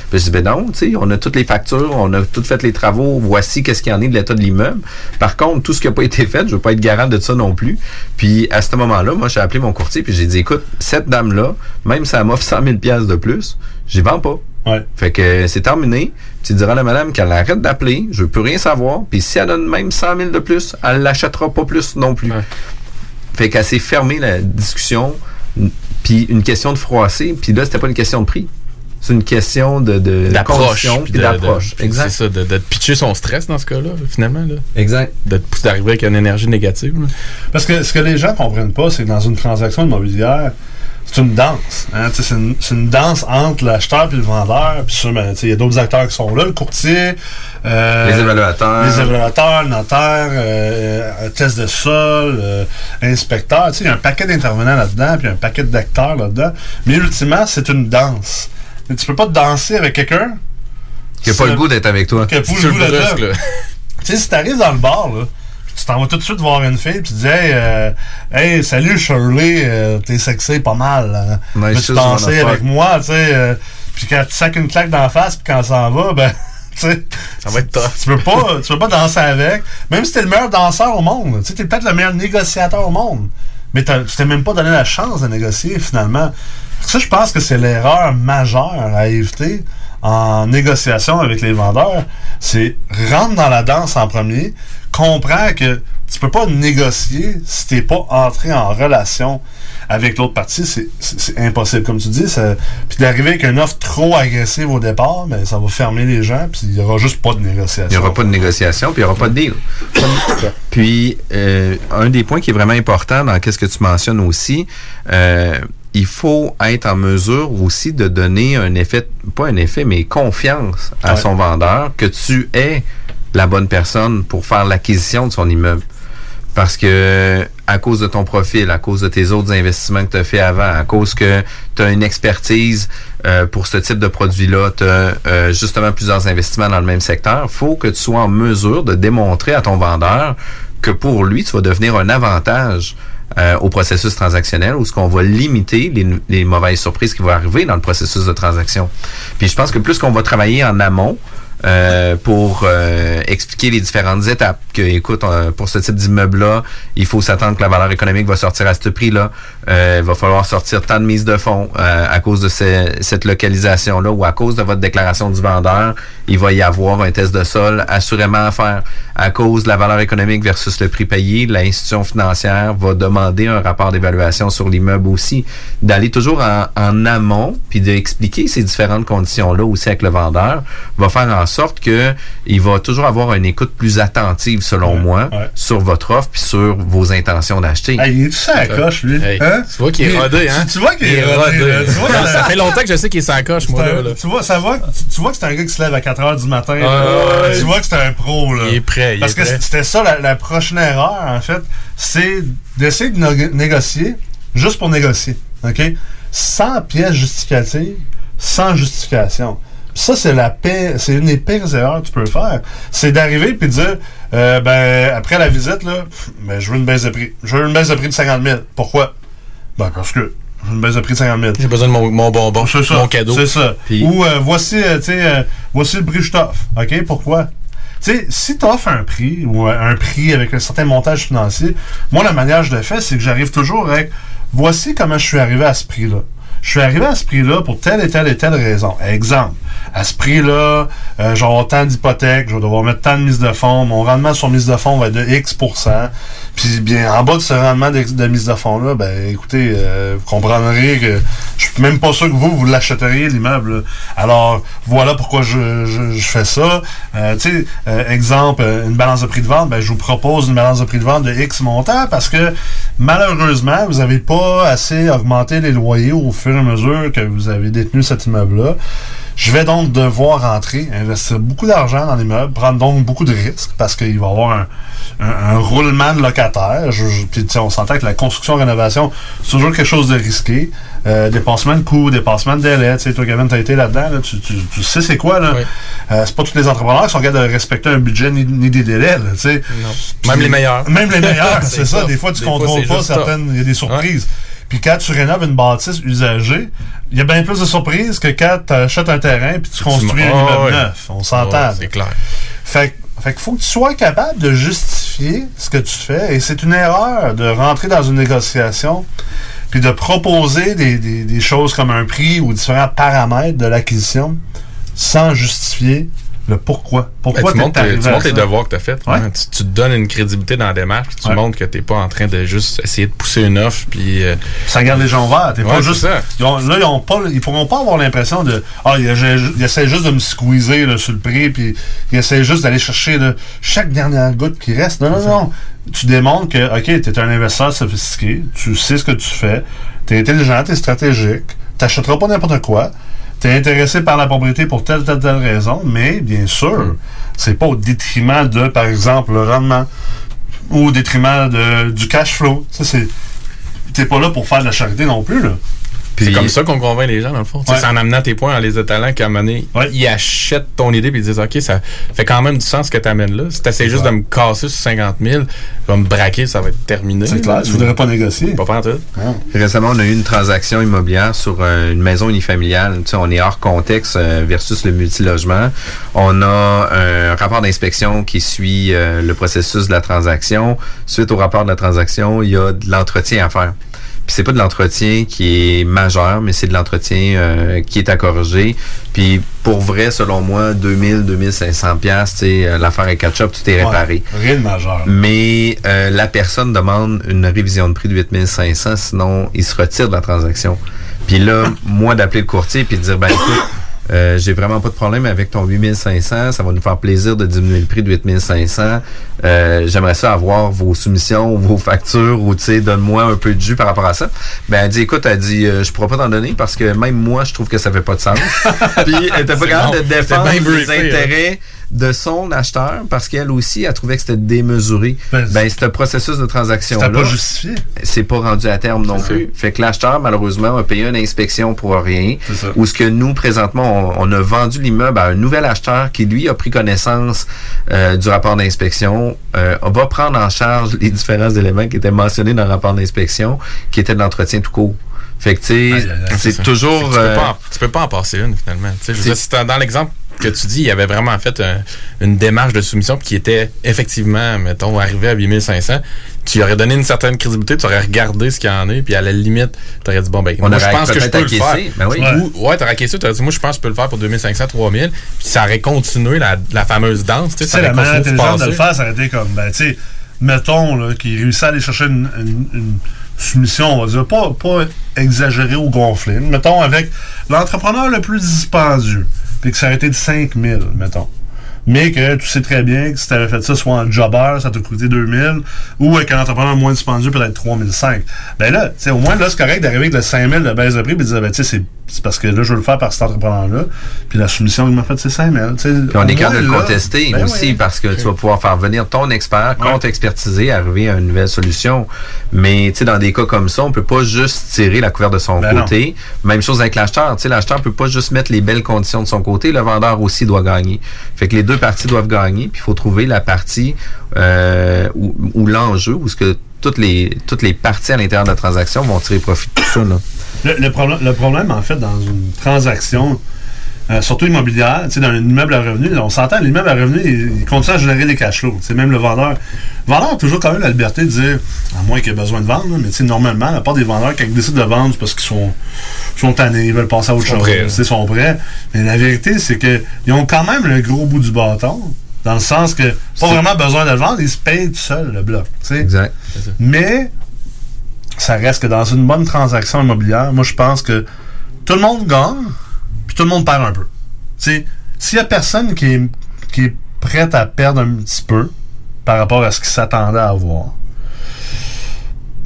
Puis je dis, ben non, tu sais, on a toutes les factures, on a tout fait les travaux, voici qu'est-ce qu'il y en est de l'état de l'immeuble. Par contre, tout ce qui n'a pas été fait, je veux pas être garant de ça non plus. Puis à ce moment-là, moi, j'ai appelé mon courtier, puis j'ai dit, écoute, cette dame-là, même si elle m'offre 100 000 pièces de plus, j'y vends pas. Fait que euh, c'est terminé. Tu diras à la madame qu'elle arrête d'appeler. Je veux plus rien savoir. Puis si elle donne même 100 000 de plus, elle l'achètera pas plus non plus. Fait qu'elle s'est fermée la discussion. Puis une question de froisser. Puis là, c'était pas une question de prix. C'est une question de, de d'approche puis d'approche. de- Exact. c'est ça de, de te pitcher son stress dans ce cas-là finalement là. exact de te pousser d'arriver avec une énergie négative là. Parce que ce que les gens comprennent pas, c'est que dans une transaction immobilière, c'est une danse. hein. C'est une, une danse entre l'acheteur et le vendeur. Puis ça, ben, il y a d'autres acteurs qui sont là, le courtier, euh, Les évaluateurs. les évaluateurs, le notaire, euh, euh, test de sol, euh, inspecteur. Il y a un paquet d'intervenants là-dedans, puis un paquet d'acteurs là-dedans. Mais ultimement, c'est une danse. Mais tu peux pas danser avec quelqu'un Qui a pas le goût d'être avec toi. qui a pas le goût d'être là. Tu sais, si t'arrives dans le bar, là, tu t'en vas tout de suite voir une fille, puis tu dis, hey, euh, hey salut Shirley, euh, t'es sexy pas mal. Hein. Nice shoes, danser avec moi, tu sais. euh, puis quand tu sacs une claque d'en face, puis quand ça s'en va, ben, tu sais. Ça va être tough. Tu peux pas, tu peux pas danser avec. Même si t'es le meilleur danseur au monde. Tu sais, t'es peut-être le meilleur négociateur au monde. Mais tu t'es même pas donné la chance de négocier, finalement. Ça, je pense que c'est l'erreur majeure à éviter en négociation avec les vendeurs. C'est rentre dans la danse en premier, comprends que tu peux pas négocier si t'es pas entré en relation avec l'autre partie. C'est- C'est c'est impossible, comme tu dis. ça- Puis d'arriver avec une offre trop agressive au départ, ben, ça va fermer les gens, puis il y aura juste pas de négociation. Il n'y aura pas de négociation, puis il n'y aura pas de deal. puis, euh, un des points qui est vraiment important dans ce que tu mentionnes aussi, euh, il faut être en mesure aussi de donner un effet, pas un effet, mais confiance à Ouais. son vendeur que tu es la bonne personne pour faire l'acquisition de son immeuble. Parce que à cause de ton profil, à cause de tes autres investissements que tu as fait avant, à cause que tu as une expertise euh, pour ce type de produit-là, tu as justement plusieurs investissements dans le même secteur, faut que tu sois en mesure de démontrer à ton vendeur que pour lui, tu vas devenir un avantage euh, au processus transactionnel où ce qu'on va limiter les, les mauvaises surprises qui vont arriver dans le processus de transaction. Puis je pense que plus qu'on va travailler en amont, euh, pour euh, expliquer les différentes étapes. Que, écoute, euh, pour ce type d'immeuble-là, il faut s'attendre que la valeur économique va sortir à ce prix-là. Euh, il va falloir sortir tant de mise de fonds euh, à cause de ce- cette localisation-là ou à cause de votre déclaration du vendeur. Il va y avoir un test de sol assurément à faire. À cause de la valeur économique versus le prix payé, l'institution financière va demander un rapport d'évaluation sur l'immeuble aussi. D'aller toujours en, en amont, puis d'expliquer ces différentes conditions-là aussi avec le vendeur, va faire en sorte que il va toujours avoir une écoute plus attentive, selon moi, sur votre offre puis sur vos intentions d'acheter. Hey, il est tout ça à coche, lui? Hey, Hein? Tu vois qu'il est rodé, hein? Tu, tu vois qu'il est, rodé, là. Tu vois, ça fait longtemps que je sais qu'il est sans coche, moi, là. là. Tu vois, ça va, tu, tu vois que c'est un gars qui se lève à 4 h du matin. Ouais, là. Tu vois que c'est un pro, là. Il est prêt, il Parce est que c'était ça la, la prochaine erreur, en fait. C'est d'essayer de négocier, juste pour négocier. OK? Sans pièce justificative, sans justification. Ça, c'est la paix, c'est une des pires erreurs que tu peux faire. C'est d'arriver puis de dire, euh, ben, après la visite, là, ben, je veux une baisse de prix. Je veux une baisse de prix de 50 000. Pourquoi? Ben, parce que je veux une baisse de prix de 50 000. J'ai besoin de mon, mon bonbon, C'est ça. mon cadeau. C'est ça. Ou euh, voici, euh, tu sais, euh, voici le prix que je t'offre. OK? Pourquoi? Tu sais, si tu offres un prix ou euh, un prix avec un certain montage financier, moi, la manière que je le fais, c'est que j'arrive toujours avec voici comment je suis arrivé à ce prix-là. Je suis arrivé à ce prix-là pour telle et telle et telle raison. Exemple, à ce prix-là, euh, avoir tant d'hypothèques, je vais devoir mettre tant de mise de fonds, mon rendement sur mise de fonds va être de X Puis bien, en bas de ce rendement de, mise de fonds-là, ben écoutez, euh, vous comprendrez que je suis même pas sûr que vous, vous l'achèteriez, l'immeuble. Alors, voilà pourquoi je, fais ça. Euh, tu sais, euh, exemple, une balance de prix de vente, ben, je vous propose une balance de prix de vente de X montant parce que malheureusement, vous n'avez pas assez augmenté les loyers au fur et mesure que vous avez détenu cet immeuble-là. Je vais donc devoir rentrer, investir beaucoup d'argent dans l'immeuble, prendre donc beaucoup de risques parce qu'il va y avoir un, un- un roulement de locataires. Je, je- puis, tu sais, on s'entend que la construction-rénovation, c'est toujours quelque chose de risqué. Euh, dépassement de coûts, dépassement de délai. Tu sais, toi, Kevin, t'as été là-dedans. là, tu, tu- tu sais c'est quoi. là. Euh, c'est pas tous les entrepreneurs qui sont capables de respecter un budget ni, ni des délais. Là, tu sais. Même les meilleurs. Même les meilleurs, c'est ça. Des fois, tu Des contrôles pas certaines. Il y a des surprises. Puis quand tu rénoves une bâtisse usagée, il y a bien plus de surprises que quand tu achètes un terrain puis tu construis un Ah, immeuble ouais. neuf. On s'entend. C'est clair. Fait, que- fait qu'il faut que tu sois capable de justifier ce que tu fais. Et c'est une erreur de rentrer dans une négociation puis de proposer des, des- des choses comme un prix ou différents paramètres de l'acquisition sans justifier le pourquoi? Pourquoi Ben, tu montres, tu montres les devoirs que tu as fait. Ouais. Tu, tu te donnes une crédibilité dans la démarche, puis tu Ouais. montres que tu n'es pas en train de juste essayer de pousser une offre. Puis, euh, Ça garde les gens ouverts. T'es Ouais, pas c'est juste. ça. Ils ont- là, ils ont pas, ils pourront pas avoir l'impression de. Ah, il, il essaie juste de me squeezer là, sur le prix, puis il essaie juste d'aller chercher là, chaque dernière goutte qui reste. Non, non, non. Tu démontres que, OK, tu es un investisseur sophistiqué, tu sais ce que tu fais, tu es intelligent, tu es stratégique, tu pas n'importe quoi. Tu es intéressé par la propriété pour telle, telle, telle raison, mais bien sûr, c'est pas au détriment de, par exemple, le rendement ou au détriment du cash flow. Ça, c'est. T'es pas là pour faire de la charité non plus, là. C'est comme ça qu'on convainc les gens, dans le fond. Tu sais, Ouais. C'est en amenant tes points, en les étalant, qu'à un moment donné, ils achètent ton idée puis ils disent OK, ça fait quand même du sens ce que tu amènes là. Si tu essaies juste de me casser sur 50 000, je vais me braquer, ça va être terminé. C'est clair, tu voudrais pas négocier. Pas faire tout. Récemment, on a eu une transaction immobilière sur euh, une maison unifamiliale. Tu sais, on est hors contexte euh, versus le multilogement. On a un rapport d'inspection qui suit euh, le processus de la transaction. Suite au rapport de la transaction, il y a de l'entretien à faire. Puis c'est pas de l'entretien qui est majeur, mais c'est de l'entretien euh, qui est à corriger. Puis pour vrai, selon moi, 2000, 2500 pièces, euh, l'affaire est catch-up, tout est réparé. Ouais, rien de majeur. Mais euh, la personne demande une révision de prix de 8500, sinon il se retire de la transaction. Puis là, moi d'appeler le courtier puis de dire ben écoute, euh, j'ai vraiment pas de problème avec ton 8500, ça va nous faire plaisir de diminuer le prix de 8500. Euh, j'aimerais ça avoir vos soumissions, vos factures ou tu sais donne-moi un peu de jus par rapport à ça. Ben elle dit écoute, elle dit euh, je pourrais pas t'en donner parce que même moi je trouve que ça fait pas de sens. puis elle était pas capable bon. de défendre les briefé, intérêts de son acheteur parce qu'elle aussi elle trouvait que c'était démesuré. Ben, ce processus de transaction C'était pas justifié. C'est pas rendu à terme non plus. Fait que l'acheteur malheureusement a payé une inspection pour rien. ça. Ou ce que nous présentement on, on a vendu l'immeuble à un nouvel acheteur qui lui a pris connaissance euh, du rapport d'inspection, euh, on va prendre en charge les différents éléments qui étaient mentionnés dans le rapport d'inspection, qui étaient de l'entretien tout court. Fait que tu sais, c'est ça. toujours. Tu peux, euh, pas en, tu peux pas en passer une, finalement. Tu sais, je veux c'est- dire, si t'as- dans l'exemple que tu dis, il y avait vraiment fait un- une démarche de soumission qui était effectivement, mettons, arrivé à 8500. Tu lui aurais donné une certaine crédibilité, tu aurais regardé ce qu'il y en a, puis à la limite, tu aurais dit, bon, ben, On moi, je pense que je peux le faire. Ben oui. Ou, ouais, tu aurais acquiescé, tu dit, moi, je pense que je peux le faire pour 2500, 3000, puis ça aurait continué la, la fameuse danse. Tu sais, la manière intelligente de le faire, ça aurait été comme, ben, tu sais, mettons, qu'il réussit à aller chercher une, une- une soumission, on va dire, pas, pas exagérée ou gonflée. Mettons, avec l'entrepreneur le plus dispendieux, puis que ça aurait été de 5000, mettons. Mais que tu sais très bien que si tu avais fait ça soit en jobber, ça t'a coûté 2000, ou avec un entrepreneur moins dispendieux, peut-être 3005. Ben là, au moins, là, c'est correct d'arriver avec le 5000 de baisse de prix, puis de dire, ben, tu sais, c'est c'est parce que là, je veux le faire par cet entrepreneur-là. Puis la soumission qu'il m'a faite, c'est 5 000. tu sais. Puis on est capable de le contester ben aussi oui. parce que tu vas pouvoir faire venir ton expert, contre-expertiser, arriver à une nouvelle solution. Mais tu sais, dans des cas comme ça, on peut pas juste tirer la couverture de son Ben côté. Même chose avec l'acheteur. Tu sais, l'acheteur peut pas juste mettre les belles conditions de son côté. Le vendeur aussi doit gagner. Fait que les deux parties doivent gagner. Puis il faut trouver la partie euh, où, où l'enjeu, où ce que toutes les toutes les parties à l'intérieur de la transaction vont tirer profit de tout ça. Là. Le, le problème, le problème, en fait, dans une transaction, euh, surtout immobilière, dans un immeuble à revenu, on s'entend, l'immeuble à revenu, il, il continue à générer des cash flows. C'est même le vendeur. Le vendeur a toujours quand même la liberté de dire, à moins qu'il ait besoin de vendre, là, mais normalement, la part des vendeurs, quand ils décident de vendre, c'est parce qu'ils sont, sont tannés, ils veulent passer à autre sont chose. Ils sont prêts. Mais la vérité, c'est qu'ils ont quand même le gros bout du bâton. Dans le sens que, pas vraiment besoin de le vendre, ils se payent tout seuls, le bloc. Exact. Mais ça reste que dans une bonne transaction immobilière, moi je pense que tout le monde gagne, puis tout le monde perd un peu. S'il y a personne qui est, qui est prête à perdre un petit peu par rapport à ce qu'il s'attendait à avoir,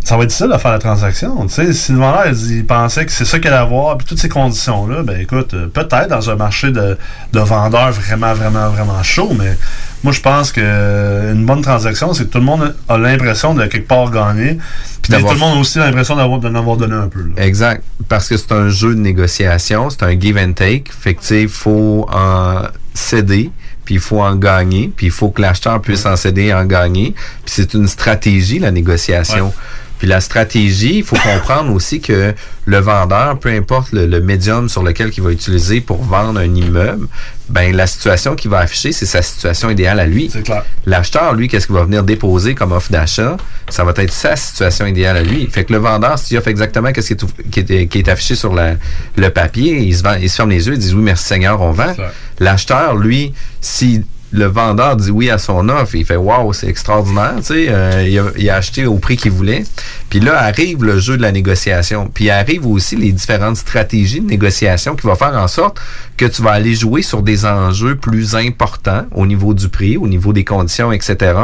ça va être difficile de faire la transaction. Tu sais, si le vendeur il pensait que c'est ça qu'il allait avoir, puis toutes ces conditions-là, ben écoute, euh, peut-être dans un marché de, de vendeurs vraiment, vraiment, vraiment chaud, mais moi je pense que euh, une bonne transaction, c'est que tout le monde a l'impression de quelque part gagner, puis tout le monde a aussi l'impression d'avoir, d'en avoir donné un peu. là. Exact. Parce que c'est un jeu de négociation, c'est un give and take. Fait que, tu sais, il faut en céder, puis il faut en gagner, puis il faut que l'acheteur puisse en céder et en gagner. Puis c'est une stratégie, la négociation. Puis la stratégie, il faut comprendre aussi que le vendeur, peu importe le, le médium sur lequel il va utiliser pour vendre un immeuble, ben la situation qu'il va afficher, c'est sa situation idéale à lui. C'est clair. L'acheteur, lui, qu'est-ce qu'il va venir déposer comme offre d'achat? Ça va être sa situation idéale à lui. Fait que le vendeur, s'il offre exactement qu'est-ce qui est, qui est, qui est affiché sur la- le papier, il se, vend- il se ferme les yeux, il dit oui, merci Seigneur, on vend. L'acheteur, lui, si le vendeur dit oui à son offre, il fait waouh, c'est extraordinaire, tu sais, euh, il, a, il acheté au prix qu'il voulait. Puis là arrive le jeu de la négociation. Puis arrive aussi les différentes stratégies de négociation qui vont faire en sorte que tu vas aller jouer sur des enjeux plus importants au niveau du prix, au niveau des conditions, etc.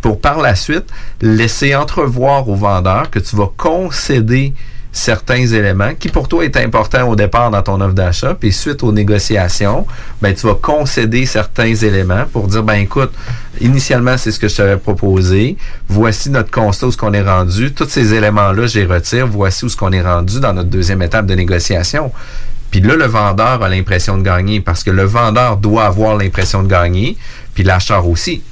Pour par la suite laisser entrevoir au vendeur que tu vas concéder certains éléments qui pour toi est important au départ dans ton offre d'achat, puis suite aux négociations, ben tu vas concéder certains éléments pour dire ben écoute, initialement c'est ce que je t'avais proposé, voici notre constat où ce qu'on est rendu, tous ces éléments-là je les retire, voici où ce qu'on est rendu dans notre deuxième étape de négociation. Puis là, le vendeur a l'impression de gagner parce que le vendeur doit avoir l'impression de gagner, puis l'acheteur aussi.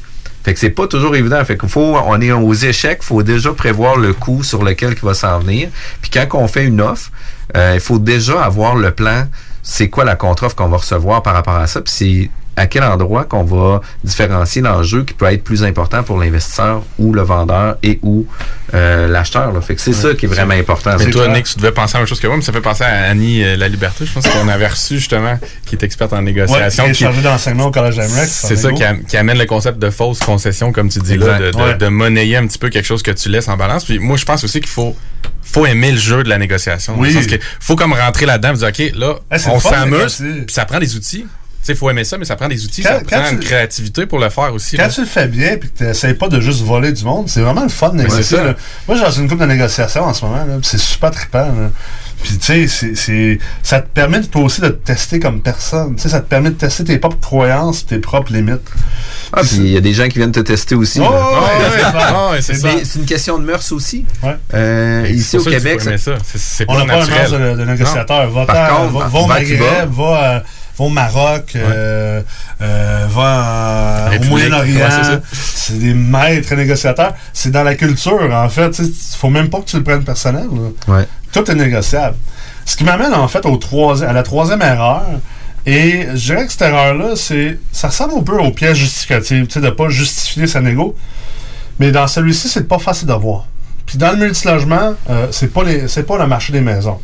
Fait que c'est pas toujours évident. Fait qu'il faut, on est aux échecs, faut déjà prévoir le coût sur lequel il va s'en venir. Puis quand on fait une offre, euh, il faut déjà avoir le plan. C'est quoi la contre-offre qu'on va recevoir par rapport à ça? Puis à quel endroit qu'on va différencier l'enjeu qui peut être plus important pour l'investisseur ou le vendeur et ou euh, l'acheteur. là. Fait que c'est ça qui est vraiment important. Mais C'est toi, clair. Nick, tu devais penser à la même chose que moi, mais ça fait penser à Annie euh, La Liberté, je pense qu'on avait reçu justement, qui est experte en négociation. Ouais, qui est d'enseignement au Collège d'Amérique. C'est ça qui, am- qui amène le concept de fausse concession, comme tu dis là, de, de- Ouais. de monnayer un petit peu quelque chose que tu laisses en balance. Puis moi, je pense aussi qu'il faut faut aimer le jeu de la négociation. Oui. Que faut comme rentrer là-dedans et dire, OK, là, on s'amuse, puis ça prend des outils. Tu sais, faut aimer ça, mais ça prend des outils, Quand- ça quand prend tu- une créativité pour le faire aussi. Quand là. tu le fais bien et que tu n'essayes pas de juste voler du monde, c'est vraiment le fun de négocier. là. Moi, j'ai dans une couple de négociations en ce moment, là, puis c'est super trippant. là. Puis, tu sais, c'est- c'est- ça te permet toi aussi de te tester comme personne. Tu sais, ça te permet de tester tes propres croyances, tes propres limites. Ah, puis il y a des gens qui viennent te tester aussi. Oh, ouais, ouais, Ah, ouais, c'est Mais ça. c'est une question de mœurs aussi. Ouais. Euh, ici au ça Québec, faut aimer ça. C'est- C'est On n'a pas un mœurs de, de négociateur. Va, Par t'en- contre, va, va au va va, va au Maroc, euh, euh, va euh, au Moyen-Orient. c'est ça. c'est des maîtres négociateurs. C'est dans la culture, en fait. Il faut même pas que tu le prennes personnel. Ouais. Tout est négociable. Ce qui m'amène, en fait, au à la troisième erreur. Et je dirais que cette erreur-là, c'est ça ressemble un peu au piège justificatif, tu sais, de pas justifier sa négo. Mais dans celui-ci, c'est pas facile de voir. Puis dans le multilogement, euh, c'est pas les, c'est pas le marché des maisons.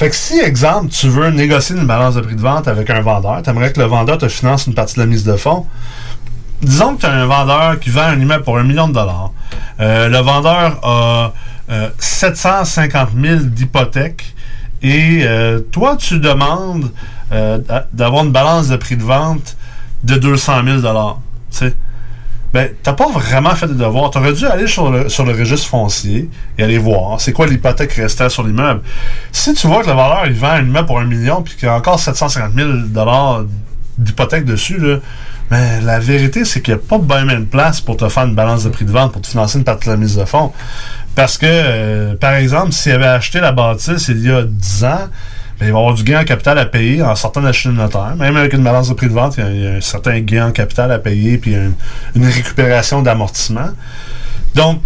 Fait que si, exemple, tu veux négocier une balance de prix de vente avec un vendeur, tu aimerais que le vendeur te finance une partie de la mise de fonds. Disons que tu as un vendeur qui vend un immeuble pour un million de dollars. Euh, le vendeur a euh, 750 000 d'hypothèque et euh, toi, tu demandes euh, d'a- d'avoir une balance de prix de vente de 200 000 dollars. Ben, t'as pas vraiment fait de devoirs. T'aurais dû aller sur le, sur le registre foncier et aller voir c'est quoi l'hypothèque restante sur l'immeuble. Si tu vois que le vendeur, il vend un immeuble pour un million puis qu'il y a encore 750 000 d'hypothèque dessus, là, mais la vérité, c'est qu'il n'y a pas bien même place pour te faire une balance de prix de vente, pour te financer une partie de la mise de fonds. Parce que, euh, par exemple, s'il avait acheté la bâtisse il y a 10 ans, il va avoir du gain en capital à payer en sortant d'acheter le notaire. Même avec une balance de prix de vente, il y a, y un certain gain en capital à payer, puis une, une récupération d'amortissement. Donc,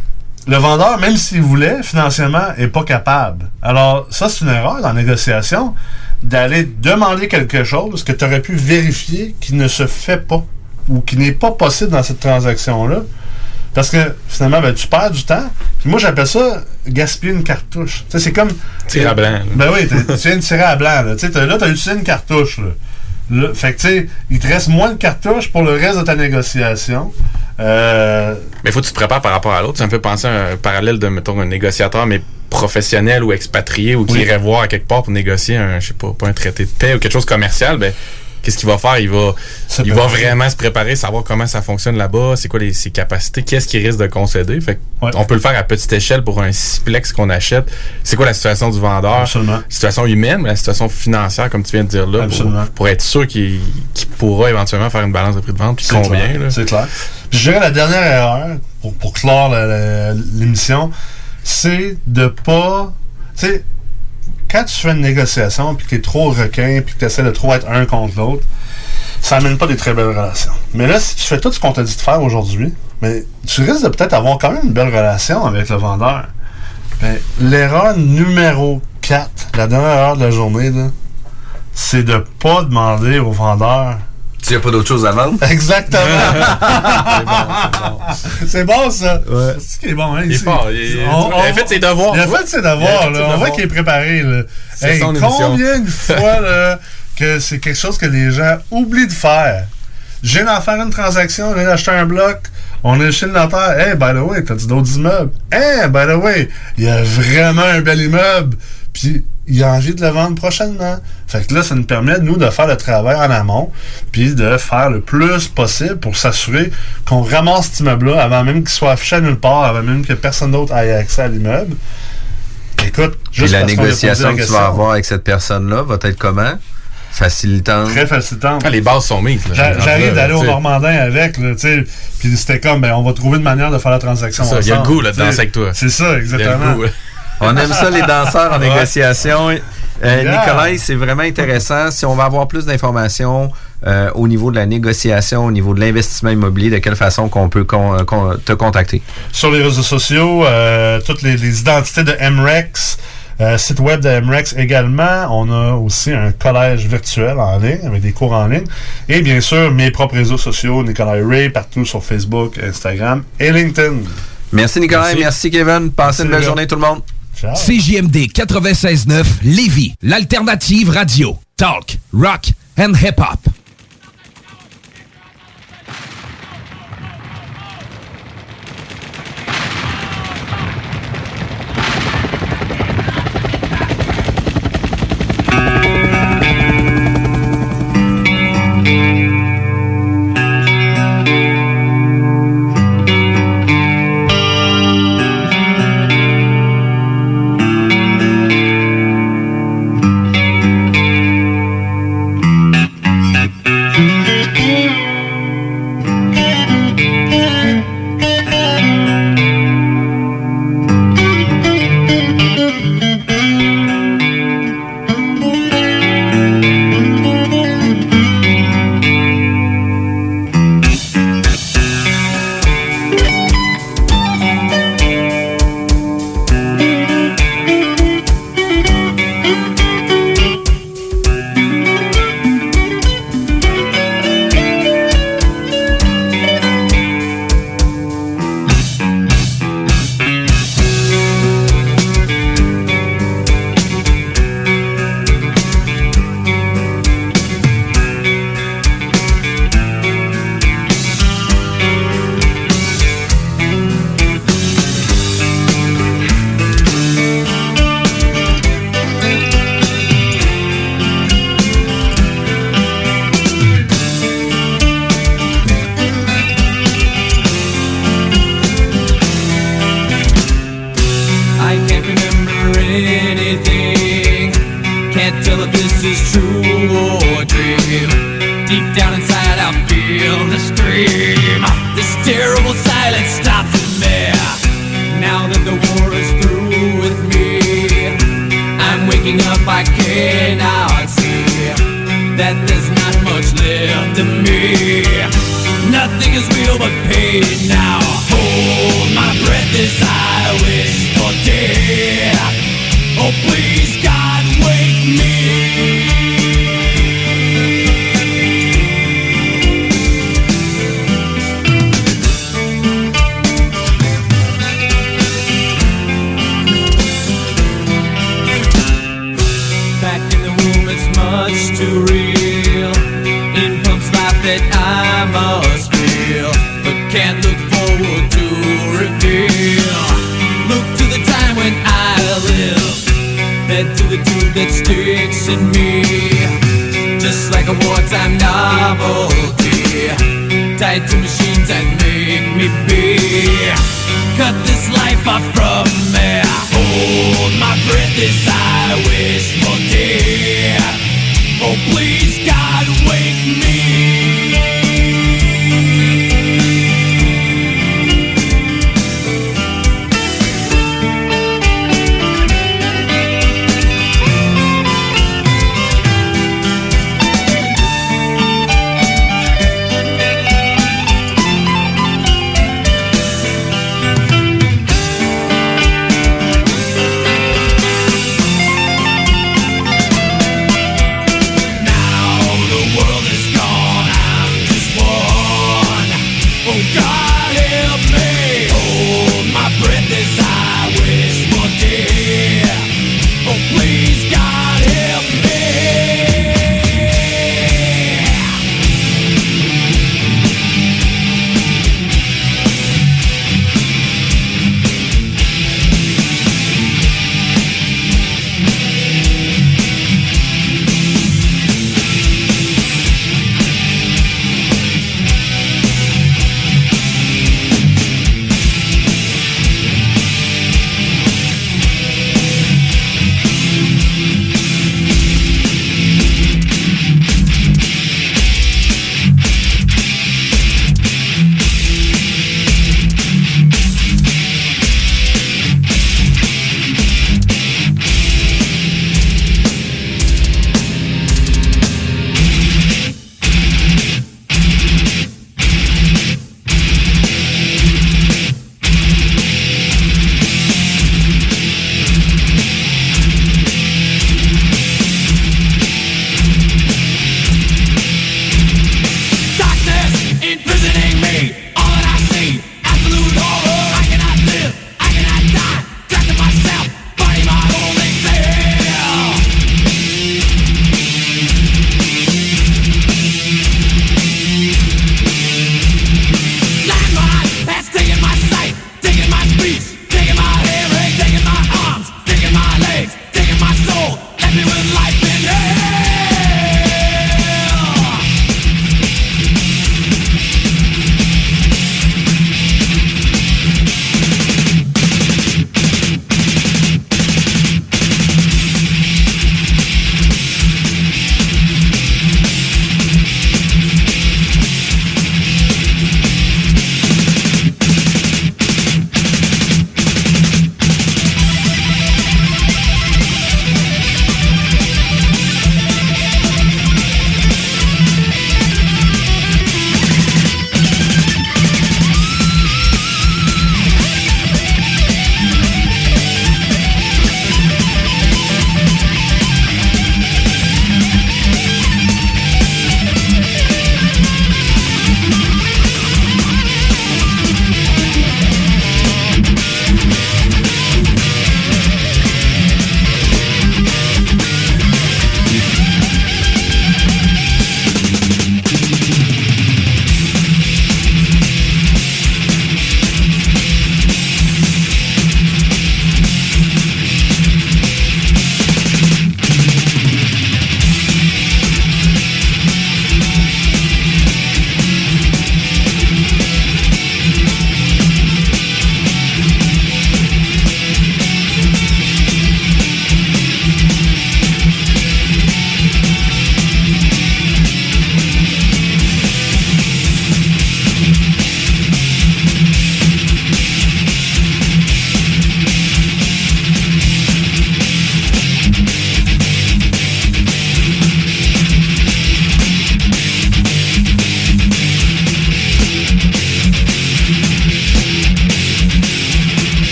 le vendeur, même s'il voulait, financièrement, est pas capable. Alors, ça, c'est une erreur dans la négociation d'aller demander quelque chose que tu aurais pu vérifier qui ne se fait pas ou qui n'est pas possible dans cette transaction-là. Parce que finalement, ben, tu perds du temps. Puis moi, j'appelle ça gaspiller une cartouche. Tu sais, c'est comme. Tirer à blanc, là. Ben oui, tu viens de tirer à blanc. Là, tu as utilisé une cartouche. Là. Là, fait que, tu sais, il te reste moins de cartouches pour le reste de ta négociation. Euh, Mais il faut que tu te prépares par rapport à l'autre. Ça me fait penser à un parallèle de, mettons, un négociateur, mais professionnel ou expatrié ou qui Oui. irait voir à quelque part pour négocier un, je sais pas, pas un traité de paix ou quelque chose de commercial, ben, qu'est-ce qu'il va faire? Il va, il va vraiment se préparer, savoir comment ça fonctionne là-bas, c'est quoi les, ses capacités, qu'est-ce qu'il risque de concéder. Fait on peut le faire à petite échelle pour un siplex qu'on achète. C'est quoi la situation du vendeur? Absolument. Situation humaine, mais la situation financière, comme tu viens de dire là, pour, Absolument. pour être sûr qu'il pourra éventuellement faire une balance de prix de vente, puis C'est combien. C'est clair. Puis je dirais la dernière erreur, pour, pour clore l'émission, c'est de pas. Tu sais, quand tu fais une négociation, puis que tu es trop requin, puis que tu essaies de trop être un contre l'autre, ça amène pas des très belles relations. Mais là, si tu fais tout ce qu'on t'a dit de faire aujourd'hui, mais tu risques de peut-être avoir quand même une belle relation avec le vendeur. Ben, L'erreur numéro 4, la dernière erreur de la journée, c'est de pas demander au vendeur Tu n'as pas d'autre chose à vendre? Exactement. c'est bon, ça. C'est qui est bon, hein? Il est fort, il On- il a on- fait ses devoirs, Il a fait ses a devoirs, là. On voit qu'il est préparé, là. Hey, son combien de fois, là, que c'est quelque chose que les gens oublient de faire? Je viens d'en faire une transaction, je viens d'acheter un bloc. On est chez le notaire. Hey, by the way, t'as-tu d'autres immeubles? Hey, by the way, il y a vraiment un bel immeuble. Puis, il a envie de le vendre prochainement. Fait que là, ça nous permet, nous, de faire le travail en amont, puis de faire le plus possible pour s'assurer qu'on ramasse cet immeuble-là avant même qu'il soit affiché à nulle part, avant même que personne d'autre ait accès à l'immeuble. Écoute, juste la parce qu'on a posé négociation la que tu vas avoir avec cette personne-là va être comment? Facilitante. Très facilitante. Ah, les bases sont mises. J'arrive d'aller au. Normandin avec, là, tu sais. Puis c'était comme, ben, on va trouver une manière de faire la transaction. C'est ça, il y a le goût, là, de tu sais. danser avec toi. C'est ça, Il y a exactement. On aime ça, les danseurs en Ouais. négociation. Euh, Yeah. Nicolas, c'est vraiment intéressant. Si on va avoir plus d'informations euh, au niveau de la négociation, au niveau de l'investissement immobilier, de quelle façon qu'on peut con- euh, con- te contacter? Sur les réseaux sociaux, euh, toutes les, les identités de MREX, euh, site web de MREX également. On a aussi un collège virtuel en ligne, avec des cours en ligne. Et bien sûr, mes propres réseaux sociaux, Nicolas Ray, partout sur Facebook, Instagram et LinkedIn. Merci Nicolas, Merci. merci, Kevin. Passez une belle journée tout le monde. CJMD 96.9 Lévis, l'alternative radio. Talk, rock and hip-hop.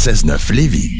96.9 Lévis.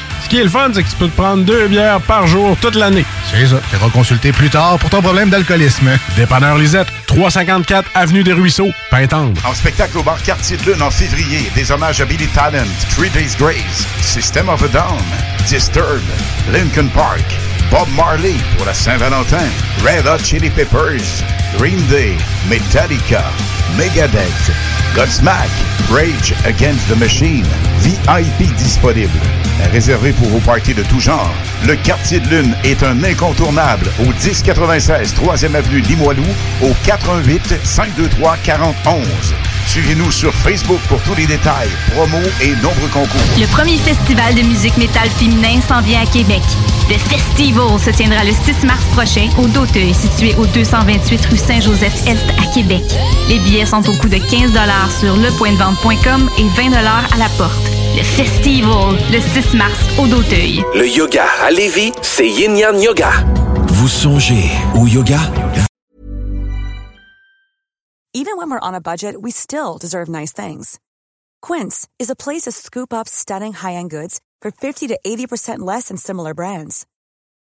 Ce qui est le fun, c'est que tu peux te prendre deux bières par jour toute l'année. C'est ça. Tu consulter plus tard pour ton problème d'alcoolisme. Dépanneur Lisette, 354 Avenue des Ruisseaux, Pintendre. En spectacle au bar Quartier de Lune en février, des hommages à Billy Talent, Three Days Grace, System of a Down, Disturbed, Lincoln Park, Bob Marley pour la Saint-Valentin, Red Hot Chili Peppers, Green Day, Metallica, Megadeth, Godsmack, Rage Against the Machine, VIP disponible. Réservé pour vos parties de tout genre, le Quartier de Lune est un incontournable au 1096 3e Avenue Limoilou au 418 523 4011. Suivez-nous sur Facebook pour tous les détails, promos et nombreux concours. Le premier festival de musique métal féminin s'en vient à Québec. Le Festival se tiendra le 6 mars prochain au Doteuil, situé au 228 rue Saint-Joseph-Est à Québec. Les billets sont au coût de 15 sur lepointdevente.com et 20 à la porte. Le Festival, le 6 mars au Doteuil. Le yoga à Lévis, c'est Yin Yang Yoga. Vous songez au yoga? Even when we're on a budget, we still deserve nice things. Quince is a place to scoop up stunning high-end goods for 50 to 80% less than similar brands.